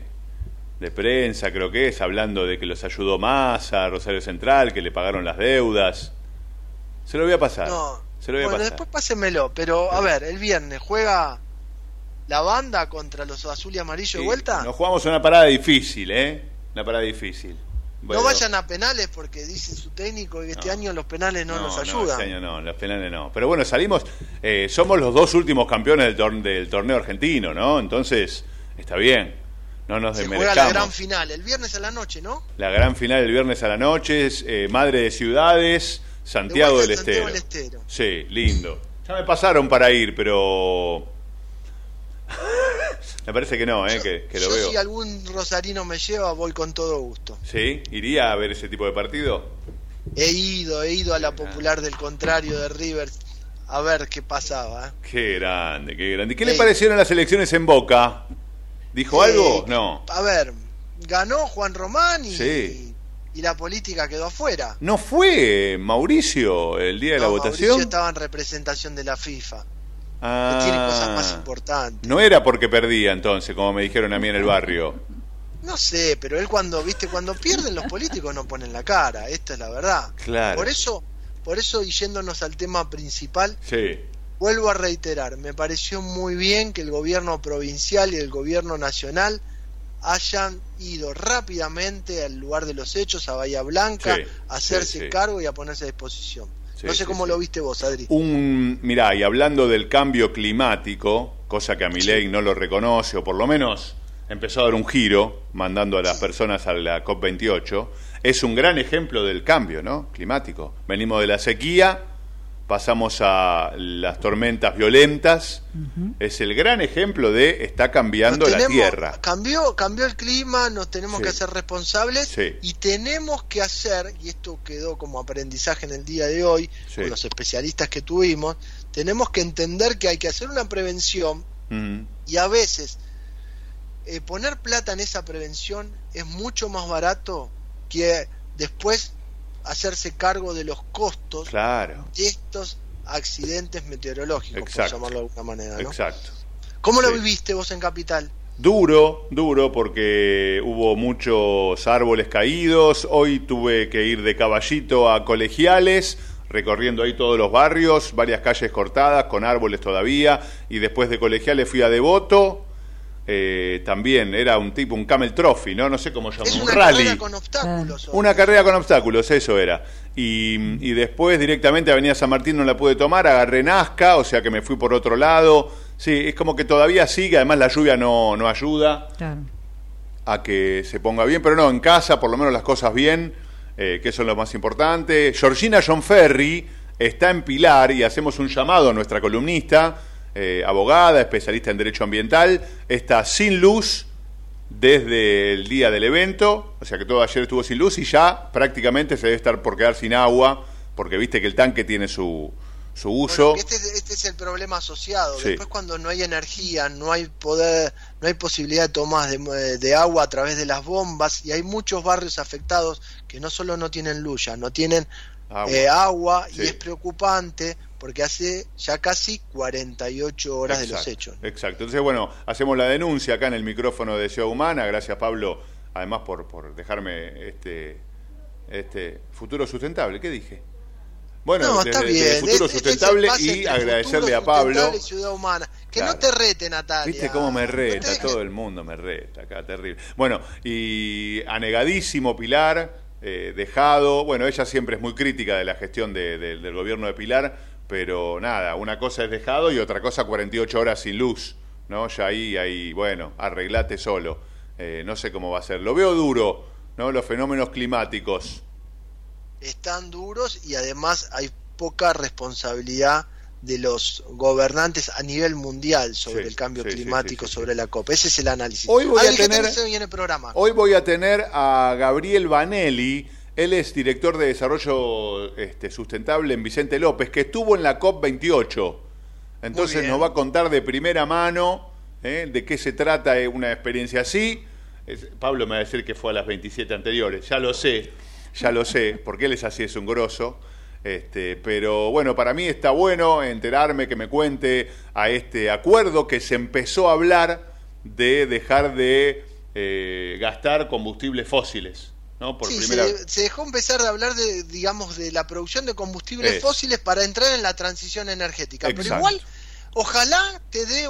de prensa, creo que es, hablando de que los ayudó más a Rosario Central, que le pagaron las deudas? Se lo voy a pasar. No. Se lo voy bueno, a pasar. después pásenmelo, pero a ver, el viernes juega la banda contra los azul y amarillo de vuelta. Nos jugamos una parada difícil, ¿eh? Una parada difícil. No vayan a penales porque dice su técnico que este año los penales no, nos ayudan. No, este año no, los penales no. Pero bueno, salimos, eh, somos los dos últimos campeones del, del, torneo argentino, ¿no? Entonces, está bien. No nos Se juega la gran final, el viernes a la noche, ¿no? La gran final el viernes a la noche, es, eh, Madre de Ciudades, Santiago, de del, Santiago Estero. del Estero. Sí, lindo. Ya me pasaron para ir, pero... me parece que no, ¿eh? que, que lo Yo veo. si algún rosarino me lleva, voy con todo gusto. ¿Sí? ¿Iría a ver ese tipo de partido? He ido, he ido a la popular del contrario de River a ver qué pasaba. Qué grande, qué grande. ¿Y qué le parecieron las elecciones en Boca? ¿Dijo algo? No. A ver, ganó Juan Román y, Sí. y la política quedó afuera. ¿No fue Mauricio el día de la votación? Mauricio estaba en representación de la FIFA. Ah, que tiene cosas más importantes. No era porque perdía entonces, como me dijeron a mí en el barrio. No sé, pero él cuando, viste, cuando pierden los políticos no ponen la cara, esta es la verdad. Claro. Por eso, por eso y yéndonos al tema principal, Sí. vuelvo a reiterar, me pareció muy bien que el gobierno provincial y el gobierno nacional hayan ido rápidamente al lugar de los hechos, a Bahía Blanca, Sí, a hacerse sí, cargo y a ponerse a disposición. Sí, no sé sí, cómo sí. lo viste vos, Adri. Un, mirá, y hablando del cambio climático, cosa que a mi ley no lo reconoce, o por lo menos empezó a dar un giro, mandando a las personas a la COP28, es un gran ejemplo del cambio ¿no? climático. Venimos de la sequía, pasamos a las tormentas violentas, es el gran ejemplo de está cambiando la Tierra. Cambió, cambió el clima, nos tenemos Sí. que hacer responsables Sí. y tenemos que hacer, y esto quedó como aprendizaje en el día de hoy, Sí. con los especialistas que tuvimos, tenemos que entender que hay que hacer una prevención y a veces eh, poner plata en esa prevención es mucho más barato que después hacerse cargo de los costos Claro, de estos accidentes meteorológicos, Exacto. por llamarlo de alguna manera. ¿no? exacto. ¿Cómo lo Sí. viviste vos en Capital? Duro, duro, porque hubo muchos árboles caídos. Hoy tuve que ir de caballito a colegiales, recorriendo ahí todos los barrios, varias calles cortadas, con árboles todavía. Y después de colegiales fui a Devoto. Eh, también era un tipo, un camel trophy, ¿no? No sé cómo llamarlo, Es un una rally. carrera con obstáculos. hoy. Una carrera con obstáculos, eso era. Y, y después directamente Avenida San Martín no la pude tomar, agarré Nazca, o sea que me fui por otro lado. Sí, es como que todavía sigue, además la lluvia no, no ayuda Claro. a que se ponga bien, pero no, en casa por lo menos las cosas bien, eh, que eso es lo más importante. Georgina John Ferry está en Pilar y hacemos un llamado a nuestra columnista, eh, abogada, especialista en derecho ambiental, está sin luz desde el día del evento, o sea que todo ayer estuvo sin luz y ya prácticamente se debe estar por quedar sin agua, porque viste que el tanque tiene su, su uso. Este, es- este es el problema asociado. Sí. Después cuando no hay energía, no hay poder, no hay posibilidad de tomar de, de agua a través de las bombas y hay muchos barrios afectados que no solo no tienen luz, ya no tienen Agua. eh, agua Sí. y es preocupante porque hace ya casi 48 horas de los hechos. Exacto. Entonces, bueno, hacemos la denuncia acá en el micrófono de Ciudad Humana. Gracias, Pablo, además por, por dejarme este, este futuro sustentable. ¿Qué dije? Bueno, no, desde- está desde bien. futuro Este- este es sustentable y agradecerle a Pablo. ciudad humana. Que Claro. no te rete, Natalia. ¿Viste cómo me reta? No te- Todo el mundo me reta acá, terrible. Bueno, y anegadísimo Pilar, eh, dejado. Bueno, ella siempre es muy crítica de la gestión de- de- del gobierno de Pilar, pero nada, una cosa es dejado y otra cosa 48 horas sin luz, ¿no? Ya ahí, ahí, bueno, arreglate solo. eh, no sé cómo va a ser. Lo veo duro, ¿no? Los fenómenos climáticos. Están duros y además hay poca responsabilidad de los gobernantes a nivel mundial sobre el cambio climático, sobre la COP. Ese es el análisis. Hoy voy, a tener, hoy voy a tener a Gabriel Vanelli, él es director de desarrollo este, sustentable en Vicente López, que estuvo en la COP 28. Entonces nos va a contar de primera mano ¿eh? de qué se trata una experiencia así. Pablo me va a decir que fue a las 27 anteriores, ya lo sé, ya lo sé, porque él es así, es un grosso. Este, pero bueno, para mí está bueno enterarme que me cuente a este acuerdo que se empezó a hablar de dejar de eh, gastar combustibles fósiles. ¿No? Por primera... se, dejó empezar de hablar de, digamos, de la producción de combustibles fósiles para entrar en la transición energética. Pero igual, ojalá te dé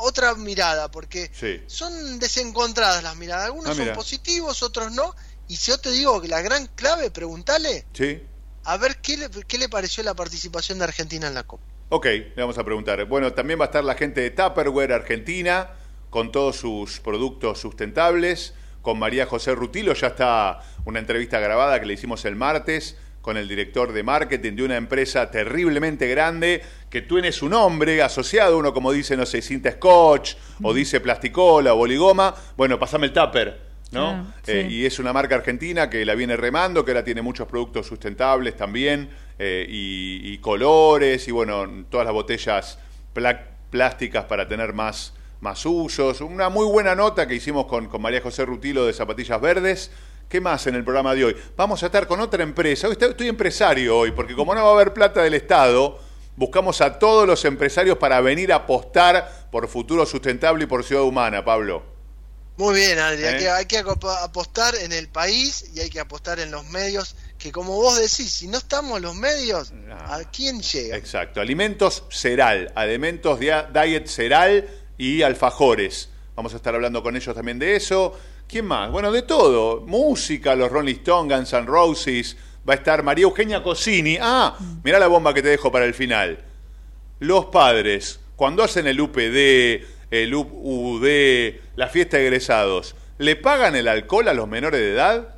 otra mirada, porque son desencontradas las miradas. Algunos ah, son positivos, otros no. Y si yo te digo que la gran clave, pregúntale. Sí a ver qué le, qué le pareció la participación de Argentina en la Copa. Ok, le vamos a preguntar. Bueno, también va a estar la gente de Tupperware Argentina con todos sus productos sustentables. Con María José Rutilo ya está una entrevista grabada que le hicimos el martes con el director de marketing de una empresa terriblemente grande que tiene su nombre asociado, uno como dice, no sé, cinta scotch o dice plasticola o boligoma. Bueno, pasame el tupper ¿no? Eh, y es una marca argentina que la viene remando, que ahora tiene muchos productos sustentables también, eh, y, colores, y bueno, todas las botellas plásticas para tener más, más usos. Una muy buena nota que hicimos con, con María José Rutilo de Zapatillas Verdes. ¿Qué más en el programa de hoy? Vamos a estar con otra empresa. Hoy estoy empresario hoy, porque como no va a haber plata del Estado, buscamos a todos los empresarios para venir a apostar por futuro sustentable y por ciudad humana, Pablo. Muy bien, Adri, hay, que, ¿Eh? apostar en el país y hay que apostar en los medios, que como vos decís, si no estamos los medios, ¿a quién llega? Exacto, alimentos ceral, alimentos diet ceral y alfajores. Vamos a estar hablando con ellos también de eso. ¿Quién más? Bueno, de todo. Música, los Rolling Stones, Guns N' Roses. Va a estar María Eugenia Cosini. Ah, mirá la bomba que te dejo para el final. Los padres, cuando hacen el UPD, el UD, la fiesta de egresados, ¿le pagan el alcohol a los menores de edad?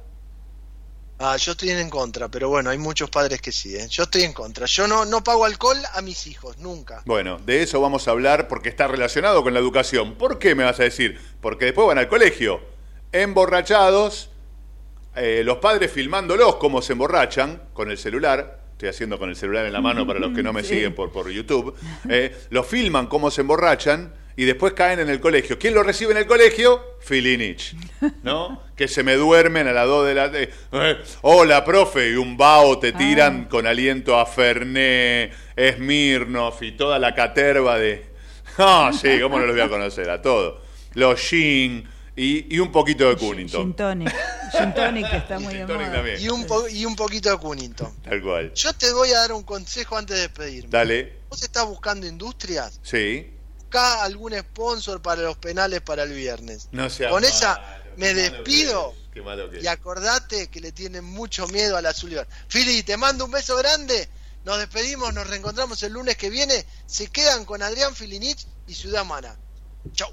Ah, yo estoy en contra, pero bueno, hay muchos padres que sí. ¿eh? Yo estoy en contra. Yo no, no pago alcohol a mis hijos, nunca. Bueno, de eso vamos a hablar porque está relacionado con la educación. ¿Por qué me vas a decir? Porque después van al colegio, emborrachados, eh, los padres filmándolos cómo se emborrachan con el celular. Estoy haciendo con el celular en la mano para los que no me siguen por, por YouTube. Eh, los filman cómo se emborrachan y después caen en el colegio. ¿Quién lo recibe en el colegio? Filinich, ¿no? que se me duermen a las dos de la... Eh, Hola, profe, y un bao te tiran ah. con aliento a Ferné, Smirnoff y toda la caterva de... Ah, sí, ¿cómo no los voy a conocer? A todos. Los Shin y, y un poquito de Cunnington. Gin tonic. Gin tonic que está muy de Y un, y un poquito de Cunnington. Tal cual. Yo te voy a dar un consejo antes de despedirme. Dale. ¿Vos estás buscando industrias? Sí algún sponsor para los penales para el viernes. No Con esa me despido. y acordate que le tienen mucho miedo al azul Fili, te mando un beso grande. Nos despedimos, nos reencontramos el lunes que viene. Se quedan con Adrián Filinich y Ciudad Mana. Chau.